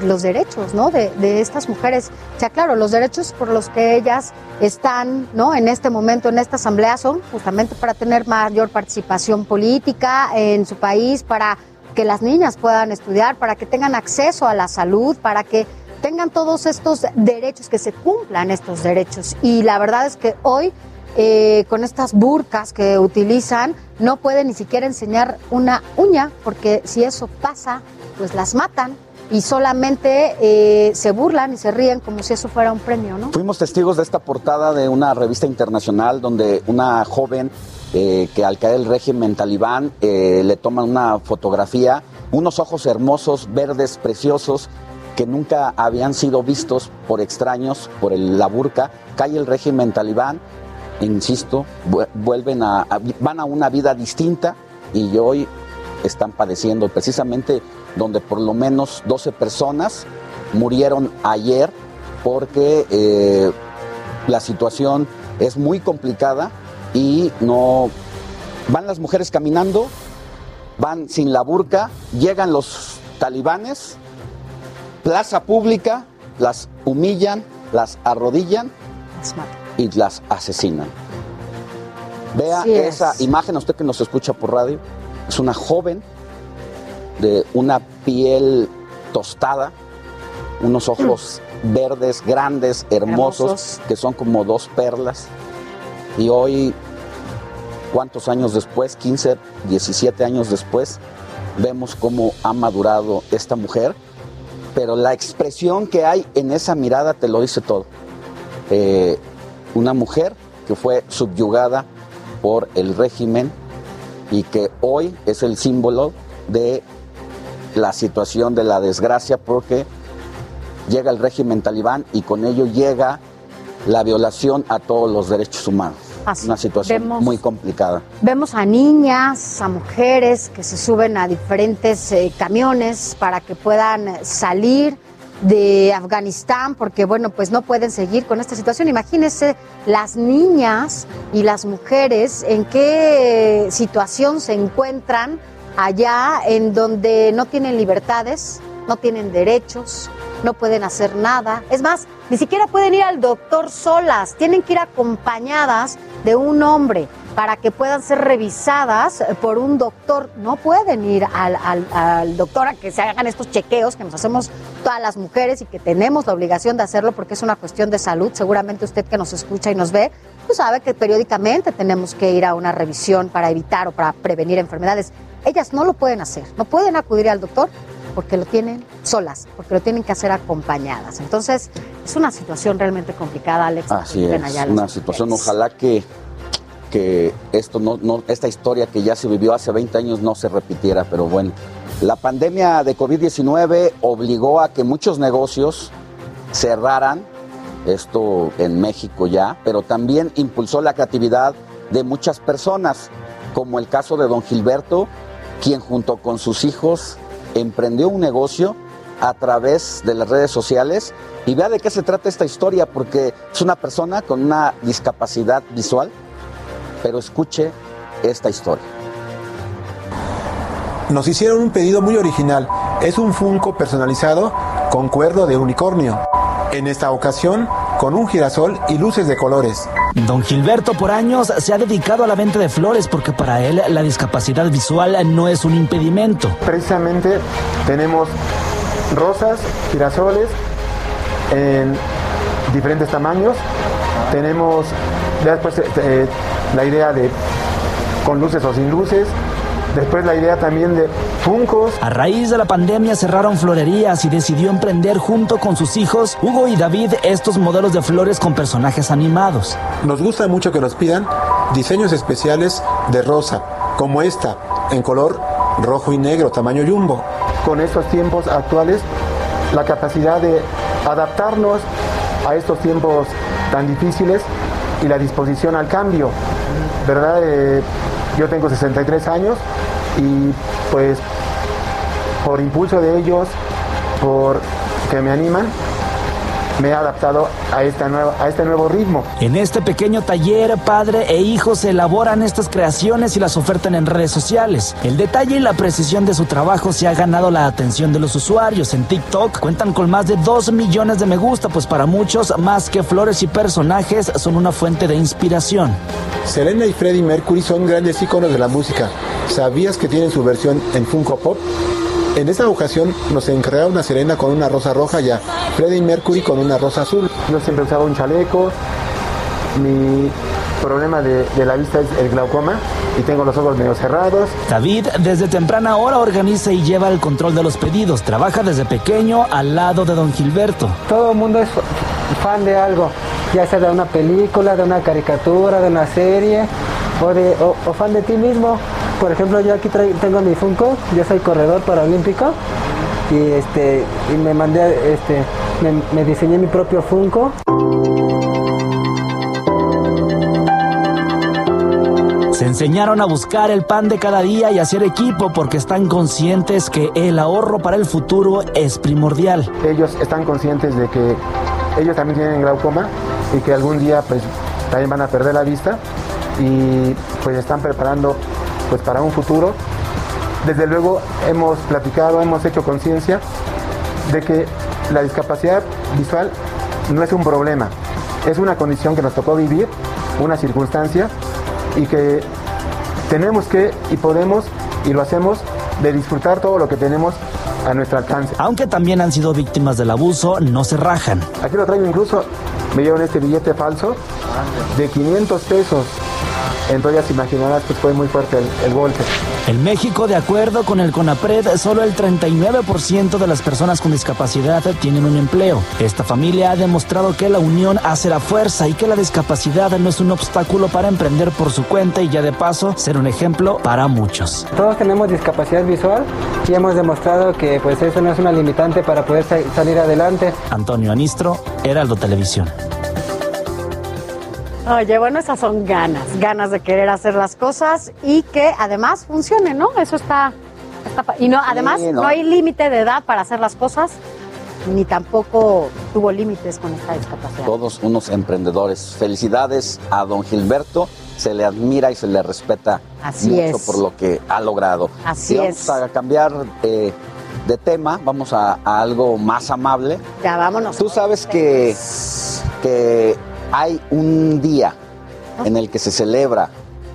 Speaker 6: los derechos, ¿no? De, de estas mujeres. O sea, claro, los derechos por los que ellas están, ¿no? En este momento, en esta asamblea, son justamente para tener mayor participación política en su país, para que las niñas puedan estudiar, para que tengan acceso a la salud, para que tengan todos estos derechos, que se cumplan estos derechos. Y la verdad es que hoy, eh, con estas burcas que utilizan, no pueden ni siquiera enseñar una uña, porque si eso pasa, pues las matan y solamente eh, se burlan y se ríen como si eso fuera un premio, ¿no?
Speaker 7: Fuimos testigos de esta portada de una revista internacional donde una joven eh, que al caer el régimen talibán eh, le toman una fotografía, unos ojos hermosos, verdes, preciosos, que nunca habían sido vistos por extraños, por la burka, cae el régimen talibán, insisto, vu- vuelven a- van a una vida distinta y hoy están padeciendo precisamente donde por lo menos 12 personas murieron ayer porque eh, la situación es muy complicada y no van las mujeres caminando, van sin la burka, llegan los talibanes, plaza pública, las humillan, las arrodillan y las asesinan. Vea
Speaker 6: Así es.
Speaker 7: esa imagen, a usted que nos escucha por radio, es una joven de una piel tostada, unos ojos verdes, grandes, hermosos,
Speaker 6: Hermosos.
Speaker 7: que son como dos perlas. Y hoy, ¿cuántos años después? 15, 17 años después, vemos cómo ha madurado esta mujer. Pero la expresión que hay en esa mirada te lo dice todo. Eh, una mujer que fue subyugada por el régimen y que hoy es el símbolo de la situación de la desgracia porque llega el régimen talibán y con ello llega la violación a todos los derechos humanos.
Speaker 6: Así,
Speaker 7: Una situación
Speaker 6: vemos-
Speaker 7: muy complicada.
Speaker 6: Vemos a niñas, a mujeres que se suben a diferentes eh, camiones para que puedan salir de Afganistán, porque bueno, pues no pueden seguir con esta situación. Imagínense las niñas y las mujeres en qué situación se encuentran allá en donde no tienen libertades, no tienen derechos, no pueden hacer nada. Es más, ni siquiera pueden ir al doctor solas, tienen que ir acompañadas de un hombre. Para que puedan ser revisadas por un doctor. No pueden ir al, al- al doctor a que se hagan estos chequeos que nos hacemos todas las mujeres y que tenemos la obligación de hacerlo porque es una cuestión de salud. Seguramente usted que nos escucha y nos ve, pues sabe que periódicamente tenemos que ir a una revisión para evitar o para prevenir enfermedades. Ellas no lo pueden hacer, no pueden acudir al doctor porque lo tienen solas, porque lo tienen que hacer acompañadas. Entonces, es una situación realmente complicada, Alex.
Speaker 7: Así es, una situación, ojalá que, que esto no, no, esta historia que ya se vivió hace 20 años no se repitiera, pero bueno. La pandemia de COVID-19 obligó a que muchos negocios cerraran, esto en México ya, pero también impulsó la creatividad de muchas personas, como el caso de don Gilberto, quien junto con sus hijos emprendió un negocio a través de las redes sociales y vea de qué se trata esta historia, porque es una persona con una discapacidad visual, pero escuche esta historia.
Speaker 43: Nos hicieron un pedido muy original. Es un Funko personalizado con cuerdo de unicornio. En esta ocasión, con un girasol y luces de colores.
Speaker 44: Don Gilberto por años se ha dedicado a la venta de flores porque para él la discapacidad visual no es un impedimento.
Speaker 43: Precisamente tenemos rosas, girasoles en diferentes tamaños. Tenemos ya después eh, la idea de con luces o sin luces. Después la idea también de funcos.
Speaker 44: A raíz de la pandemia cerraron florerías y decidió emprender junto con sus hijos, Hugo y David, estos modelos de flores con personajes animados.
Speaker 43: Nos gusta mucho que nos pidan diseños especiales de rosa, como esta, en color rojo y negro, tamaño jumbo. Con estos tiempos actuales, la capacidad de adaptarnos a estos tiempos tan difíciles y la disposición al cambio, ¿verdad? Eh, yo tengo 63 años y pues por impulso de ellos, por que me animan, me he adaptado a, esta nueva, a este nuevo ritmo.
Speaker 44: En este pequeño taller, padre e hijo se elaboran estas creaciones y las ofertan en redes sociales. El detalle y la precisión de su trabajo se ha ganado la atención de los usuarios. En TikTok cuentan con más de 2 millones de me gusta, pues para muchos, más que flores y personajes, son una fuente de inspiración.
Speaker 43: Selena y Freddie Mercury son grandes íconos de la música. ¿Sabías que tienen su versión en Funko Pop? En esta ocasión nos encargaron a Serena con una rosa roja y a Freddie Mercury con una rosa azul. Yo siempre usaba un chaleco. Mi problema de, de la vista es el glaucoma y tengo los ojos medio cerrados.
Speaker 44: David desde temprana hora organiza y lleva el control de los pedidos. Trabaja desde pequeño al lado de don Gilberto.
Speaker 45: Todo el mundo es fan de algo, ya sea de una película, de una caricatura, de una serie o, de, o, o fan de ti mismo. Por ejemplo, yo aquí tengo mi Funko, yo soy corredor paralímpico y este y me mandé este me, me diseñé mi propio Funko.
Speaker 44: Se enseñaron a buscar el pan de cada día y hacer equipo porque están conscientes que el ahorro para el futuro es primordial.
Speaker 43: Ellos están conscientes de que ellos también tienen glaucoma y que algún día pues también van a perder la vista y pues están preparando pues para un futuro. Desde luego hemos platicado, hemos hecho conciencia de que la discapacidad visual no es un problema, es una condición que nos tocó vivir, una circunstancia y que tenemos que y podemos y lo hacemos de disfrutar todo lo que tenemos a nuestro alcance.
Speaker 44: Aunque también han sido víctimas del abuso, no se rajan.
Speaker 43: Aquí lo traigo incluso, me dieron este billete falso de 500 pesos. Entonces ya imaginarás que fue muy fuerte el, el golpe.
Speaker 44: En México, de acuerdo con el CONAPRED, solo el 39% de las personas con discapacidad tienen un empleo. Esta familia ha demostrado que la unión hace la fuerza y que la discapacidad no es un obstáculo para emprender por su cuenta y ya de paso ser un ejemplo para muchos.
Speaker 45: Todos tenemos discapacidad visual y hemos demostrado que pues eso no es una limitante para poder sa salir adelante.
Speaker 44: Antonio Anistro, Heraldo Televisión.
Speaker 6: Oye, bueno, esas son ganas, ganas de querer hacer las cosas y que además funcione, ¿no? Eso está, y no, además
Speaker 7: Sí, no.
Speaker 6: no. hay límite de edad para hacer las cosas, ni tampoco tuvo límites con esta discapacidad.
Speaker 7: Todos unos emprendedores. Felicidades a don Gilberto. Se le admira y se le respeta
Speaker 6: Así
Speaker 7: mucho
Speaker 6: es.
Speaker 7: por lo que ha logrado.
Speaker 6: Así
Speaker 7: Y
Speaker 6: es.
Speaker 7: Vamos a cambiar eh, de tema, vamos a, a algo más amable.
Speaker 6: Ya vámonos.
Speaker 7: Tú sabes que, que hay un día en el que se celebra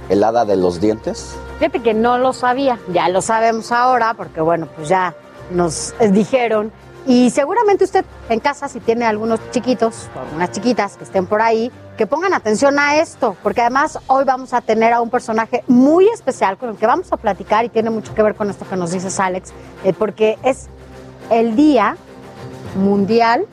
Speaker 7: el hada de los dientes?
Speaker 6: Fíjate que no lo sabía, ya lo sabemos ahora, porque bueno, pues ya nos dijeron. Y seguramente usted en casa, si tiene algunos chiquitos o algunas chiquitas que estén por ahí, que pongan atención a esto, porque además hoy vamos a tener a un personaje muy especial con el que vamos a platicar y tiene mucho que ver con esto que nos dices, Alex, eh, porque es el Día Mundial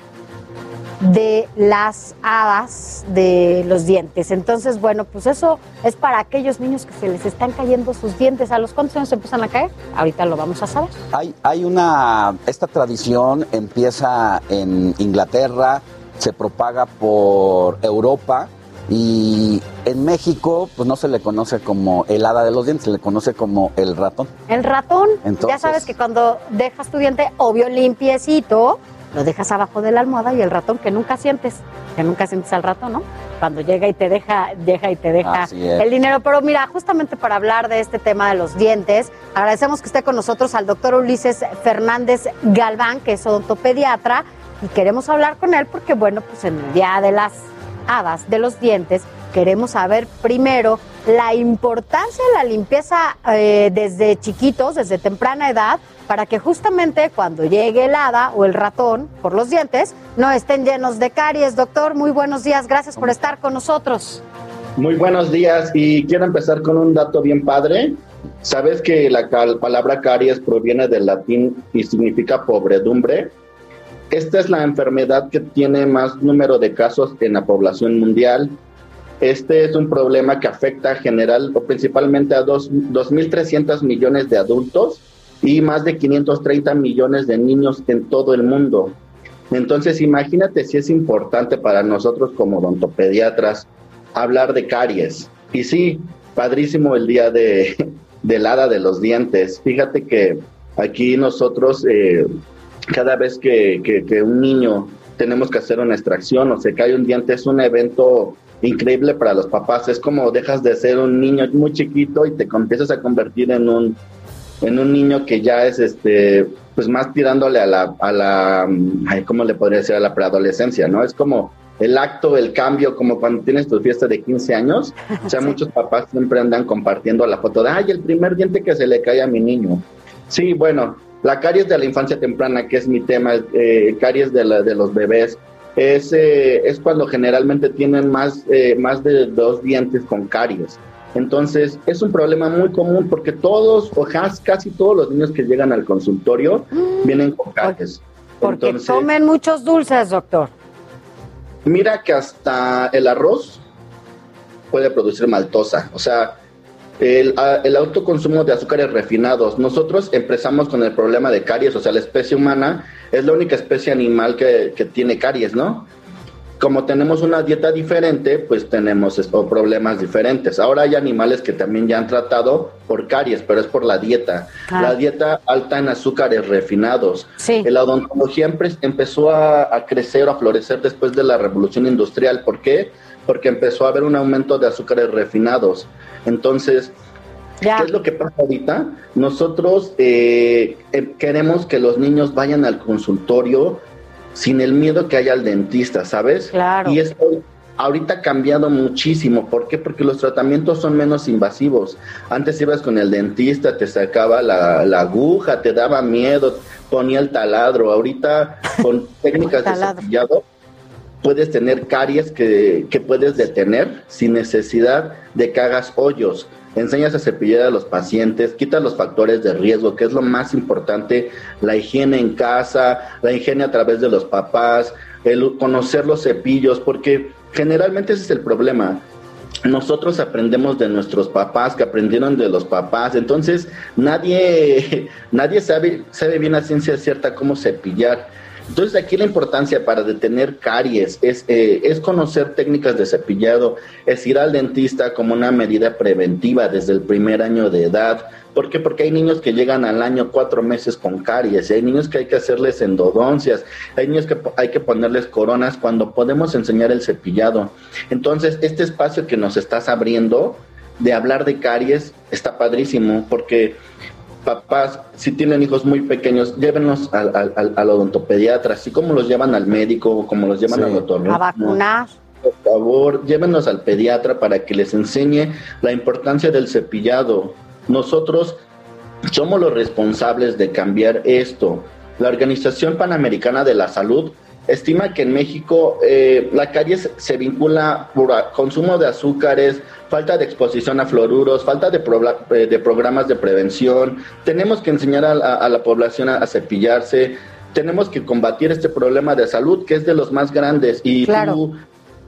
Speaker 6: de las hadas de los dientes. Entonces, bueno, pues eso es para aquellos niños que se les están cayendo sus dientes. ¿A los cuántos años se empiezan a caer? Ahorita lo vamos a saber.
Speaker 7: Hay, hay una, esta tradición empieza en Inglaterra, se propaga por Europa y en México pues no se le conoce como el hada de los dientes, se le conoce como el ratón.
Speaker 6: El ratón, ya sabes que cuando dejas tu diente, obvio limpiecito, lo dejas abajo de la almohada y el ratón que nunca sientes, que nunca sientes al ratón, ¿no? Cuando llega y te deja, deja y te deja el dinero. Pero mira, justamente para hablar de este tema de los dientes, agradecemos que esté con nosotros al doctor Ulises Fernández Galván, que es odontopediatra, y queremos hablar con él porque, bueno, pues en el Día de las Hadas de los Dientes, queremos saber primero la importancia de la limpieza eh, desde chiquitos, desde temprana edad, para que justamente cuando llegue el hada o el ratón por los dientes no estén llenos de caries. Doctor, muy buenos días, gracias por estar con nosotros.
Speaker 46: Muy buenos días y quiero empezar con un dato bien padre. ¿Sabes que la palabra caries proviene del latín y significa pobredumbre? Esta es la enfermedad que tiene más número de casos en la población mundial. Este es un problema que afecta general o principalmente a dos- 2.300 millones de adultos y más de 530 millones de niños en todo el mundo. Entonces, imagínate si es importante para nosotros como odontopediatras hablar de caries. Y sí, padrísimo el día de, del hada de los dientes. Fíjate que aquí nosotros, eh, cada vez que, que- que un niño tenemos que hacer una extracción o se cae un diente, es un evento increíble para los papás. Es como dejas de ser un niño muy chiquito y te empiezas a convertir en un, en un niño que ya es este pues más tirándole a la a la ay, cómo le podría decir a la preadolescencia no es como el acto el cambio como cuando tienes tu fiesta de 15 años. O sea *laughs* muchos papás siempre andan compartiendo la foto de ay el primer diente que se le cae a mi niño sí bueno la caries de la infancia temprana que es mi tema eh, caries de la- de los bebés es, eh, es cuando generalmente tienen más, eh, más de dos dientes con caries. Entonces, es un problema muy común porque todos, o cas- casi todos los niños que llegan al consultorio vienen con caries.
Speaker 6: Porque
Speaker 46: Entonces,
Speaker 6: tomen muchos dulces, doctor.
Speaker 46: mira que hasta el arroz puede producir maltosa. O sea, el, a- el autoconsumo de azúcares refinados. Nosotros empezamos con el problema de caries, o sea, la especie humana es la única especie animal que, que tiene caries, ¿no? Como tenemos una dieta diferente, pues tenemos problemas diferentes. Ahora hay animales que también ya han tratado por caries, pero es por la dieta. La dieta alta en azúcares refinados.
Speaker 6: Sí.
Speaker 46: La odontología empe- empezó a, a crecer o a florecer después de la revolución industrial. ¿Por qué? Porque empezó a haber un aumento de azúcares refinados. Entonces, ¿qué es lo que pasa ahorita? Nosotros eh, eh, queremos que los niños vayan al consultorio sin el miedo que haya al dentista, ¿sabes?
Speaker 6: Claro.
Speaker 46: Y esto ahorita ha cambiado muchísimo. ¿Por qué? Porque los tratamientos son menos invasivos. Antes ibas con el dentista, te sacaba la, la aguja, te daba miedo, ponía el taladro. Ahorita con *laughs* técnicas de cepillado puedes tener caries que, que puedes detener sin necesidad de que hagas hoyos. Enseñas a cepillar a los pacientes, quitas los factores de riesgo, que es lo más importante, la higiene en casa, la higiene a través de los papás, el conocer los cepillos, porque generalmente ese es el problema. Nosotros aprendemos de nuestros papás, que aprendieron de los papás, entonces nadie, *laughs* nadie sabe, sabe bien a ciencia cierta cómo cepillar. Entonces aquí la importancia para detener caries es, eh, es conocer técnicas de cepillado, es ir al dentista como una medida preventiva desde el primer año de edad. ¿Por qué? Porque hay niños que llegan al año cuatro meses con caries, hay niños que hay que hacerles endodoncias, hay niños que hay que ponerles coronas cuando podemos enseñar el cepillado. Entonces este espacio que nos estás abriendo de hablar de caries está padrísimo porque papás, si tienen hijos muy pequeños, llévenlos al, al, al- al odontopediatra, así como los llevan al médico, como los llevan
Speaker 6: Sí.
Speaker 46: al otorrino.
Speaker 6: A vacunar.
Speaker 46: por favor, llévenos al pediatra para que les enseñe la importancia del cepillado. Nosotros somos los responsables de cambiar esto. La Organización Panamericana de la Salud estima que en México eh, la caries se vincula por consumo de azúcares, falta de exposición a fluoruros, falta de, eh, de programas de prevención. Tenemos que enseñar a, la población a, cepillarse. Tenemos que combatir este problema de salud que es de los más grandes. Y tú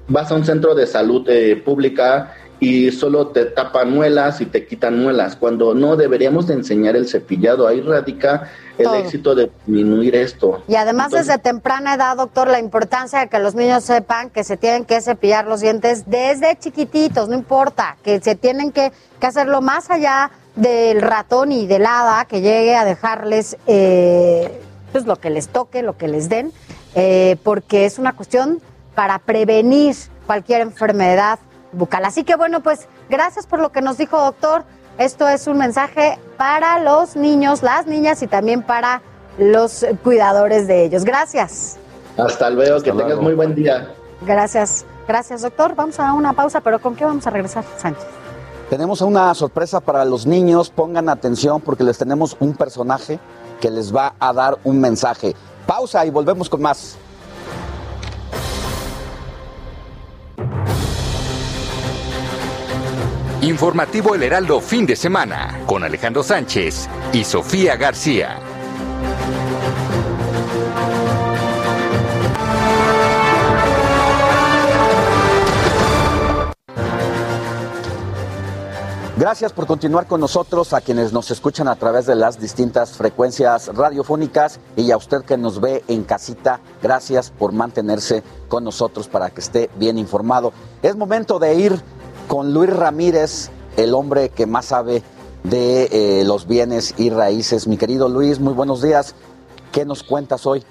Speaker 46: vas a un centro de salud eh, pública y solo te tapan muelas y te quitan muelas, cuando no deberíamos de enseñar el cepillado. Ahí radica el éxito de disminuir esto.
Speaker 6: Y además desde temprana edad, doctor, la importancia de que los niños sepan que se tienen que cepillar los dientes desde chiquititos, no importa, que se tienen que, hacerlo más allá del ratón y del hada que llegue a dejarles eh, pues lo que les toque, lo que les den, eh, porque es una cuestión para prevenir cualquier enfermedad bucal. Así que bueno, pues gracias por lo que nos dijo doctor. Esto es un mensaje para los niños, las niñas y también para los cuidadores de ellos. Gracias.
Speaker 46: Hasta luego, que tengas muy buen día.
Speaker 6: Gracias, gracias doctor. Vamos a una pausa, pero ¿con qué vamos a regresar, Sánchez?
Speaker 7: Tenemos una sorpresa para los niños, pongan atención porque les tenemos un personaje que les va a dar un mensaje. Pausa y volvemos con más.
Speaker 39: Informativo El Heraldo fin de semana con Alejandro Sánchez y Sofía García.
Speaker 7: Gracias por continuar con nosotros, a quienes nos escuchan a través de las distintas frecuencias radiofónicas y a usted que nos ve en casita, gracias por mantenerse con nosotros para que esté bien informado. Es momento de ir con Luis Ramírez, el hombre que más sabe de eh, los bienes y raíces. Mi querido Luis, muy buenos días. ¿Qué nos cuentas hoy?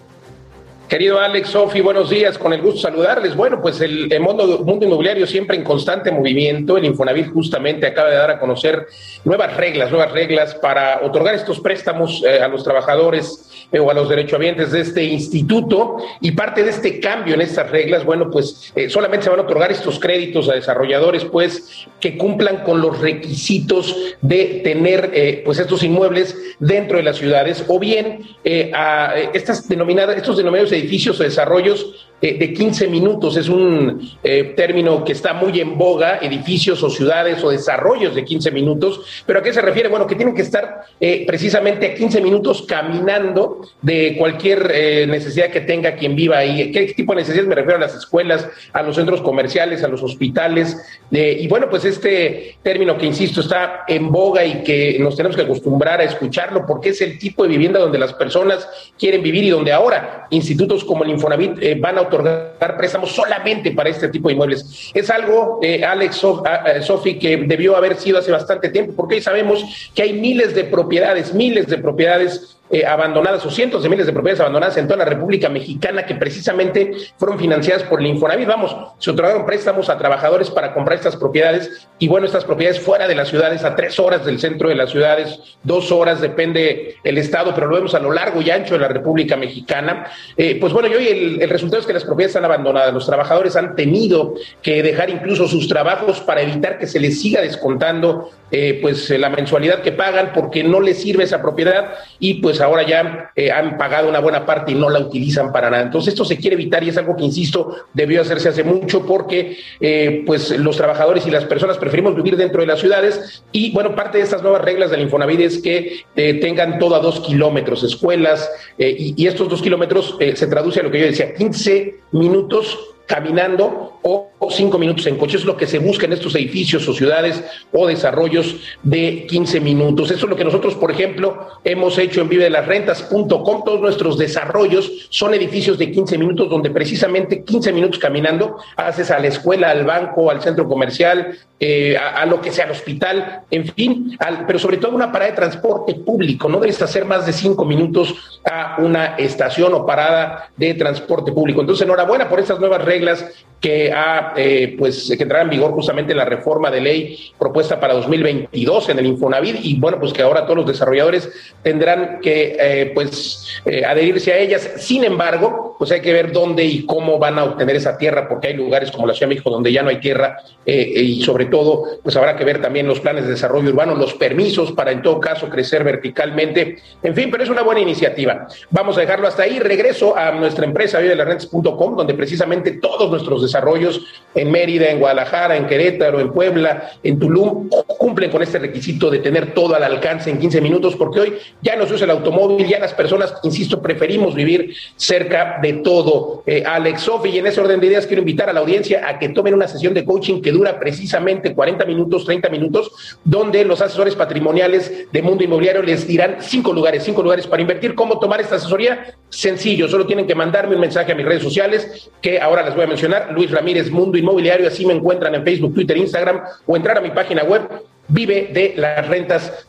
Speaker 47: Querido Alex, Sofi, buenos días, con el gusto saludarles. Bueno, pues el, mundo, mundo, inmobiliario siempre en constante movimiento. El Infonavit justamente acaba de dar a conocer nuevas reglas, nuevas reglas para otorgar estos préstamos eh, a los trabajadores o a los derechohabientes de este instituto y parte de este cambio en estas reglas, bueno, pues eh, solamente se van a otorgar estos créditos a desarrolladores, pues que cumplan con los requisitos de tener, eh, pues estos inmuebles dentro de las ciudades o bien eh, a estas denominadas, estos denominados edificios o desarrollos de 15 minutos. Es un eh, término que está muy en boga, edificios o ciudades o desarrollos de 15 minutos. ¿Pero a qué se refiere? Bueno, que tienen que estar eh, precisamente a 15 minutos caminando de cualquier eh, necesidad que tenga quien viva ahí. ¿Qué tipo de necesidades? Me refiero a las escuelas, a los centros comerciales, a los hospitales. y bueno, pues este término que, insisto, está en boga y que nos tenemos que acostumbrar a escucharlo porque es el tipo de vivienda donde las personas quieren vivir y donde ahora institutos como el Infonavit van a otorgar préstamos solamente para este tipo de inmuebles. Es algo, eh, Alex, eh, Sofi, que debió haber sido hace bastante tiempo, porque hoy sabemos que hay miles de propiedades, miles de propiedades eh, abandonadas o cientos de miles de propiedades abandonadas en toda la República Mexicana que precisamente fueron financiadas por el Infonavit. Vamos, se otorgaron préstamos a trabajadores para comprar estas propiedades y bueno, estas propiedades fuera de las ciudades, a tres horas del centro de las ciudades, dos horas, depende el estado, pero lo vemos a lo largo y ancho de la República Mexicana. Eh, pues bueno, y hoy el, el resultado es que las propiedades están abandonadas. Los trabajadores han tenido que dejar incluso sus trabajos para evitar que se les siga descontando eh, pues la mensualidad que pagan porque no les sirve esa propiedad y pues ahora ya eh, han pagado una buena parte y no la utilizan para nada. Entonces esto se quiere evitar y es algo que, insisto, debió hacerse hace mucho porque eh, pues los trabajadores y las personas preferimos vivir dentro de las ciudades y bueno, parte de estas nuevas reglas del Infonavit es que tengan todo a dos kilómetros, escuelas y, y, estos dos kilómetros se traduce a lo que yo decía, 15 minutos caminando o cinco minutos en coche. es lo que se busca en estos edificios o ciudades o desarrollos de 15 minutos. Eso es lo que nosotros, por ejemplo, hemos hecho en vive las rentas.com. Todos nuestros desarrollos son edificios de 15 minutos donde precisamente 15 minutos caminando haces a la escuela, al banco, al centro comercial, eh, a, lo que sea, al hospital, en fin, pero sobre todo una parada de transporte público. No debes hacer más de cinco minutos a una estación o parada de transporte público. Entonces, enhorabuena por estas nuevas reglas que eh, pues que entrará en vigor justamente la reforma de ley propuesta para 2022 en el Infonavit y bueno pues que ahora todos los desarrolladores tendrán que eh, pues eh, adherirse a ellas. Sin embargo pues hay que ver dónde y cómo van a obtener esa tierra, porque hay lugares como la Ciudad de México donde ya no hay tierra eh, y sobre todo, pues habrá que ver también los planes de desarrollo urbano, los permisos para en todo caso crecer verticalmente, en fin, pero es una buena iniciativa. Vamos a dejarlo hasta ahí. Regreso a nuestra empresa vivelarrentes.com, donde precisamente todos nuestros desarrollos en Mérida, en Guadalajara, en Querétaro, en Puebla, en Tulum, cumplen con este requisito de tener todo al alcance en 15 minutos, porque hoy ya no se usa el automóvil, ya las personas, insisto, preferimos vivir cerca de todo. Eh, Alex Sofi, y en ese orden de ideas quiero invitar a la audiencia a que tomen una sesión de coaching que dura precisamente 40 minutos, 30 minutos, donde los asesores patrimoniales de Mundo Inmobiliario les dirán cinco lugares, cinco lugares para invertir. ¿Cómo tomar esta asesoría? Sencillo, solo tienen que mandarme un mensaje a mis redes sociales, que ahora les voy a mencionar, Luis Ramírez Mundo Inmobiliario, así me encuentran en Facebook, Twitter, Instagram, o entrar a mi página web, vive de las rentas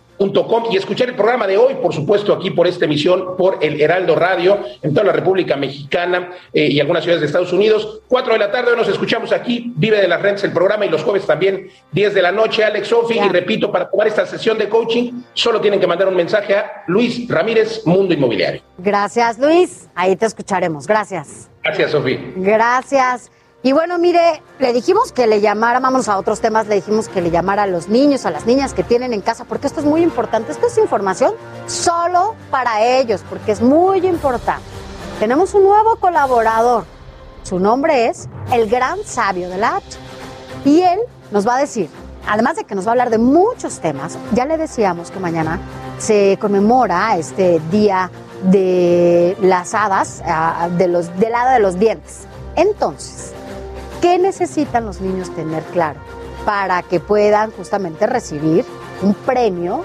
Speaker 47: y escuchar el programa de hoy, por supuesto, aquí por esta emisión, por el Heraldo Radio, en toda la República Mexicana eh, y algunas ciudades de Estados Unidos. Cuatro de la tarde nos escuchamos aquí, Vive de las Rentas, el programa, y los jueves también, 10 de la noche, Alex Sofi. Y repito, para tomar esta sesión de coaching, solo tienen que mandar un mensaje a Luis Ramírez, Mundo Inmobiliario.
Speaker 6: Gracias, Luis. Ahí te escucharemos. Gracias.
Speaker 47: Gracias, Sofi.
Speaker 6: Gracias. Y bueno, mire, le dijimos que le llamara, vamos a otros temas, le dijimos que le llamara a los niños, a las niñas que tienen en casa, porque esto es muy importante, esto es información solo para ellos, porque es muy importante. Tenemos un nuevo colaborador, su nombre es el gran sabio de la H, y él nos va a decir, además de que nos va a hablar de muchos temas, ya le decíamos que mañana se conmemora este día de las hadas, ah, de los, del hada de los dientes. Entonces, ¿Qué necesitan los niños tener claro para que puedan justamente recibir un premio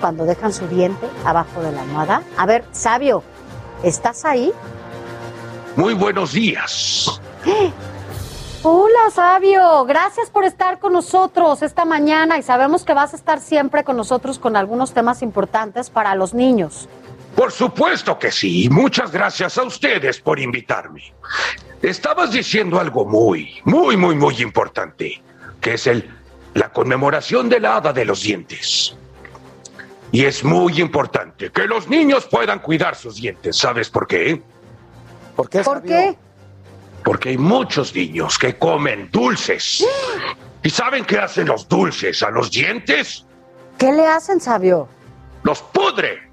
Speaker 6: cuando dejan su diente abajo de la almohada? A ver, sabio, ¿estás ahí?
Speaker 48: Muy buenos días.
Speaker 6: Hola, sabio. Gracias por estar con nosotros esta mañana y sabemos que vas a estar siempre con nosotros con algunos temas importantes para los niños.
Speaker 48: Por supuesto que sí. Muchas gracias a ustedes por invitarme. Estabas diciendo algo muy, muy, muy, muy importante, que es el, la conmemoración de la hada de los dientes. Y es muy importante que los niños puedan cuidar sus dientes. ¿Sabes por qué?
Speaker 7: ¿Por qué?
Speaker 6: ¿Por qué?
Speaker 48: Porque hay muchos niños que comen dulces. ¿Y saben qué hacen los dulces a los dientes?
Speaker 6: ¿Qué le hacen, sabio?
Speaker 48: Los pudre.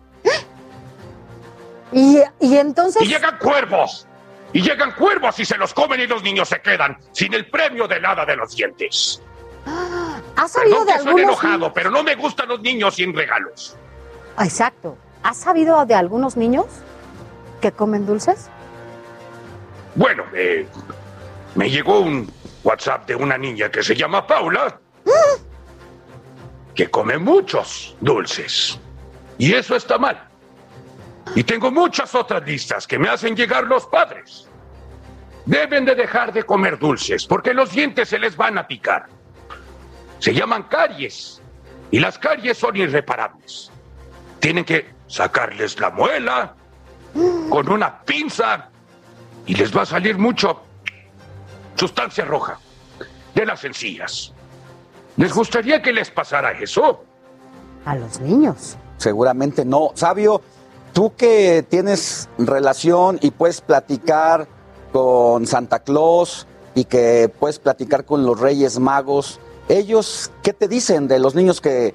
Speaker 6: Y, y entonces...
Speaker 48: Y llegan cuervos y llegan cuervos y se los comen y los niños se quedan sin el premio del hada de los dientes.
Speaker 6: ¿Has sabido
Speaker 48: Perdón
Speaker 6: de
Speaker 48: que
Speaker 6: algunos
Speaker 48: enojado, pero no me gustan los niños sin regalos.
Speaker 6: Ah, Exacto. ¿Has sabido de algunos niños que comen dulces?
Speaker 48: Bueno, eh, me llegó un WhatsApp de una niña que se llama Paula, que come muchos dulces. Y eso está mal. Y tengo muchas otras listas que me hacen llegar los padres. Deben de dejar de comer dulces porque los dientes se les van a picar. Se llaman caries y las caries son irreparables. Tienen que sacarles la muela con una pinza y les va a salir mucho sustancia roja de las encías. ¿Les gustaría que les pasara eso?
Speaker 6: A los niños.
Speaker 7: Seguramente no. Sabio, tú que tienes relación y puedes platicar con Santa Claus y que puedes platicar con los Reyes Magos, ellos, ¿qué te dicen de los niños que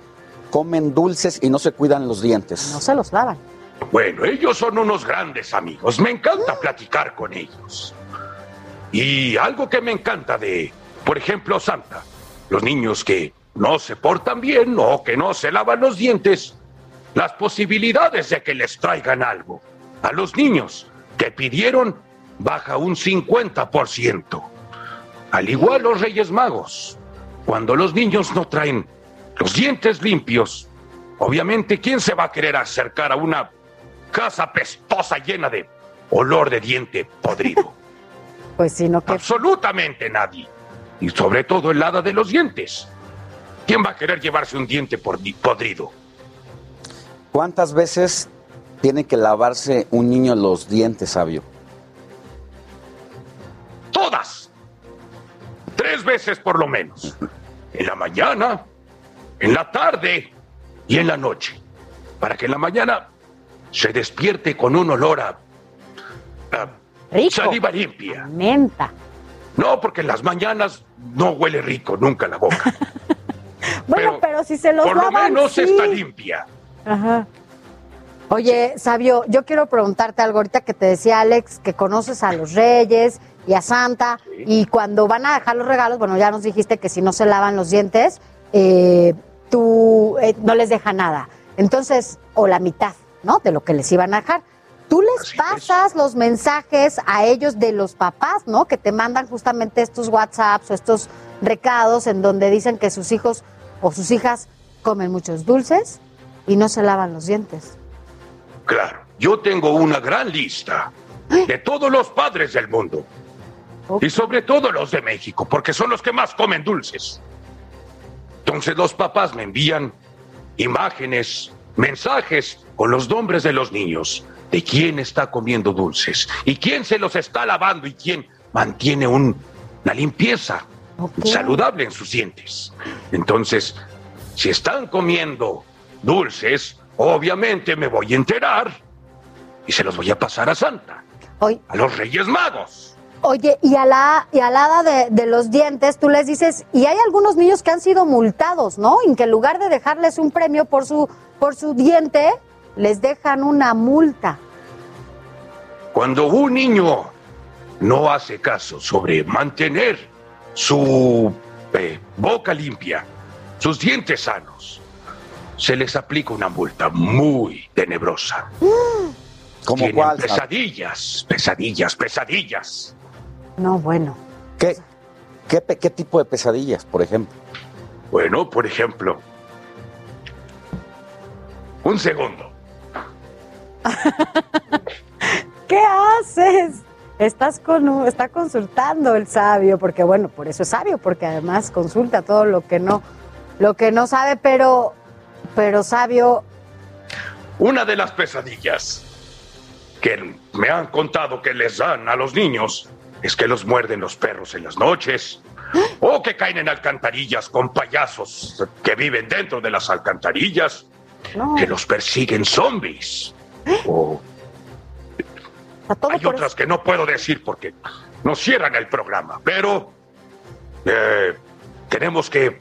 Speaker 7: comen dulces y no se cuidan los dientes?
Speaker 6: No se los lavan.
Speaker 48: Bueno, ellos son unos grandes amigos. Me encanta platicar con ellos. Y algo que me encanta de, por ejemplo, Santa, los niños que no se portan bien o que no se lavan los dientes, las posibilidades de que les traigan algo a los niños que pidieron baja un 50%. Al igual los Reyes Magos, cuando los niños no traen los dientes limpios, obviamente, ¿quién se va a querer acercar a una casa pestosa llena de olor de diente podrido? *laughs*
Speaker 6: Pues sí, no que...
Speaker 48: Absolutamente nadie. Y sobre todo el hada de los dientes. ¿Quién va a querer llevarse un diente podrido?
Speaker 7: ¿Cuántas veces tiene que lavarse un niño los dientes, sabio?
Speaker 48: Todas. Tres veces por lo menos. *laughs* En la mañana, en la tarde y en la noche. Para que en la mañana se despierte con un olor a, a
Speaker 6: Rico.
Speaker 48: Saliva limpia.
Speaker 6: Menta.
Speaker 48: No, porque en las mañanas no huele rico nunca la boca. *laughs*
Speaker 6: Bueno, pero, si se los
Speaker 48: Por lo menos
Speaker 6: sí.
Speaker 48: está limpia.
Speaker 6: Ajá. Oye, Sabio, yo quiero preguntarte algo ahorita que te decía Alex, que conoces a los reyes y a Santa, y cuando van a dejar los regalos, bueno, ya nos dijiste que si no se lavan los dientes, eh, tú eh, no les deja nada. Entonces, o la mitad, ¿no? De lo que les iban a dejar. Tú les pasas los mensajes a ellos de los papás, ¿no? Que te mandan justamente estos WhatsApps o estos recados en donde dicen que sus hijos o sus hijas comen muchos dulces y no se lavan los dientes.
Speaker 48: Claro, yo tengo una gran lista de todos los padres del mundo. Y sobre todo los de México, porque son los que más comen dulces. Entonces los papás me envían imágenes, mensajes con los nombres de los niños, de quién está comiendo dulces y quién se los está lavando y quién mantiene un- una limpieza saludable en sus dientes. Entonces, si están comiendo dulces, obviamente me voy a enterar y se los voy a pasar a Santa,
Speaker 6: Oye,
Speaker 48: a los Reyes Magos.
Speaker 6: oye y a la, y a la hada de, de los dientes, tú les dices, y hay algunos niños que han sido multados, ¿no? En que en lugar de dejarles un premio por su, por su diente, les dejan una multa.
Speaker 48: Cuando un niño no hace caso sobre mantener su eh, boca limpia, sus dientes sanos, se les aplica una multa muy tenebrosa.
Speaker 7: ¿Cómo
Speaker 48: Tienen
Speaker 7: cuál?
Speaker 48: Pesadillas, pesadillas, pesadillas.
Speaker 6: No, bueno.
Speaker 7: ¿Qué, qué, qué tipo de pesadillas, por ejemplo?
Speaker 48: Bueno, por ejemplo, un segundo. *laughs*
Speaker 6: ¿Qué haces? Estás con, está consultando el sabio, porque bueno, por eso es sabio, porque además consulta todo lo que no, lo que no sabe, pero, pero sabio,
Speaker 48: Una de las pesadillas que me han contado que les dan a los niños es que los muerden los perros en las noches *gasps* o que caen en alcantarillas con payasos que viven dentro de las alcantarillas, que los persiguen zombies. *gasps* O hay otras que no puedo decir porque nos cierran el programa, pero eh, tenemos que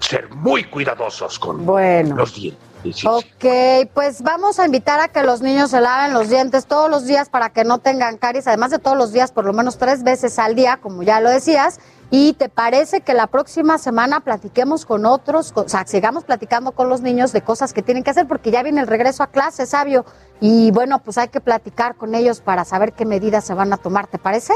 Speaker 48: ser muy cuidadosos con
Speaker 6: Bueno.
Speaker 48: los dientes. Sí, sí, sí.
Speaker 6: Ok, pues vamos a invitar a que los niños se laven los dientes todos los días para que no tengan caries, además de todos los días, por lo menos tres veces al día, como ya lo decías. ¿Y te parece que la próxima semana platiquemos con otros, o sea, sigamos platicando con los niños de cosas que tienen que hacer, porque ya viene el regreso a clase, sabio? Y bueno, pues hay que platicar con ellos para saber qué medidas se van a tomar, ¿te parece?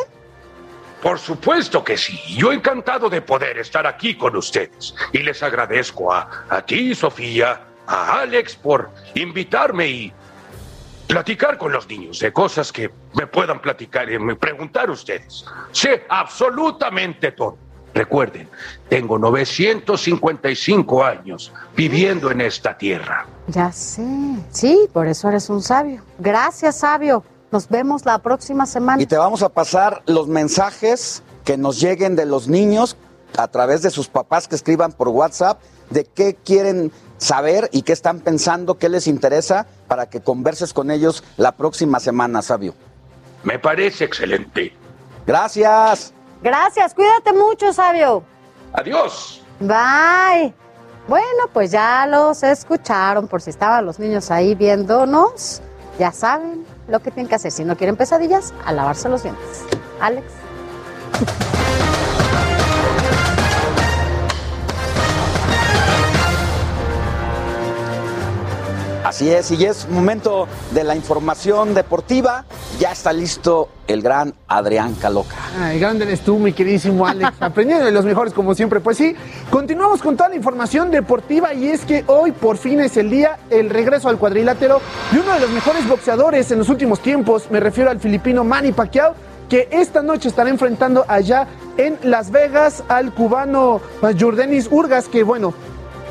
Speaker 48: Por supuesto que sí. Yo encantado de poder estar aquí con ustedes. Y les agradezco a, a ti, Sofía, a Alex por invitarme y platicar con los niños de cosas que me puedan platicar y me preguntar ustedes. Sé absolutamente todo. Recuerden, tengo 955 años viviendo en esta tierra.
Speaker 6: Ya sé, sí, por eso eres un sabio. Gracias, sabio. Nos vemos la próxima semana.
Speaker 7: Y te vamos a pasar los mensajes que nos lleguen de los niños a través de sus papás que escriban por WhatsApp de qué quieren saber y qué están pensando, qué les interesa para que converses con ellos la próxima semana, sabio.
Speaker 48: Me parece excelente.
Speaker 7: Gracias.
Speaker 6: Gracias, cuídate mucho, sabio.
Speaker 48: Adiós.
Speaker 6: Bye. Bueno, pues ya los escucharon, por si estaban los niños ahí viéndonos, ya saben lo que tienen que hacer. Si no quieren pesadillas, a lavarse los dientes. Alex.
Speaker 7: Así es, y es momento de la información deportiva. Ya está listo el gran Adrián Caloca.
Speaker 9: Ay, grande eres tú, mi queridísimo Alex. *laughs* Aprendiendo de los mejores, como siempre. Pues sí, continuamos con toda la información deportiva y es que hoy por fin es el día, el regreso al cuadrilátero de uno de los mejores boxeadores en los últimos tiempos. Me refiero al filipino Manny Pacquiao, que esta noche estará enfrentando allá en Las Vegas al cubano Jordanis Urgas, que bueno,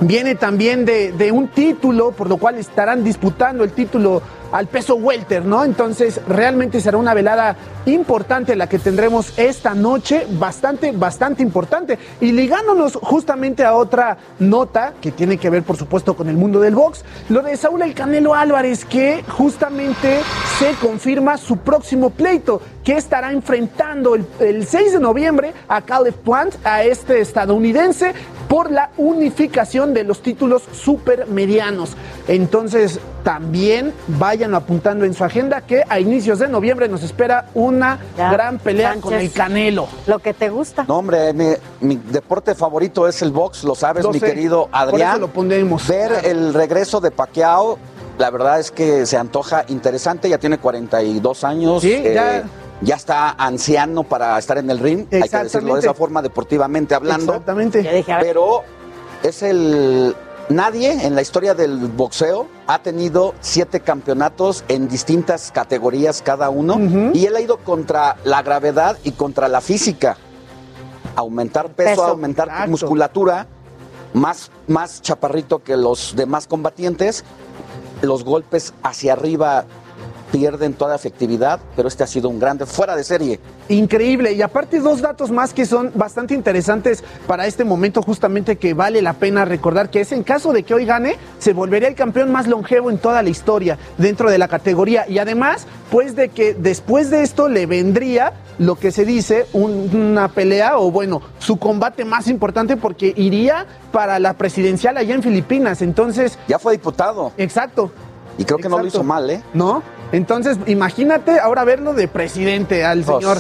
Speaker 9: viene también de, de un título, por lo cual estarán disputando el título al peso welter, ¿no? Entonces, realmente será una velada importante la que tendremos esta noche, bastante, bastante importante. Y ligándonos justamente a otra nota que tiene que ver, por supuesto, con el mundo del box, lo de Saúl El Canelo Álvarez, que justamente se confirma su próximo pleito, que estará enfrentando el, el 6 de noviembre a Caleb Plant, a este estadounidense, por la unificación de los títulos supermedianos. Entonces, también vayan apuntando en su agenda que a inicios de noviembre nos espera una gran pelea con el Canelo.
Speaker 6: Lo que te gusta.
Speaker 7: No, hombre, mi, mi deporte favorito es el box, lo sabes,
Speaker 9: Lo
Speaker 7: mi
Speaker 9: sé,
Speaker 7: querido
Speaker 9: por
Speaker 7: Adrián.
Speaker 9: eso lo pondremos.
Speaker 7: Ver el regreso de Pacquiao, la verdad es que se antoja interesante, ya tiene 42 años.
Speaker 9: Sí,
Speaker 7: eh,
Speaker 9: ya-
Speaker 7: ya está anciano para estar en el ring, hay que decirlo de esa forma, deportivamente hablando.
Speaker 9: Exactamente.
Speaker 7: Pero es el. Nadie en la historia del boxeo ha tenido siete campeonatos en distintas categorías cada uno y él ha ido contra la gravedad y contra la física. Aumentar peso,
Speaker 49: Peso.
Speaker 7: aumentar
Speaker 49: Exacto.
Speaker 7: musculatura, más, más chaparrito que los demás combatientes. Los golpes hacia arriba pierden toda efectividad, pero este ha sido un grande fuera de serie.
Speaker 9: Increíble. Y aparte dos datos más que son bastante interesantes para este momento justamente que vale la pena recordar que es en caso de que hoy gane, se volvería el campeón más longevo en toda la historia dentro de la categoría. Y además, pues de que después de esto le vendría lo que se dice un- una pelea o bueno, su combate más importante porque iría para la presidencial allá en Filipinas. Entonces...
Speaker 7: Ya fue diputado.
Speaker 9: Exacto.
Speaker 7: Y creo que no lo hizo mal, ¿eh?
Speaker 9: ¿No? Entonces, imagínate ahora verlo de presidente al
Speaker 7: Pues.
Speaker 9: señor.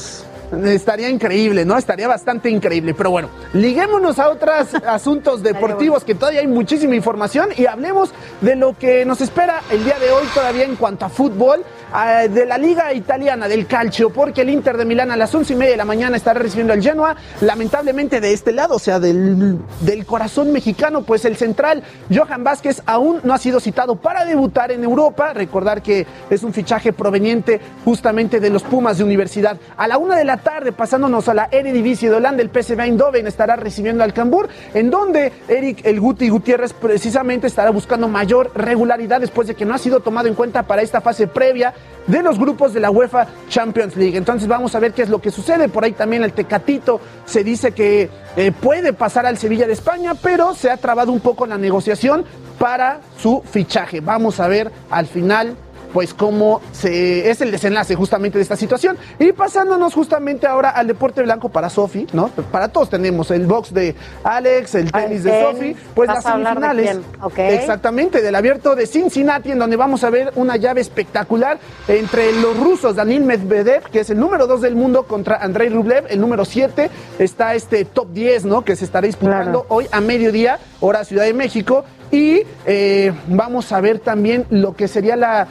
Speaker 9: Estaría increíble, ¿no? Estaría bastante increíble. Pero bueno, liguémonos a otros *laughs* asuntos deportivos que todavía hay muchísima información y hablemos de lo que nos espera el día de hoy todavía en cuanto a fútbol, de la liga italiana del calcio, porque el Inter de Milán a las once y media de la mañana estará recibiendo al Genoa, lamentablemente de este lado, o sea, del, del corazón mexicano, pues el central Johan Vázquez aún no ha sido citado para debutar en Europa. Recordar que es un fichaje proveniente justamente de los Pumas de Universidad. A la una de la tarde, pasándonos a la Eredivisie de Holanda, el PSV Eindhoven estará recibiendo al Cambur, en donde Eric El Guti Gutiérrez precisamente estará buscando mayor regularidad después de que no ha sido tomado en cuenta para esta fase previa de los grupos de la UEFA Champions League. Entonces vamos a ver qué es lo que sucede. Por ahí también el Tecatito se dice que eh, puede pasar al Sevilla de España, pero se ha trabado un poco la negociación para su fichaje. Vamos a ver al final pues cómo se, es el desenlace justamente de esta situación. Y pasándonos justamente ahora al deporte blanco para Sofi, ¿no? Para todos tenemos el box de Alex, el tenis de
Speaker 6: tenis.
Speaker 9: Sofi, pues
Speaker 6: ¿Vas
Speaker 9: las
Speaker 6: de
Speaker 9: semifinales. Exactamente, del abierto de Cincinnati, en donde vamos a ver una llave espectacular entre los rusos, Daniil Medvedev, que es el número 2 del mundo, contra Andrei Rublev, el número 7. Está este top 10, ¿no? Que se estará disputando hoy a mediodía, hora Ciudad de México. Y eh, vamos a ver también lo que sería la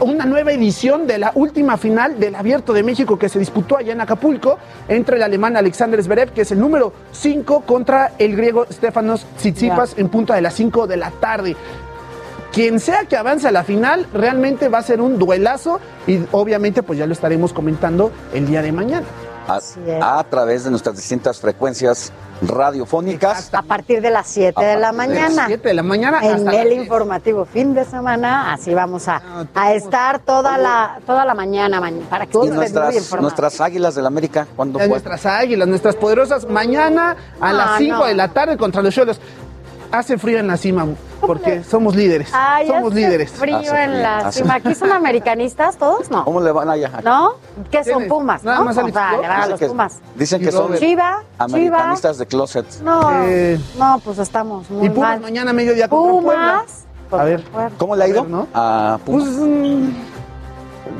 Speaker 9: una nueva edición de la última final del Abierto de México que se disputó allá en Acapulco entre el alemán Alexander Zverev, que es el número 5, contra el griego Stefanos Tsitsipas en punto de las 5 de la tarde. Quien sea que avance a la final, realmente va a ser un duelazo y obviamente pues ya lo estaremos comentando el día de mañana.
Speaker 7: A, a través de nuestras distintas frecuencias radiofónicas.
Speaker 6: A partir de las 7 de la mañana.
Speaker 7: las
Speaker 9: 7 de la mañana
Speaker 6: En el informativo fin de semana, así vamos a, a estar toda la, toda la mañana, ma- para que
Speaker 7: Y nuestras, nuestras águilas del América, ¿cuándo
Speaker 9: Eh,
Speaker 7: fue?
Speaker 9: nuestras águilas, nuestras poderosas, mañana a
Speaker 6: Ah,
Speaker 9: las 5
Speaker 6: no.
Speaker 9: de la tarde contra los Cholos. Hace frío en la cima, porque somos líderes.
Speaker 6: Ay,
Speaker 9: somos líderes.
Speaker 6: frío
Speaker 7: Hace
Speaker 6: en la cima. ¿Aquí son americanistas todos? No.
Speaker 7: ¿Cómo le van allá?
Speaker 6: ¿No? ¿Qué son. Pumas?
Speaker 9: Nada
Speaker 6: ¿no?
Speaker 9: más
Speaker 6: O
Speaker 9: Alex
Speaker 6: sea,
Speaker 9: Flor.
Speaker 6: le van a
Speaker 7: Dicen
Speaker 6: los
Speaker 7: que-
Speaker 6: Pumas.
Speaker 7: Dicen que son.
Speaker 6: Chiva,
Speaker 7: americanistas de closet.
Speaker 6: No,
Speaker 9: Eh.
Speaker 6: no, pues estamos muy
Speaker 9: Y Pumas
Speaker 6: mal.
Speaker 9: mañana a mediodía Puebla.
Speaker 6: Pumas.
Speaker 9: A ver,
Speaker 7: ¿Cómo le ha ido?
Speaker 9: ¿no?
Speaker 7: A Pumas.
Speaker 9: Pues,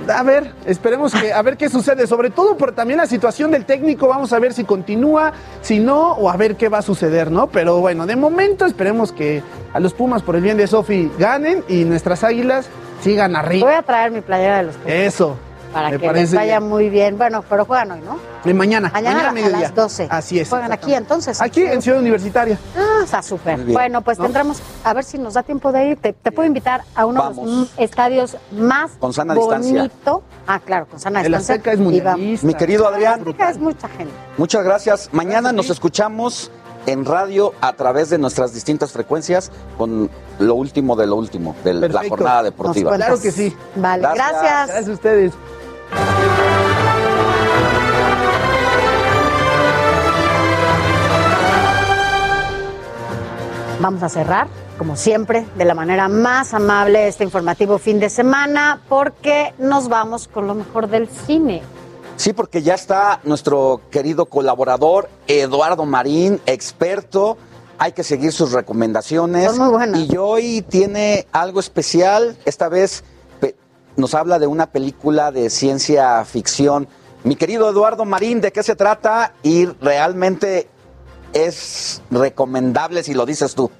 Speaker 9: a ver, esperemos que, a ver qué sucede, sobre todo por también la situación del técnico, vamos a ver si continúa, si no, o a ver qué va a suceder, ¿no? Pero bueno, de momento esperemos que a los Pumas, por el bien de Sofi, ganen y nuestras águilas sigan
Speaker 6: Voy
Speaker 9: arriba.
Speaker 6: a traer mi playera de los Pumas
Speaker 9: Eso.
Speaker 6: Para
Speaker 9: me
Speaker 6: que les
Speaker 9: parece
Speaker 6: vaya
Speaker 9: bien.
Speaker 6: muy bien. Bueno, pero juegan hoy, ¿no?
Speaker 9: Y mañana,
Speaker 6: Mañana, a
Speaker 9: mediodía.
Speaker 6: las 12.
Speaker 9: Así es.
Speaker 6: Juegan aquí entonces.
Speaker 9: Aquí en Ciudad Universitaria.
Speaker 6: Ah, está súper. Bueno, pues
Speaker 9: ¿No?
Speaker 6: tendremos, a ver si nos da tiempo de ir. Te, te puedo invitar a uno de los estadios más
Speaker 7: Con sana
Speaker 6: bonito.
Speaker 7: distancia.
Speaker 6: Ah, claro, con sana
Speaker 9: El
Speaker 6: distancia.
Speaker 9: Azteca es mundialista.
Speaker 7: Mi querido
Speaker 6: El
Speaker 7: Adrián,
Speaker 6: Azteca es mucha gente.
Speaker 7: muchas gracias. Mañana nos escuchamos en radio a través de nuestras distintas frecuencias con lo último de lo último de la jornada deportiva.
Speaker 9: Claro que sí.
Speaker 6: Vale,
Speaker 7: Gracias.
Speaker 6: gracias.
Speaker 9: Gracias a ustedes.
Speaker 6: Vamos a cerrar, como siempre, de la manera más amable este informativo fin de semana, porque nos vamos con lo mejor del cine.
Speaker 7: Sí, porque ya está nuestro querido colaborador Eduardo Marín, experto. Hay que seguir sus recomendaciones.
Speaker 6: Son muy buenas.
Speaker 7: Y hoy tiene algo especial. Esta vez nos habla de una película de ciencia ficción. Mi querido Eduardo Marín, ¿de qué se trata? Y realmente es recomendable si lo dices tú.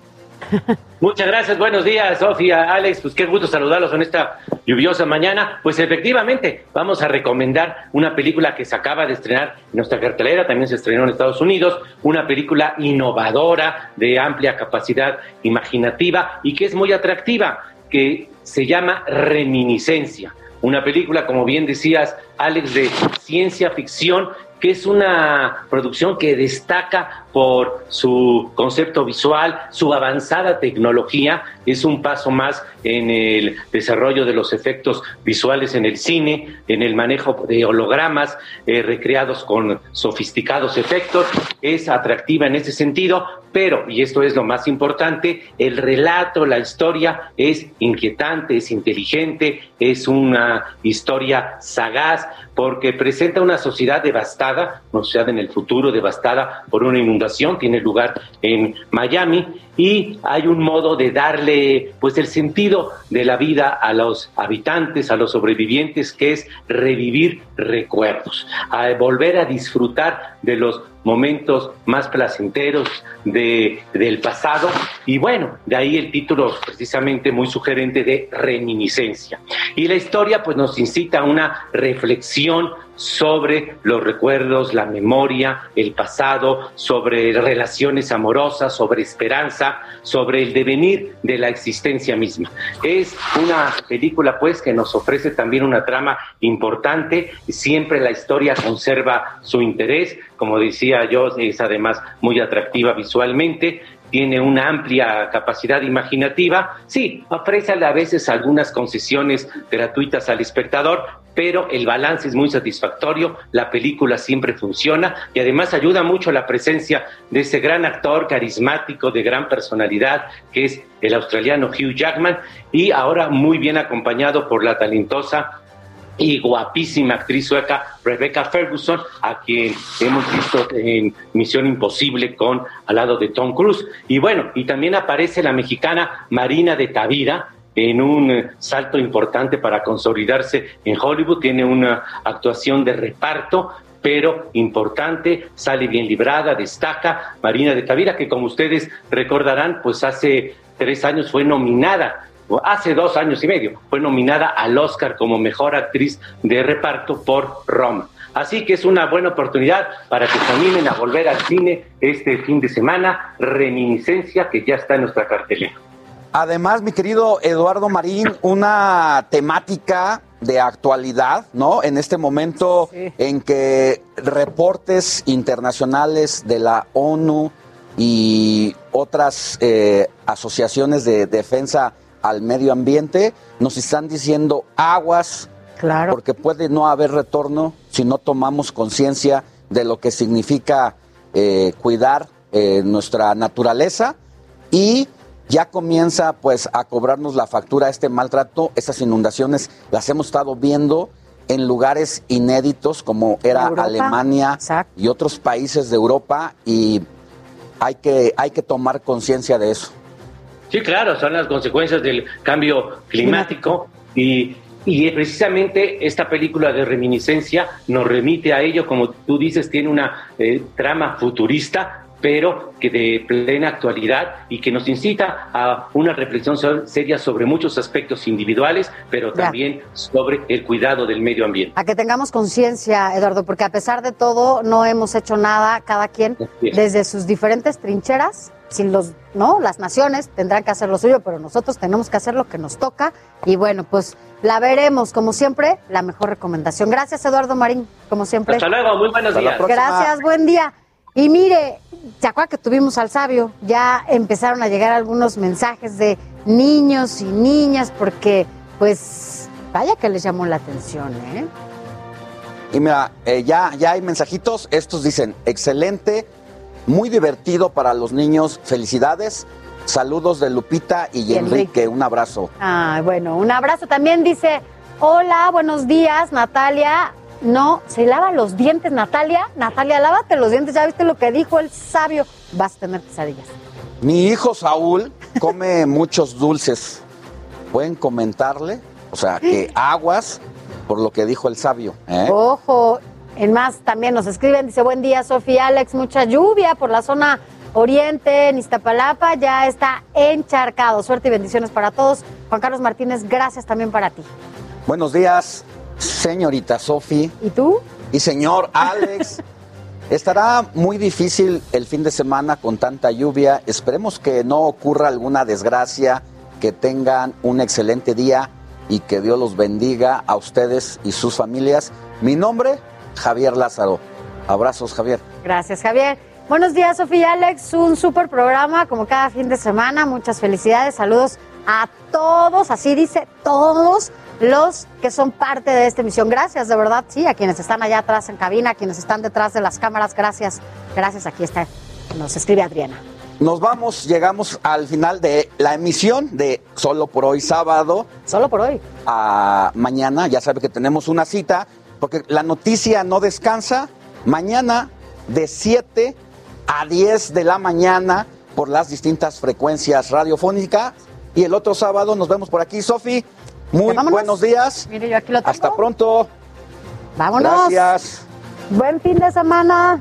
Speaker 7: *laughs*
Speaker 50: Muchas gracias, buenos días, Sofía, Alex, pues qué gusto saludarlos en esta lluviosa mañana. Pues efectivamente, vamos a recomendar una película que se acaba de estrenar en nuestra cartelera, también se estrenó en Estados Unidos, una película innovadora, de amplia capacidad imaginativa y que es muy atractiva, que se llama Reminiscencia. Una película, como bien decías, Alex, de ciencia ficción que es una producción que destaca por su concepto visual, su avanzada tecnología, es un paso más en el desarrollo de los efectos visuales en el cine, en el manejo de hologramas eh, recreados con sofisticados efectos, es atractiva en ese sentido, pero, y esto es lo más importante, el relato, la historia es inquietante, es inteligente, es una historia sagaz, porque presenta una sociedad devastada, una sociedad en el futuro devastada por una inundación, tiene lugar en Miami, y hay un modo de darle pues el sentido de la vida a los habitantes, a los sobrevivientes, que es revivir recuerdos, a volver a disfrutar de los momentos más placenteros de, del pasado y bueno, de ahí el título precisamente muy sugerente de reminiscencia. Y la historia pues nos incita a una reflexión sobre los recuerdos, la memoria, el pasado, sobre relaciones amorosas, sobre esperanza, sobre el devenir de la existencia misma. Es una película pues que nos ofrece también una trama importante, siempre la historia conserva su interés, como decía yo, es además muy atractiva visualmente, tiene una amplia capacidad imaginativa, sí, ofrece a veces algunas concesiones gratuitas al espectador, pero el balance es muy satisfactorio, la película siempre funciona y además ayuda mucho la presencia de ese gran actor carismático, de gran personalidad, que es el australiano Hugh Jackman, y ahora muy bien acompañado por la talentosa y guapísima actriz sueca Rebecca Ferguson, a quien hemos visto en Misión Imposible con al lado de Tom Cruise. Y bueno, y también aparece la mexicana Marina de Tavira en un eh, salto importante para consolidarse en Hollywood, tiene una actuación de reparto pero importante, sale bien librada, destaca Marina de Tavira, que como ustedes recordarán, pues hace tres años fue nominada hace dos años y medio, fue nominada al Oscar como mejor actriz de reparto por Roma. Así que es una buena oportunidad para que se animen a volver al cine este fin de semana, Reminiscencia, que ya está en nuestra cartelera.
Speaker 7: Además, mi querido Eduardo Marín, una temática de actualidad, ¿no? En este momento en que reportes internacionales de la ONU y otras eh, asociaciones de defensa al medio ambiente nos están diciendo aguas,
Speaker 6: claro.
Speaker 7: porque puede no haber retorno si no tomamos conciencia de lo que significa eh, cuidar eh, nuestra naturaleza y ya comienza pues a cobrarnos la factura este maltrato, estas inundaciones las hemos estado viendo en lugares inéditos como era
Speaker 6: Europa,
Speaker 7: Alemania y otros países de Europa y hay que, hay que tomar conciencia de eso.
Speaker 50: Sí, claro, son las consecuencias del cambio climático y, y precisamente esta película de reminiscencia nos remite a ello, como tú dices, tiene una eh, trama futurista, pero que de plena actualidad y que nos incita a una reflexión seria sobre muchos aspectos individuales, pero
Speaker 6: Ya.
Speaker 50: también sobre el cuidado del medio ambiente.
Speaker 6: A que tengamos conciencia, Eduardo, porque a pesar de todo no hemos hecho nada, cada quien
Speaker 50: es.
Speaker 6: desde sus diferentes trincheras, sin los, no, las naciones tendrán que hacer lo suyo, pero nosotros tenemos que hacer lo que nos toca y bueno, pues la veremos como siempre, la mejor recomendación. Gracias, Eduardo Marín, como siempre.
Speaker 50: Hasta luego, muy buenos
Speaker 7: Hasta la
Speaker 50: días.
Speaker 7: próxima.
Speaker 6: Gracias, buen día. Y mire, ¿se acuerda que tuvimos al sabio? Ya empezaron a llegar algunos mensajes de niños y niñas porque, pues, vaya que les llamó la atención, ¿eh?
Speaker 7: Y mira, eh, ya, ya hay mensajitos. Estos dicen, excelente, muy divertido para los niños. Felicidades. Saludos de Lupita y,
Speaker 6: Y Enrique.
Speaker 7: Enrique. Un abrazo.
Speaker 6: Ah, bueno, un abrazo. También dice, hola, buenos días, Natalia. No, se lava los dientes, Natalia. Natalia, lávate los dientes. ¿Ya viste lo que dijo el sabio? Vas a tener pesadillas.
Speaker 7: Mi hijo Saúl come *laughs* muchos dulces. ¿Pueden comentarle? O sea, que *gasps* aguas por lo que dijo el sabio. ¿eh?
Speaker 6: Ojo, en más también nos escriben, dice, buen día, Sofía, Alex, mucha lluvia por la zona oriente, en Iztapalapa, ya está encharcado. Suerte y bendiciones para todos. Juan Carlos Martínez, gracias también para ti.
Speaker 7: Buenos días, señorita Sofi.
Speaker 6: ¿Y tú?
Speaker 7: Y señor Alex. *laughs* Estará muy difícil el fin de semana con tanta lluvia. Esperemos que no ocurra alguna desgracia, que tengan un excelente día y que Dios los bendiga a ustedes y sus familias. Mi nombre, Javier Lázaro. Abrazos, Javier.
Speaker 6: Gracias, Javier. Buenos días, Sofía y Alex. Un súper programa como cada fin de semana. Muchas felicidades. Saludos a todos, así dice, todos los que son parte de esta emisión. Gracias, de verdad, sí, a quienes están allá atrás en cabina, a quienes están detrás de las cámaras. Gracias, gracias. Aquí está, nos escribe Adriana.
Speaker 7: Nos vamos, llegamos al final de la emisión de Solo por hoy sábado.
Speaker 6: Solo por hoy.
Speaker 7: A mañana, ya sabe que tenemos una cita, porque la noticia no descansa. Mañana de 7 a 10 de la mañana por las distintas frecuencias radiofónicas. Y el otro sábado nos vemos por aquí. Sofi, muy
Speaker 6: vámonos.
Speaker 7: buenos días.
Speaker 6: Mire, yo aquí lo tengo.
Speaker 7: Hasta pronto.
Speaker 6: Vámonos.
Speaker 7: Gracias.
Speaker 6: Buen fin de semana.